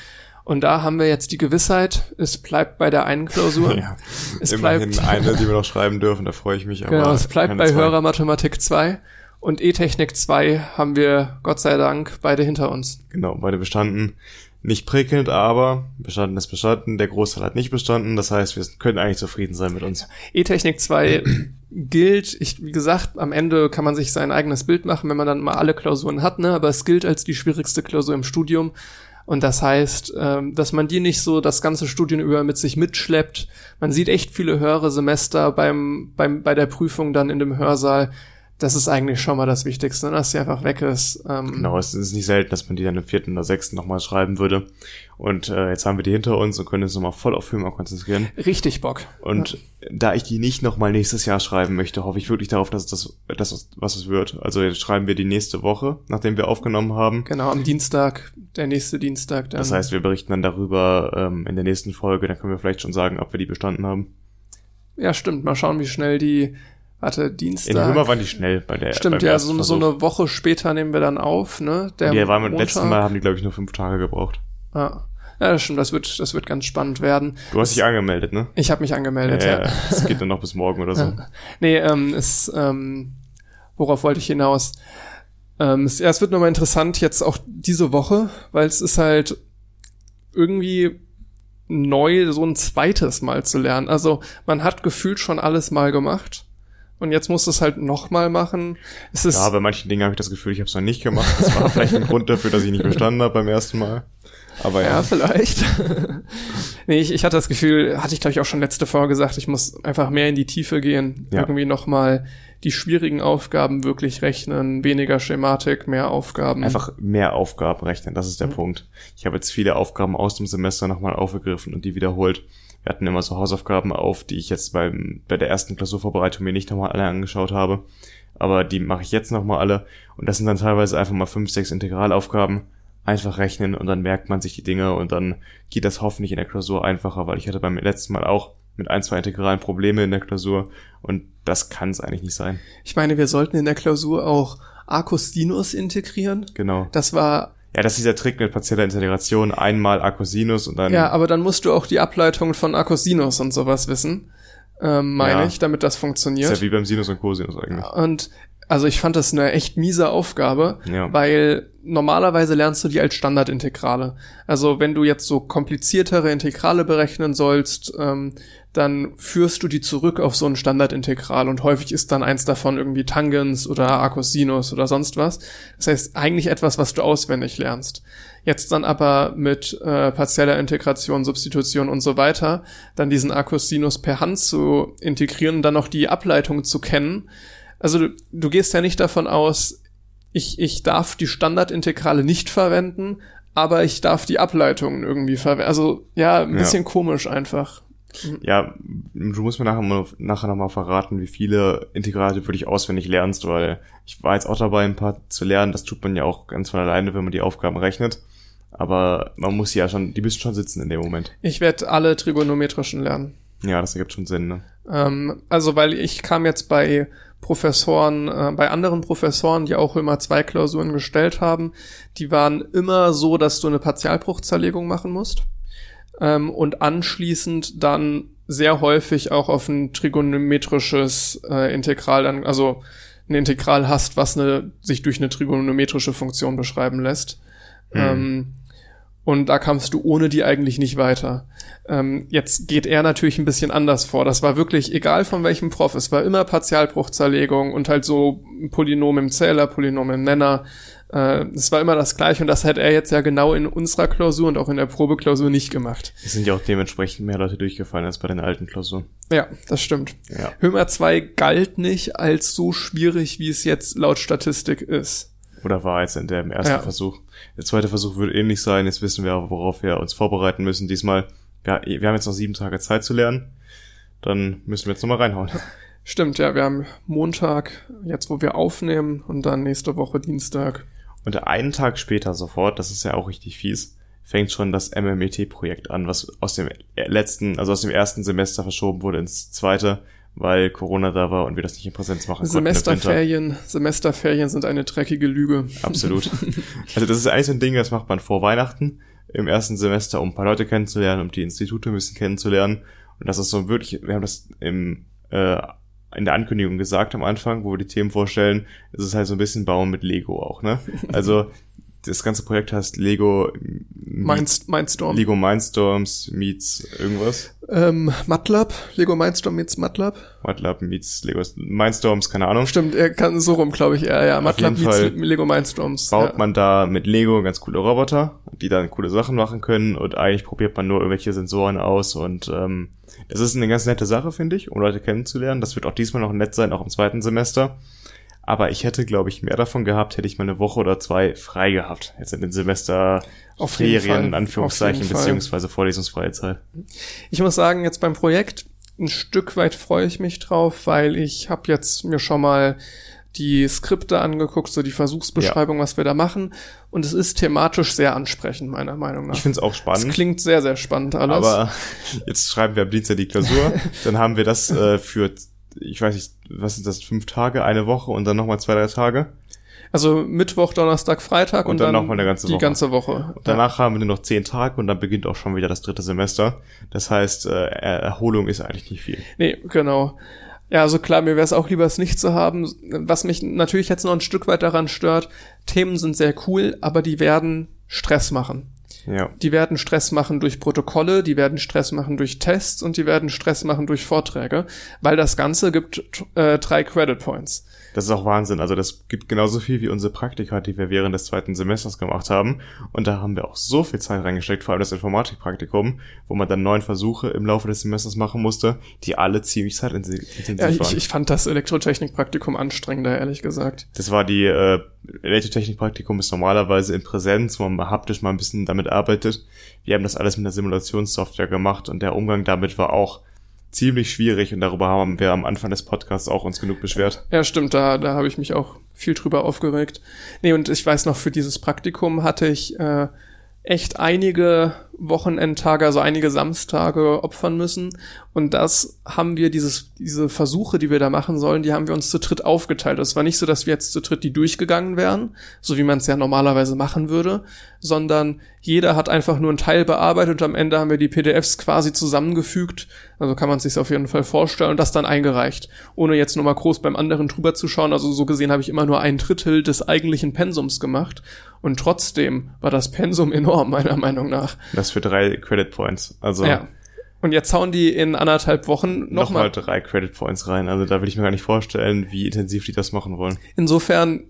Und da haben wir jetzt die Gewissheit, es bleibt bei der einen Klausur. Ja, Es immerhin bleibt- eine, die wir noch schreiben dürfen, da freue ich mich. Aber Genau, es bleibt bei zwei. Hörermathematik 2 und E-Technik 2 haben wir Gott sei Dank beide hinter uns. Genau, beide bestanden. Nicht prickelnd, aber bestanden ist bestanden. Der Großteil hat nicht bestanden. Das heißt, wir können eigentlich zufrieden sein mit uns. E-Technik 2 gilt, ich, wie gesagt, am Ende kann man sich sein eigenes Bild machen, wenn man dann mal alle Klausuren hat, ne? aber es gilt als die schwierigste Klausur im Studium. Und das heißt, ähm, dass man die nicht so das ganze Studium über mit sich mitschleppt. Man sieht echt viele höhere Semester beim, beim, bei der Prüfung dann in dem Hörsaal. Das ist eigentlich schon mal das Wichtigste, ne? dass sie einfach weg ist. Ähm, Genau, es ist nicht selten, dass man die dann im vierten oder sechsten nochmal schreiben würde. Und äh, jetzt haben wir die hinter uns und können uns nochmal voll auf Filme konzentrieren. Richtig Bock. Und da ich die nicht nochmal nächstes Jahr schreiben möchte, hoffe ich wirklich darauf, dass es das, das was es wird. Also jetzt schreiben wir die nächste Woche, nachdem wir aufgenommen haben. Genau, am Dienstag, der nächste Dienstag dann. Das heißt, wir berichten dann darüber ähm, in der nächsten Folge. Dann können wir vielleicht schon sagen, ob wir die bestanden haben. ja, stimmt. Mal schauen, wie schnell die, warte, Dienstag. In Römer waren die schnell bei der Stimmt, ja, so, so eine Woche später nehmen wir dann auf, ne? Der waren beim Montag. letzten Mal, haben die, glaube ich, nur fünf Tage gebraucht. Ja. ja, das stimmt, das wird, das wird ganz spannend werden. Du hast dich angemeldet, ne? Ich habe mich angemeldet, ja. ja. Es geht dann noch bis morgen oder so. Nee, ähm, es, ähm, worauf wollte ich hinaus? Ähm, es, ja, es wird nochmal interessant jetzt auch diese Woche, weil es ist halt irgendwie neu, so ein zweites Mal zu lernen. Also man hat gefühlt schon alles mal gemacht und jetzt muss es halt nochmal machen. Es ist Ja, bei manchen Dingen habe ich das Gefühl, ich habe es noch nicht gemacht. Das war vielleicht ein Grund dafür, dass ich nicht bestanden habe beim ersten Mal. Aber ja. Ja, vielleicht. nee, ich, ich hatte das Gefühl, hatte ich glaube ich auch schon letzte Folge gesagt, ich muss einfach mehr in die Tiefe gehen. Ja. Irgendwie nochmal die schwierigen Aufgaben wirklich rechnen, weniger Schematik, mehr Aufgaben. Einfach mehr Aufgaben rechnen, das ist der Mhm. Punkt. Ich habe jetzt viele Aufgaben aus dem Semester nochmal aufgegriffen und die wiederholt. Wir hatten immer so Hausaufgaben auf, die ich jetzt beim, bei der ersten Klausurvorbereitung mir nicht nochmal alle angeschaut habe. Aber die mache ich jetzt nochmal alle. Und das sind dann teilweise einfach mal fünf, sechs Integralaufgaben. Einfach rechnen und dann merkt man sich die Dinge und dann geht das hoffentlich in der Klausur einfacher, weil ich hatte beim letzten Mal auch mit ein, zwei Integralen Probleme in der Klausur und das kann es eigentlich nicht sein. Ich meine, wir sollten in der Klausur auch Arcus integrieren. Genau. Das war, Ja, das ist dieser Trick mit partieller Integration, einmal Arcosinus und dann ja, aber dann musst du auch die Ableitung von Arcus und sowas wissen, ähm, meine Ja. ich, damit das ist funktioniert. ja wie beim Sinus und Cosinus eigentlich. Und also ich fand das eine echt miese Aufgabe, Ja. weil normalerweise lernst du die als Standardintegrale. Also wenn du jetzt so kompliziertere Integrale berechnen sollst, ähm, dann führst du die zurück auf so ein Standardintegral und häufig ist dann eins davon irgendwie Tangens oder Arcosinus oder sonst was. Das heißt eigentlich etwas, was du auswendig lernst. Jetzt dann aber mit äh, partieller Integration, Substitution und so weiter, dann diesen Arcosinus per Hand zu integrieren dann noch die Ableitung zu kennen, also du, du gehst ja nicht davon aus, ich, ich darf die Standardintegrale nicht verwenden, aber ich darf die Ableitungen irgendwie verwenden. Also ja, ein Ja. bisschen komisch einfach. Ja, du musst mir nachher, mal- nachher nochmal verraten, wie viele Integrale du wirklich auswendig lernst, weil ich war jetzt auch dabei, ein paar zu lernen. Das tut man ja auch ganz von alleine, wenn man die Aufgaben rechnet. Aber man muss ja schon, die müssen schon sitzen in dem Moment. Ich werde alle trigonometrischen lernen. Ja, das ergibt schon Sinn, ne? Ähm, also weil ich kam jetzt bei Professoren, äh, bei anderen Professoren, die auch immer zwei Klausuren gestellt haben, die waren immer so, dass du eine Partialbruchzerlegung machen musst ähm, und anschließend dann sehr häufig auch auf ein trigonometrisches äh, Integral dann, also ein Integral hast, was eine, sich durch eine trigonometrische Funktion beschreiben lässt. Hm. Ähm, und da kamst du ohne die eigentlich nicht weiter. Ähm, jetzt geht er natürlich ein bisschen anders vor. Das war wirklich egal von welchem Prof. Es war immer Partialbruchzerlegung und halt so Polynom im Zähler, Polynom im Nenner. Äh, es war immer das gleiche und das hat er jetzt ja genau in unserer Klausur und auch in der Probeklausur nicht gemacht. Es sind ja auch dementsprechend mehr Leute durchgefallen als bei den alten Klausuren. Ja, das stimmt. Ja. Hömer 2 galt nicht als so schwierig, wie es jetzt laut Statistik ist. Oder war jetzt in dem ersten Ja. Versuch. Der zweite Versuch wird ähnlich sein. Jetzt wissen wir, worauf wir uns vorbereiten müssen. Diesmal, ja, wir haben jetzt noch sieben Tage Zeit zu lernen. Dann müssen wir jetzt nochmal reinhauen. Stimmt, ja, wir haben Montag, jetzt wo wir aufnehmen, und dann nächste Woche Dienstag. Und einen Tag später sofort, das ist ja auch richtig fies, fängt schon das MMET-Projekt an, was aus dem letzten, also aus dem ersten Semester verschoben wurde ins zweite, weil Corona da war und wir das nicht in Präsenz machen konnten. im Winter. Semesterferien, Semesterferien sind eine dreckige Lüge. Absolut. Also das ist eigentlich so ein Ding, das macht man vor Weihnachten im ersten Semester, um ein paar Leute kennenzulernen, um die Institute ein bisschen kennenzulernen. Und das ist so wirklich, wir haben das im, äh, in der Ankündigung gesagt am Anfang, wo wir die Themen vorstellen, es ist halt so ein bisschen Bauen mit Lego auch, ne? Also das ganze Projekt heißt Lego Minds, Mindstorm. Lego Mindstorms meets irgendwas. Ähm, MATLAB, Lego Mindstorm meets MATLAB. MATLAB meets Lego Mindstorms, keine Ahnung. Stimmt, er kann so rum, glaube ich, eher, ja. MATLAB meets Fall Lego Mindstorms. baut ja. man da mit Lego ganz coole Roboter, die dann coole Sachen machen können und eigentlich probiert man nur irgendwelche Sensoren aus und ähm, das ist eine ganz nette Sache, finde ich, um Leute kennenzulernen. Das wird auch diesmal noch nett sein, auch im zweiten Semester. Aber ich hätte, glaube ich, mehr davon gehabt, hätte ich mal eine Woche oder zwei frei gehabt. Jetzt in den Semester Auf jeden Fall. Ferien, in Anführungszeichen, beziehungsweise vorlesungsfreie Zeit. Ich muss sagen, jetzt beim Projekt, ein Stück weit freue ich mich drauf, weil ich habe jetzt mir schon mal die Skripte angeguckt, so die Versuchsbeschreibung, was wir da machen. Und es ist thematisch sehr ansprechend, meiner Meinung nach. Ich finde es auch Es spannend. klingt sehr, sehr spannend alles. Aber jetzt schreiben wir am Dienstag die Klausur. dann haben wir das äh, für, ich weiß nicht, was sind das, fünf Tage, eine Woche und dann nochmal zwei, drei Tage. also Mittwoch, Donnerstag, Freitag und, Und dann dann, noch mal eine ganze die Woche. ganze Woche. Und danach haben wir nur noch zehn Tage und dann beginnt auch schon wieder das dritte Semester. Das heißt, äh, Erholung ist eigentlich nicht viel. Nee, genau. Ja, also klar, mir wäre es auch lieber, es nicht zu haben. Was mich natürlich jetzt noch ein Stück weit daran stört, Themen sind sehr cool, aber die werden Stress machen. Ja. Die werden Stress machen durch Protokolle, die werden Stress machen durch Tests und die werden Stress machen durch Vorträge, weil das Ganze gibt äh, drei Credit Points. Das ist auch Wahnsinn. Also das gibt genauso viel wie unsere Praktika, die wir während des zweiten Semesters gemacht haben. Und da haben wir auch so viel Zeit reingesteckt, vor allem das Informatikpraktikum, wo man dann neun Versuche im Laufe des Semesters machen musste, die alle ziemlich zeitintensiv Ja, ich, waren. ich fand das Elektrotechnikpraktikum anstrengender, ehrlich gesagt. Das war die äh, Elektrotechnikpraktikum ist normalerweise in Präsenz, wo man haptisch mal ein bisschen damit arbeitet. Wir haben das alles mit einer Simulationssoftware gemacht und der Umgang damit war auch ziemlich schwierig und darüber haben wir am Anfang des Podcasts auch uns genug beschwert. Ja, stimmt, da, da habe ich mich auch viel drüber aufgeregt. Nee, und ich weiß noch, für dieses Praktikum hatte ich äh, echt einige Wochenendtage, also einige Samstage opfern müssen. Und das haben wir, dieses, diese Versuche, die wir da machen sollen, die haben wir uns zu dritt aufgeteilt. Es war nicht so, dass wir jetzt zu dritt die durchgegangen wären, so wie man es ja normalerweise machen würde, sondern jeder hat einfach nur einen Teil bearbeitet und am Ende haben wir die PDFs quasi zusammengefügt. Also kann man sich auf jeden Fall vorstellen und das dann eingereicht. Ohne jetzt nochmal groß beim anderen drüber zu schauen. Also so gesehen habe ich immer nur ein Drittel des eigentlichen Pensums gemacht. Und trotzdem war das Pensum enorm, meiner Meinung nach. Das für drei Credit Points. Also Ja. Und jetzt hauen die in anderthalb Wochen nochmal nochmal. drei Credit Points rein. Also da will ich mir gar nicht vorstellen, wie intensiv die das machen wollen. Insofern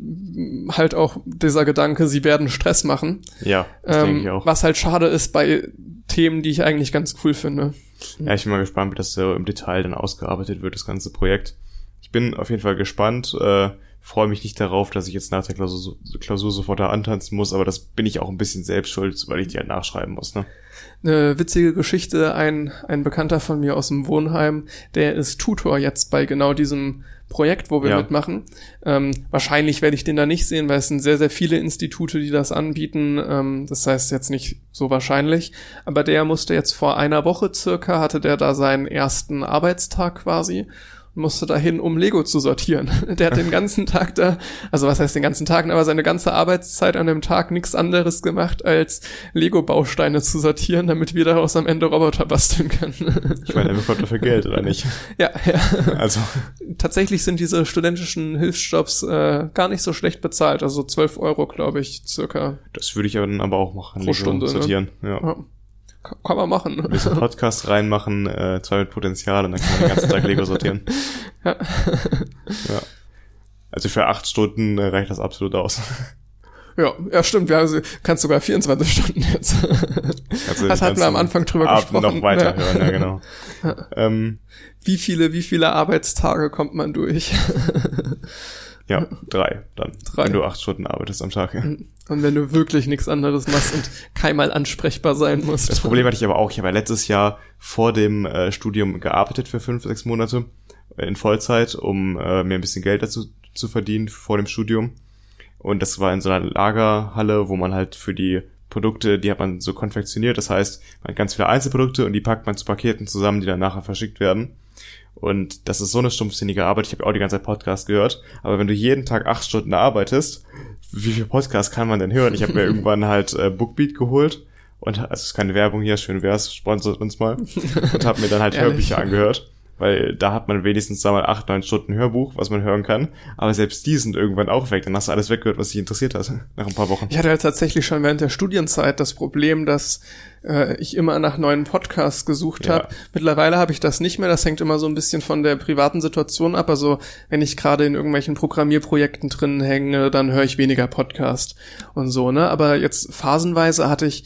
halt auch dieser Gedanke, sie werden Stress machen. Ja, das denke ich Ähm, auch. was halt schade ist bei Themen, die ich eigentlich ganz cool finde. Ja, ich bin mal gespannt, wie das so im Detail dann ausgearbeitet wird, das ganze Projekt. Ich bin auf jeden Fall gespannt, äh, freue mich nicht darauf, dass ich jetzt nach der Klausur, Klausur sofort da antanzen muss, aber das bin ich auch ein bisschen selbst schuld, weil ich die halt nachschreiben muss, ne? Eine witzige Geschichte, ein, ein Bekannter von mir aus dem Wohnheim, der ist Tutor jetzt bei genau diesem Projekt, wo wir Ja. mitmachen. Ähm, wahrscheinlich werde ich den da nicht sehen, weil es sind sehr, sehr viele Institute, die das anbieten. Ähm, das heißt jetzt nicht so wahrscheinlich. Aber der musste jetzt vor einer Woche circa, hatte der da seinen ersten Arbeitstag quasi musste dahin, um Lego zu sortieren. Der hat den ganzen Tag da, also was heißt den ganzen Tag, aber seine ganze Arbeitszeit an dem Tag nichts anderes gemacht, als Lego-Bausteine zu sortieren, damit wir daraus am Ende Roboter basteln können. Ich meine, er bekommt dafür Geld, oder nicht? ja, ja. Also, Tatsächlich sind diese studentischen Hilfsjobs äh, gar nicht so schlecht bezahlt, also 12 Euro, glaube ich, circa. das würde ich dann aber auch machen. Pro Lego Stunde, ne? sortieren. Ja. Ja. Ka- Kann man machen. Ein bisschen Podcast reinmachen, äh, zwei mit Potenzial und dann kann man den ganzen Tag Lego sortieren. Ja. ja. Also für acht Stunden äh, reicht das absolut aus. Ja, ja, stimmt. Wir haben, kannst sogar 24 Stunden jetzt. Also Das hatten wir am Anfang drüber Abend gesprochen. noch weiterhören, ja, genau. ähm, Wie viele, wie viele Arbeitstage kommt man durch? Ja, drei dann. Drei. Wenn du acht Stunden arbeitest am Tag. Ja. Und wenn du wirklich nichts anderes machst und keinmal ansprechbar sein musst. Das Problem hatte ich aber auch. Ich habe ja letztes Jahr vor dem äh, Studium gearbeitet für fünf, sechs Monate in Vollzeit, um äh, mir ein bisschen Geld dazu zu verdienen vor dem Studium. Und das war in so einer Lagerhalle, wo man halt für die Produkte, die hat man so konfektioniert. Das heißt, man hat ganz viele Einzelprodukte und die packt man zu Paketen zusammen, die dann nachher verschickt werden. Und das ist so eine stumpfsinnige Arbeit. Ich habe auch die ganze Zeit Podcast gehört. Aber wenn du jeden Tag acht Stunden arbeitest, wie viel Podcast kann man denn hören? Ich habe mir irgendwann halt äh, Bookbeat geholt und also es ist keine Werbung hier, schön wär's, sponsert uns mal. Und habe mir dann halt? Hörbücher angehört. Weil da hat man wenigstens da mal acht, neun Stunden Hörbuch, was man hören kann. Aber selbst die sind irgendwann auch weg. Dann hast du alles weggehört, was dich interessiert hat, nach ein paar Wochen. Ich hatte halt tatsächlich schon während der Studienzeit das Problem, dass äh, ich immer nach neuen Podcasts gesucht Ja. habe. Mittlerweile habe ich das nicht mehr. Das hängt immer so ein bisschen von der privaten Situation ab. Also wenn ich gerade in irgendwelchen Programmierprojekten drin hänge, dann höre ich weniger Podcast und so. Ne, aber jetzt phasenweise hatte ich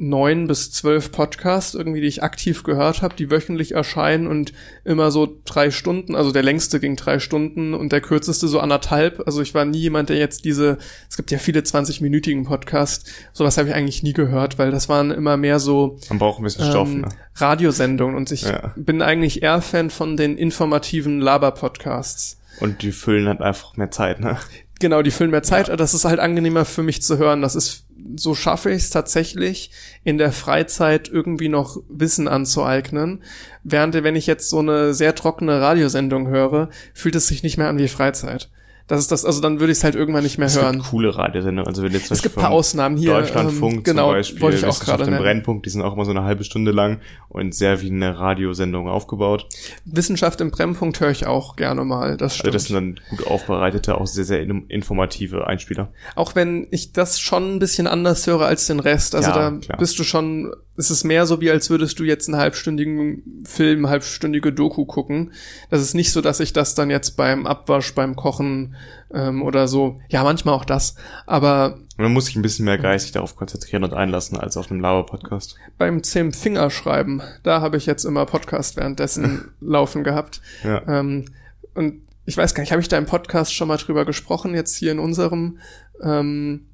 neun bis zwölf Podcasts irgendwie, die ich aktiv gehört habe, die wöchentlich erscheinen und immer so drei Stunden, also der längste ging drei Stunden und der kürzeste so anderthalb. Also ich war nie jemand, der jetzt diese, es gibt ja viele 20-minütigen Podcasts, sowas habe ich eigentlich nie gehört, weil das waren immer mehr so Man braucht ein bisschen Stoff, ähm, ne? Radiosendungen und ich Ja. bin eigentlich eher Fan von den informativen Laber-Podcasts. Und die füllen halt einfach mehr Zeit, ne? Genau, die füllen mehr Zeit. Das ist halt angenehmer für mich zu hören. Das ist, so schaffe ich es tatsächlich, in der Freizeit irgendwie noch Wissen anzueignen. Während, wenn ich jetzt so eine sehr trockene Radiosendung höre, fühlt es sich nicht mehr an wie Freizeit. Das ist das, also dann würde ich es halt irgendwann nicht mehr Es hören. gibt coole Radiosendungen. Also wenn jetzt Es gibt ein paar Ausnahmen hier. Deutschlandfunk ähm, genau, zum Beispiel, wollte ich auch Wissenschaft gerade im. Brennpunkt, die sind auch immer so eine halbe Stunde lang und sehr wie eine Radiosendung aufgebaut. Wissenschaft im Brennpunkt höre ich auch gerne mal. Das Also stimmt. das sind dann gut aufbereitete, auch sehr, sehr in- informative Einspieler. Auch wenn ich das schon ein bisschen anders höre als den Rest. Also Ja, da klar. bist du schon, es ist mehr so wie als würdest du jetzt einen halbstündigen Film, halbstündige Doku gucken. Das ist nicht so, dass ich das dann jetzt beim Abwasch, beim Kochen ähm, oder so, ja manchmal auch das, aber man muss sich ein bisschen mehr geistig darauf konzentrieren und einlassen als auf einem Lauer-Podcast. beim zehn Fingerschreiben, da habe ich jetzt immer Podcast währenddessen laufen gehabt. Ja. Ähm, und ich weiß gar nicht, habe ich da im Podcast schon mal drüber gesprochen, jetzt hier in unserem, ähm,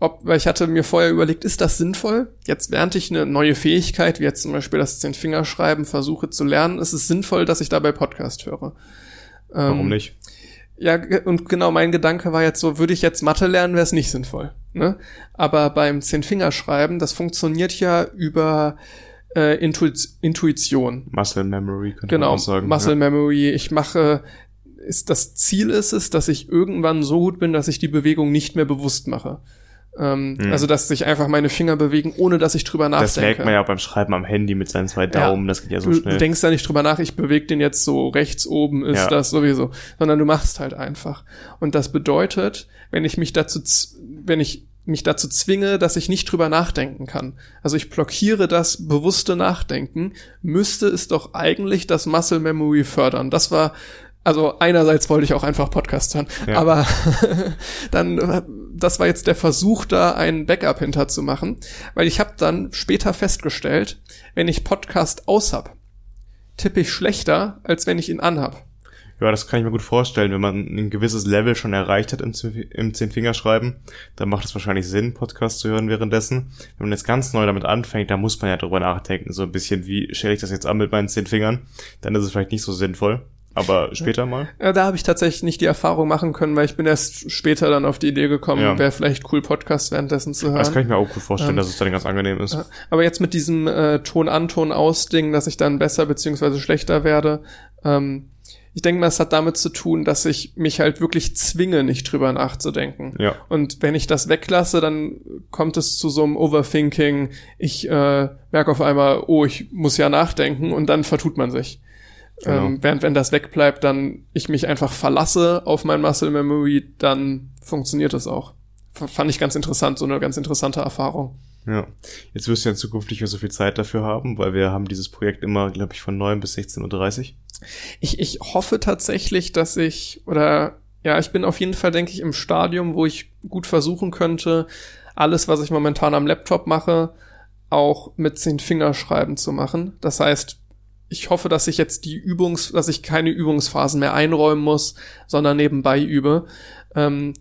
ob, weil ich hatte mir vorher überlegt, ist das sinnvoll? Jetzt während ich eine neue Fähigkeit, wie jetzt zum Beispiel das Zehn-Fingerschreiben, versuche zu lernen, ist es sinnvoll, dass ich dabei Podcast höre. Warum Ähm, nicht? Ja, und genau mein Gedanke war jetzt so, würde ich jetzt Mathe lernen, wäre es nicht sinnvoll. Ne? Aber beim Zehn-Fingerschreiben, das funktioniert ja über äh, Intuit Intuition. Muscle Memory könnte Genau, man auch sagen. Muscle ja. Memory. Ich mache, ist das Ziel ist es, dass ich irgendwann so gut bin, dass ich die Bewegung nicht mehr bewusst mache. Ähm, Hm. Also, dass sich einfach meine Finger bewegen, ohne dass ich drüber nachdenke. Das merkt man ja auch beim Schreiben am Handy mit seinen zwei Daumen, das geht ja so du, schnell. du denkst da nicht drüber nach, ich bewege den jetzt so rechts oben, ist Ja. das sowieso, sondern du machst halt einfach. Und das bedeutet, wenn ich mich dazu, wenn ich mich dazu zwinge, dass ich nicht drüber nachdenken kann. Also ich blockiere das bewusste Nachdenken, müsste es doch eigentlich das Muscle Memory fördern. Das war, also einerseits wollte ich auch einfach Podcast hören, Ja. aber dann, das war jetzt der Versuch, da ein Backup hinter zu machen, weil ich habe dann später festgestellt, wenn ich Podcast aus hab, tippe ich schlechter, als wenn ich ihn anhab. Ja, das kann ich mir gut vorstellen. Wenn man ein gewisses Level schon erreicht hat im, im Zehn-Fingerschreiben, dann macht es wahrscheinlich Sinn, Podcast zu hören währenddessen. Wenn man jetzt ganz neu damit anfängt, da muss man ja drüber nachdenken. So ein bisschen, wie stelle ich das jetzt an mit meinen zehn Fingern? Dann ist es vielleicht nicht so sinnvoll. Aber später mal. Ja, da habe ich tatsächlich nicht die Erfahrung machen können, weil ich bin erst später dann auf die Idee gekommen, Ja. wäre vielleicht cool, Podcast währenddessen zu hören. Das kann ich mir auch gut vorstellen, Ähm, dass es dann ganz angenehm ist. Aber jetzt mit diesem äh, Ton-an-Ton-aus-Ding, dass ich dann besser beziehungsweise schlechter werde, ähm, ich denke mal, es hat damit zu tun, dass ich mich halt wirklich zwinge, nicht drüber nachzudenken. Ja. Und wenn ich das weglasse, dann kommt es zu so einem Overthinking. Ich äh, merke auf einmal, oh, ich muss ja nachdenken und dann vertut man sich. Genau. Ähm, während wenn das wegbleibt, dann ich mich einfach verlasse auf mein Muscle Memory, dann funktioniert es auch. F fand ich ganz interessant, so eine ganz interessante Erfahrung. Ja. Jetzt wirst du ja in Zukunft nicht mehr so viel Zeit dafür haben, weil wir haben dieses Projekt immer, glaube ich, von 9 bis 16.30 Uhr. Ich, ich hoffe tatsächlich, dass ich, oder ja, ich bin auf jeden Fall, denke ich, im Stadium, wo ich gut versuchen könnte, alles, was ich momentan am Laptop mache, auch mit zehn Fingerschreiben zu machen. Das heißt, ich hoffe, dass ich jetzt die Übungs, dass ich keine Übungsphasen mehr einräumen muss, sondern nebenbei übe. Ähm,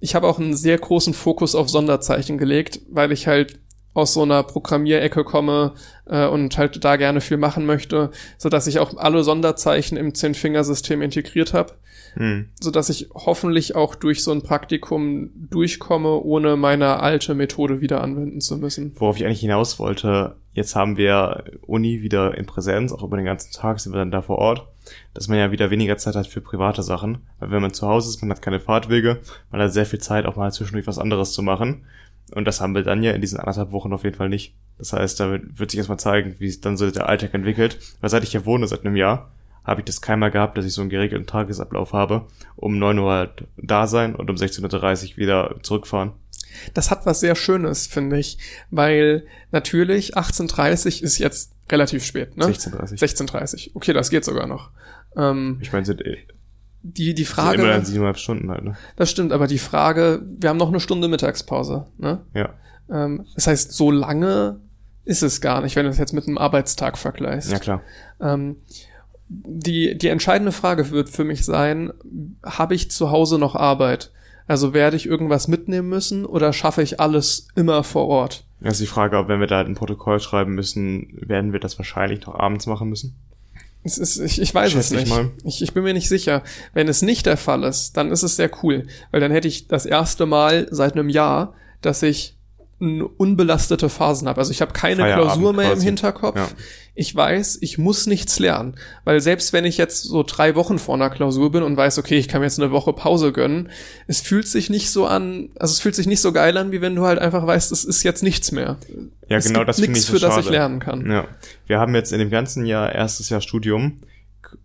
ich habe auch einen sehr großen Fokus auf Sonderzeichen gelegt, weil ich halt aus so einer Programmierecke komme äh, und halt da gerne viel machen möchte, so dass ich auch alle Sonderzeichen im Zehn-Fingersystem integriert habe, Hm. so dass ich hoffentlich auch durch so ein Praktikum durchkomme, ohne meine alte Methode wieder anwenden zu müssen. Worauf ich eigentlich hinaus wollte, jetzt haben wir Uni wieder in Präsenz, auch über den ganzen Tag sind wir dann da vor Ort, dass man ja wieder weniger Zeit hat für private Sachen. Weil wenn man zu Hause ist, man hat keine Fahrtwege, man hat sehr viel Zeit, auch mal zwischendurch was anderes zu machen. Und das haben wir dann ja in diesen anderthalb Wochen auf jeden Fall nicht. Das heißt, da wird wird sich erstmal zeigen, wie sich dann so der Alltag entwickelt. Weil seit ich hier wohne, seit einem Jahr, habe ich das keinmal gehabt, dass ich so einen geregelten Tagesablauf habe. Um 9 Uhr halt da sein und um 16.30 Uhr wieder zurückfahren. Das hat was sehr Schönes, finde ich, weil natürlich 18.30 ist jetzt relativ spät, ne? 16.30 16.30. Okay, das geht sogar noch. Ähm, Ich meine, sind, eh- die, die sind immer dann Frage, siebeneinhalb Stunden halt, ne? das stimmt, aber die Frage, wir haben noch eine Stunde Mittagspause, ne? Ja. Ähm, das heißt, so lange ist es gar nicht, wenn du es jetzt mit einem Arbeitstag vergleichst. Ja, klar. Ähm, die, die entscheidende Frage wird für mich sein, habe ich zu Hause noch Arbeit? Also werde ich irgendwas mitnehmen müssen oder schaffe ich alles immer vor Ort? Das ist die Frage, ob wenn wir da halt ein Protokoll schreiben müssen, werden wir das wahrscheinlich noch abends machen müssen. Es ist, ich, ich weiß Schätze es ich nicht. mal. Ich, ich bin mir nicht sicher. Wenn es nicht der Fall ist, dann ist es sehr cool, weil dann hätte ich das erste Mal seit einem Jahr, dass ich unbelastete Phasen habe. Also ich habe keine Feierabend Klausur mehr quasi. im Hinterkopf. Ja. Ich weiß, ich muss nichts lernen. Weil selbst wenn ich jetzt so drei Wochen vor einer Klausur bin und weiß, okay, ich kann mir jetzt eine Woche Pause gönnen, es fühlt sich nicht so an, also es fühlt sich nicht so geil an, wie wenn du halt einfach weißt, es ist jetzt nichts mehr. Ja, es genau das finde nichts, ich so für das ich schade. lernen kann. Ja. Wir haben jetzt in dem ganzen Jahr, erstes Jahr Studium,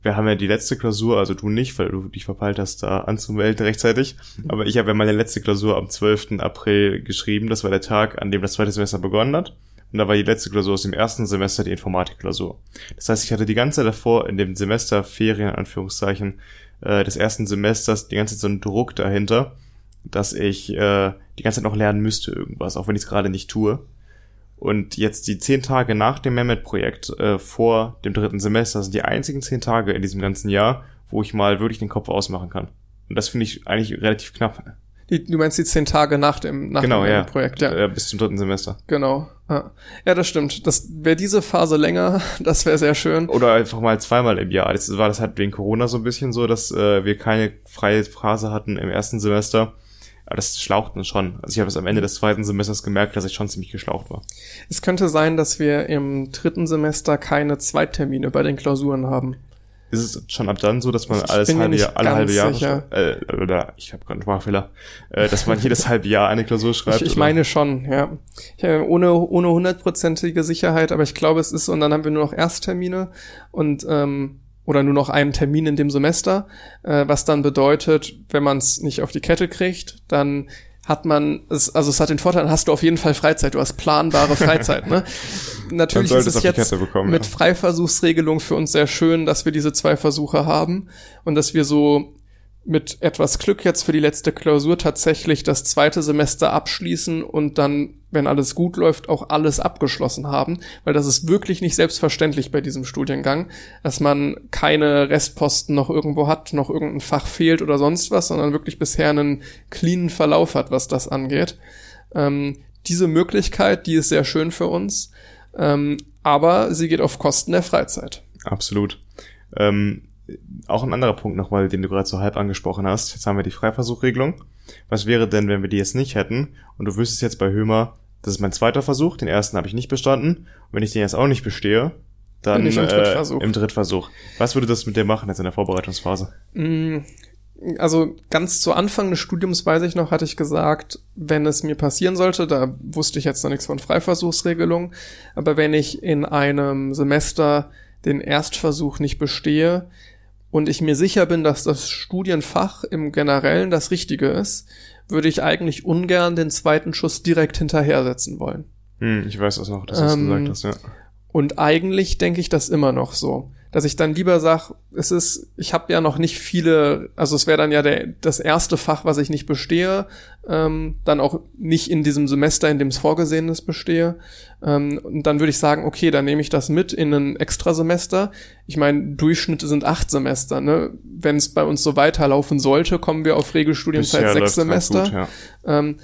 wir haben ja die letzte Klausur, also du nicht, weil du dich verpeilt hast, da anzumelden rechtzeitig. Aber ich habe ja meine letzte Klausur am 12. April geschrieben. Das war der Tag, an dem das zweite Semester begonnen hat. Und da war die letzte Klausur aus dem ersten Semester die Informatikklausur. Das heißt, ich hatte die ganze Zeit davor in dem Semester Ferien, in Anführungszeichen, äh, des ersten Semesters die ganze Zeit so einen Druck dahinter, dass ich äh, die ganze Zeit noch lernen müsste irgendwas, auch wenn ich es gerade nicht tue. Und jetzt die zehn Tage nach dem Mehmet-Projekt äh, vor dem dritten Semester sind die einzigen zehn Tage in diesem ganzen Jahr, wo ich mal wirklich den Kopf ausmachen kann. Und das finde ich eigentlich relativ knapp. Die, du meinst die zehn Tage nach dem, nach genau, dem ja. Projekt, ja. Äh, bis zum dritten Semester. Genau. Ja, ja das stimmt. Das wäre diese Phase länger, das wäre sehr schön. Oder einfach mal zweimal im Jahr. Das war das halt wegen Corona so ein bisschen so, dass äh, wir keine freie Phase hatten im ersten Semester. Aber das schlaucht uns schon. Also ich habe es am Ende des zweiten Semesters gemerkt, dass ich schon ziemlich geschlaucht war. Es könnte sein, dass wir im dritten Semester keine Zweittermine bei den Klausuren haben. Ist es schon ab dann so, dass man Ich alles halbe Jahr, alle halbe Jahre sicher. äh, oder ich habe gerade einen Sprachfehler, äh, dass man jedes halbe Jahr eine Klausur schreibt? Ich, ich meine schon, ja. Ich, äh, ohne ohne hundertprozentige Sicherheit, aber ich glaube, es ist und dann haben wir nur noch Ersttermine und ähm, oder nur noch einen Termin in dem Semester, äh, was dann bedeutet, wenn man es nicht auf die Kette kriegt, dann hat man es, also es hat den Vorteil, dann hast du auf jeden Fall Freizeit, du hast planbare Freizeit, ne? Natürlich ist es jetzt bekommen, mit ja. Freiversuchsregelung für uns sehr schön, dass wir diese zwei Versuche haben und dass wir so mit etwas Glück jetzt für die letzte Klausur tatsächlich das zweite Semester abschließen und dann, wenn alles gut läuft, auch alles abgeschlossen haben, weil das ist wirklich nicht selbstverständlich bei diesem Studiengang, dass man keine Restposten noch irgendwo hat, noch irgendein Fach fehlt oder sonst was, sondern wirklich bisher einen cleanen Verlauf hat, was das angeht. Ähm, diese Möglichkeit, die ist sehr schön für uns, ähm, aber sie geht auf Kosten der Freizeit. Absolut. Ähm, auch ein anderer Punkt nochmal, den du gerade so halb angesprochen hast. Jetzt haben wir die Freiversuchregelung. Was wäre denn, wenn wir die jetzt nicht hätten und du wüsstest jetzt bei Hömer, das ist mein zweiter Versuch, den ersten habe ich nicht bestanden. Und wenn ich den jetzt auch nicht bestehe, dann im äh, Drittversuch. im Drittversuch. Was würde das mit dir machen jetzt in der Vorbereitungsphase? Mm, Also ganz zu Anfang des Studiums, weiß ich noch, hatte ich gesagt, wenn es mir passieren sollte, da wusste ich jetzt noch nichts von Freiversuchsregelung, aber wenn ich in einem Semester den Erstversuch nicht bestehe und ich mir sicher bin, dass das Studienfach im Generellen das Richtige ist, würde ich eigentlich ungern den zweiten Schuss direkt hinterher setzen wollen. Hm, ich weiß das noch, dass du es Ähm, gesagt hast, ja. Und eigentlich denke ich das immer noch so. Dass ich dann lieber sag, es ist, ich habe ja noch nicht viele, also es wäre dann ja der, das erste Fach, was ich nicht bestehe, ähm, dann auch nicht in diesem Semester, in dem es vorgesehen ist, bestehe. Ähm, und dann würde ich sagen, okay, dann nehme ich das mit in ein Extrasemester. Ich meine, Durchschnitte sind acht Semester. Ne? Wenn es bei uns so weiterlaufen sollte, kommen wir auf Regelstudienzeit Bisher sechs Semester. Gut, ja. Ähm,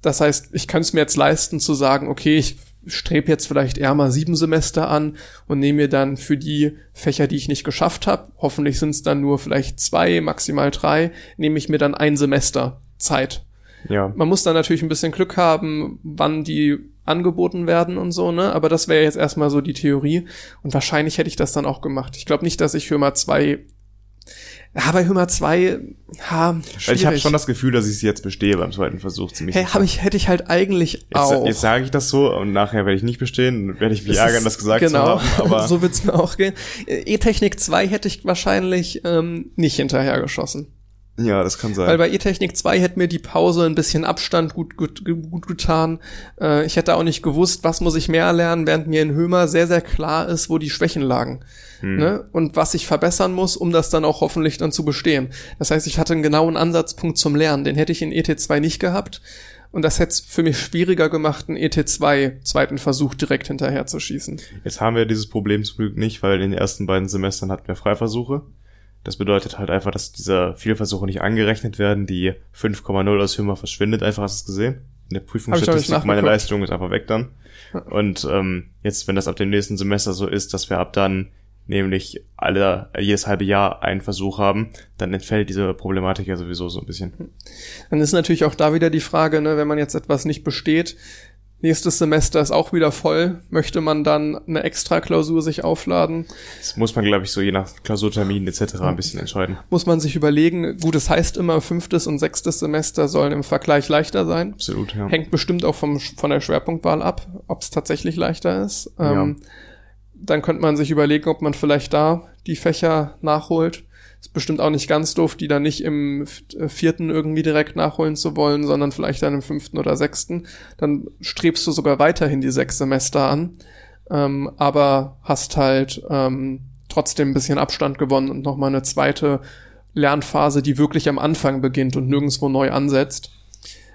das heißt, ich kann es mir jetzt leisten zu sagen, okay, ich strebe jetzt vielleicht eher mal sieben Semester an und nehme mir dann für die Fächer, die ich nicht geschafft habe, hoffentlich sind es dann nur vielleicht zwei, maximal drei, nehme ich mir dann ein Semester Zeit. ja. Man muss dann natürlich ein bisschen Glück haben, wann die angeboten werden und so, ne? Aber das wäre jetzt erstmal so die Theorie. Und wahrscheinlich hätte ich das dann auch gemacht. Ich glaube nicht, dass ich Hömer 2. Ja, bei Hömer 2, ha, schwierig. ich habe schon das Gefühl, dass ich sie jetzt bestehe beim zweiten Versuch ziemlich Hey, hab ich, hätte ich halt eigentlich Jetzt, auch. jetzt sage ich das so und nachher werde ich nicht bestehen werde ich mich Das ärgern, das gesagt genau, zu haben. Aber so wird's mir auch gehen. E-Technik 2 hätte ich wahrscheinlich ähm, nicht hinterhergeschossen. Ja, das kann sein. Weil bei E-Technik 2 hätte mir die Pause ein bisschen Abstand gut, gut, gut getan. Äh, ich hätte auch nicht gewusst, was muss ich mehr lernen, während mir in Hömer sehr, sehr klar ist, wo die Schwächen lagen. Hm. Ne? Und was ich verbessern muss, um das dann auch hoffentlich dann zu bestehen. Das heißt, ich hatte einen genauen Ansatzpunkt zum Lernen. Den hätte ich in ET2 nicht gehabt. Und das hätte es für mich schwieriger gemacht, einen ET2 zweiten Versuch direkt hinterher zu schießen. Jetzt haben wir dieses Problem zum Glück nicht, weil in den ersten beiden Semestern hatten wir Freiversuche. Das bedeutet halt einfach, dass diese Fehlversuche nicht angerechnet werden. Die 5,0 aus Hümmer verschwindet einfach, hast du es gesehen? In der Prüfungsstatistik, meine. Leistung ist einfach weg dann. Und ähm, jetzt, wenn das ab dem nächsten Semester so ist, dass wir ab dann nämlich alle, jedes halbe Jahr einen Versuch haben, dann entfällt diese Problematik ja sowieso so ein bisschen. Dann ist natürlich auch da wieder die Frage, ne, wenn man jetzt etwas nicht besteht, Nächstes Semester ist auch wieder voll. Möchte man dann eine Extra-Klausur sich aufladen? Das muss man, glaube ich, so je nach Klausurtermin etc. ein bisschen entscheiden. Muss man sich überlegen. Gut, es das heißt immer, fünftes und sechstes Semester sollen im Vergleich leichter sein. Absolut, ja. Hängt bestimmt auch vom, von der Schwerpunktwahl ab, ob es tatsächlich leichter ist. Ähm, ja. Dann könnte man sich überlegen, ob man vielleicht da die Fächer nachholt. Ist bestimmt auch nicht ganz doof, die dann nicht im äh, vierten irgendwie direkt nachholen zu wollen, sondern vielleicht dann im fünften oder sechsten. Dann strebst du sogar weiterhin die sechs Semester an, ähm, aber hast halt ähm, trotzdem ein bisschen Abstand gewonnen und nochmal eine zweite Lernphase, die wirklich am Anfang beginnt und nirgendwo neu ansetzt.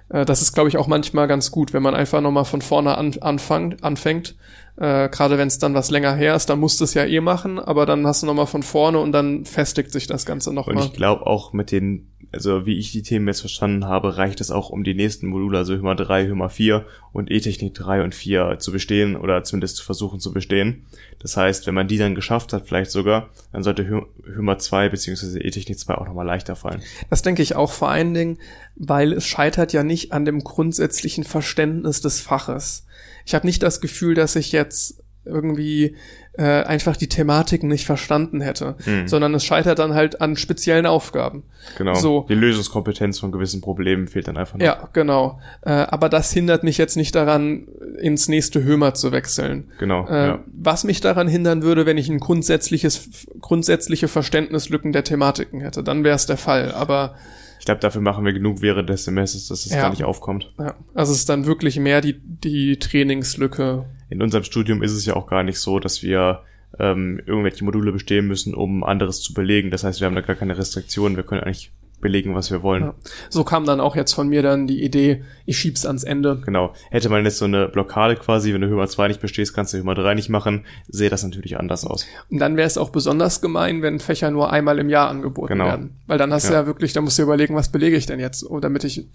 Äh, das ist, glaube ich, auch manchmal ganz gut, wenn man einfach nochmal von vorne an, anfangt, anfängt äh, Gerade wenn es dann was länger her ist, dann musst du es ja eh machen, aber dann hast du nochmal von vorne und dann festigt sich das Ganze nochmal. Und ich glaube auch mit den, also wie ich die Themen jetzt verstanden habe, reicht es auch, um die nächsten Module, also Hymar 3, Hymar 4 und E-Technik 3 und 4 zu bestehen oder zumindest zu versuchen zu bestehen. Das heißt, wenn man die dann geschafft hat, vielleicht sogar, dann sollte Hymar 2 bzw. E-Technik 2 auch nochmal leichter fallen. Das denke ich auch vor allen Dingen, weil es scheitert ja nicht an dem grundsätzlichen Verständnis des Faches ich habe nicht das Gefühl, dass ich jetzt irgendwie äh, einfach die Thematiken nicht verstanden hätte, hm. sondern es scheitert dann halt an speziellen Aufgaben. Genau. So. Die Lösungskompetenz von gewissen Problemen fehlt dann einfach noch. Ja, genau. Äh, aber das hindert mich jetzt nicht daran, ins nächste Hömer zu wechseln. Genau. Äh, ja. Was mich daran hindern würde, wenn ich ein grundsätzliches, grundsätzliche Verständnislücken der Thematiken hätte, dann wäre es der Fall. Aber ich glaube, dafür machen wir genug während des Semesters, dass es ja. gar nicht aufkommt. Ja. Also es ist dann wirklich mehr die, die Trainingslücke. In unserem Studium ist es ja auch gar nicht so, dass wir ähm, irgendwelche Module bestehen müssen, um anderes zu belegen. Das heißt, wir haben da gar keine Restriktionen. Wir können eigentlich belegen, was wir wollen. Ja. So kam dann auch jetzt von mir dann die Idee, ich schieb's ans Ende. Genau. Hätte man jetzt so eine Blockade quasi, wenn du Hömer 2 nicht bestehst, kannst du Hömer 3 nicht machen, sähe das natürlich anders aus. Und dann wäre es auch besonders gemein, wenn Fächer nur einmal im Jahr angeboten genau. werden. Weil dann hast ja. du ja wirklich, da musst du überlegen, was belege ich denn jetzt, damit ich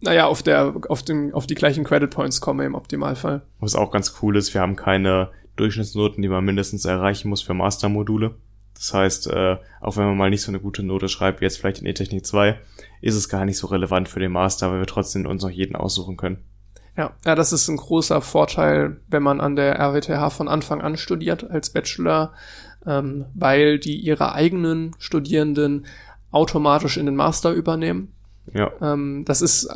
naja, auf der, auf dem, auf die gleichen Credit Points komme im Optimalfall. Was auch ganz cool ist, wir haben keine Durchschnittsnoten, die man mindestens erreichen muss für Mastermodule. Das heißt, äh, auch wenn man mal nicht so eine gute Note schreibt, wie jetzt vielleicht in E-Technik 2, ist es gar nicht so relevant für den Master, weil wir trotzdem uns noch jeden aussuchen können. Ja, ja, das ist ein großer Vorteil, wenn man an der RWTH von Anfang an studiert als Bachelor, ähm, weil die ihre eigenen Studierenden automatisch in den Master übernehmen. Ja. Ähm, das ist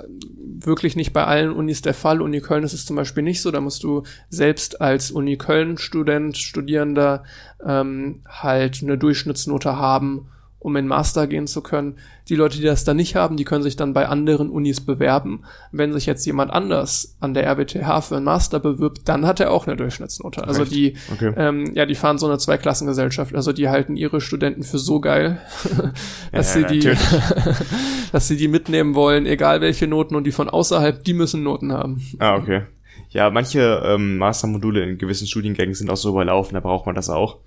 wirklich nicht bei allen Unis der Fall. Uni Köln ist es zum Beispiel nicht so. Da musst du selbst als Uni Köln Student, Studierender ähm, halt eine Durchschnittsnote haben, um in Master gehen zu können. Die Leute, die das dann nicht haben, die können sich dann bei anderen Unis bewerben. Wenn sich jetzt jemand anders an der RWTH für einen Master bewirbt, dann hat er auch eine Durchschnittsnote. Also Echt? die, okay. ähm, ja, die fahren so eine Zweiklassengesellschaft. Also die halten ihre Studenten für so geil, dass ja, sie die, dass sie die mitnehmen wollen, egal welche Noten und die von außerhalb, die müssen Noten haben. Ah, okay. Ja, manche ähm, Mastermodule in gewissen Studiengängen sind auch so überlaufen, da braucht man das auch.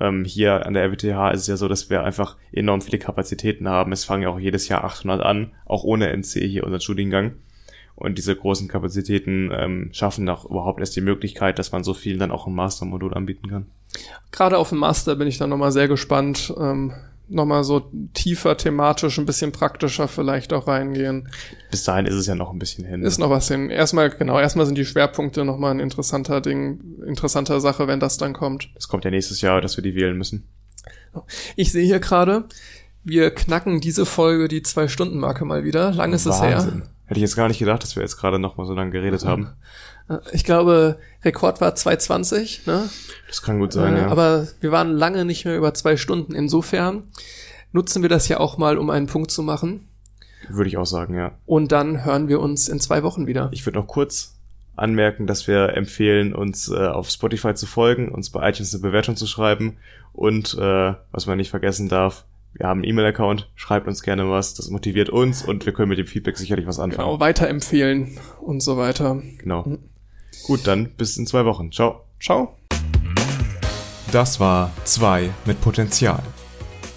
Ähm, hier an der RWTH ist es ja so, dass wir einfach enorm viele Kapazitäten haben. Es fangen ja auch jedes Jahr 800 an, auch ohne NC hier unseren Studiengang. Und diese großen Kapazitäten ähm, schaffen auch überhaupt erst die Möglichkeit, dass man so viel dann auch im Mastermodul anbieten kann. Gerade auf dem Master bin ich dann nochmal sehr gespannt, ähm, nochmal so tiefer thematisch, ein bisschen praktischer vielleicht auch reingehen. Bis dahin ist es ja noch ein bisschen hin. Ist ne? noch was hin. Erstmal, genau, erstmal sind die Schwerpunkte nochmal ein interessanter Ding, interessanter Sache, wenn das dann kommt. Es kommt ja nächstes Jahr, dass wir die wählen müssen. Ich sehe hier gerade, wir knacken diese Folge die Zwei-Stunden-Marke mal wieder. Lang ist Wahnsinn. es her. Hätte ich jetzt gar nicht gedacht, dass wir jetzt gerade noch mal so lange geredet haben. Ich glaube, Rekord war 2,20, ne? Das kann gut sein, äh, ja. Aber wir waren lange nicht mehr über zwei Stunden. Insofern nutzen wir das ja auch mal, um einen Punkt zu machen. Würde ich auch sagen, ja. Und dann hören wir uns in zwei Wochen wieder. Ich würde noch kurz anmerken, dass wir empfehlen, uns äh, auf Spotify zu folgen, uns bei iTunes eine Bewertung zu schreiben und äh, was man nicht vergessen darf, wir haben einen E-Mail-Account, schreibt uns gerne was, das motiviert uns und wir können mit dem Feedback sicherlich was anfangen. Genau, weiterempfehlen und so weiter. Genau. Gut, dann bis in zwei Wochen. Ciao. Ciao. Das war 2 mit Potenzial.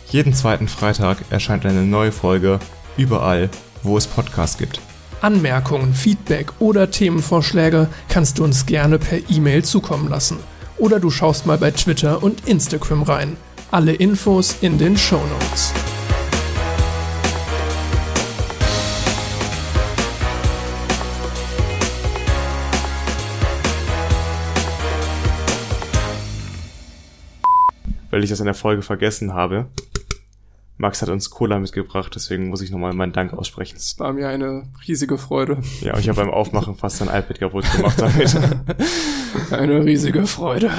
Jeden zweiten Freitag erscheint eine neue Folge überall, wo es Podcasts gibt. Anmerkungen, Feedback oder Themenvorschläge kannst du uns gerne per E-Mail zukommen lassen. Oder du schaust mal bei Twitter und Instagram rein. Alle Infos in den Show Notes. Weil ich das in der Folge vergessen habe. Max hat uns Cola mitgebracht, deswegen muss ich nochmal meinen Dank aussprechen. Es war mir eine riesige Freude. Ja, ich habe beim Aufmachen fast ein iPad kaputt gemacht damit. eine riesige Freude.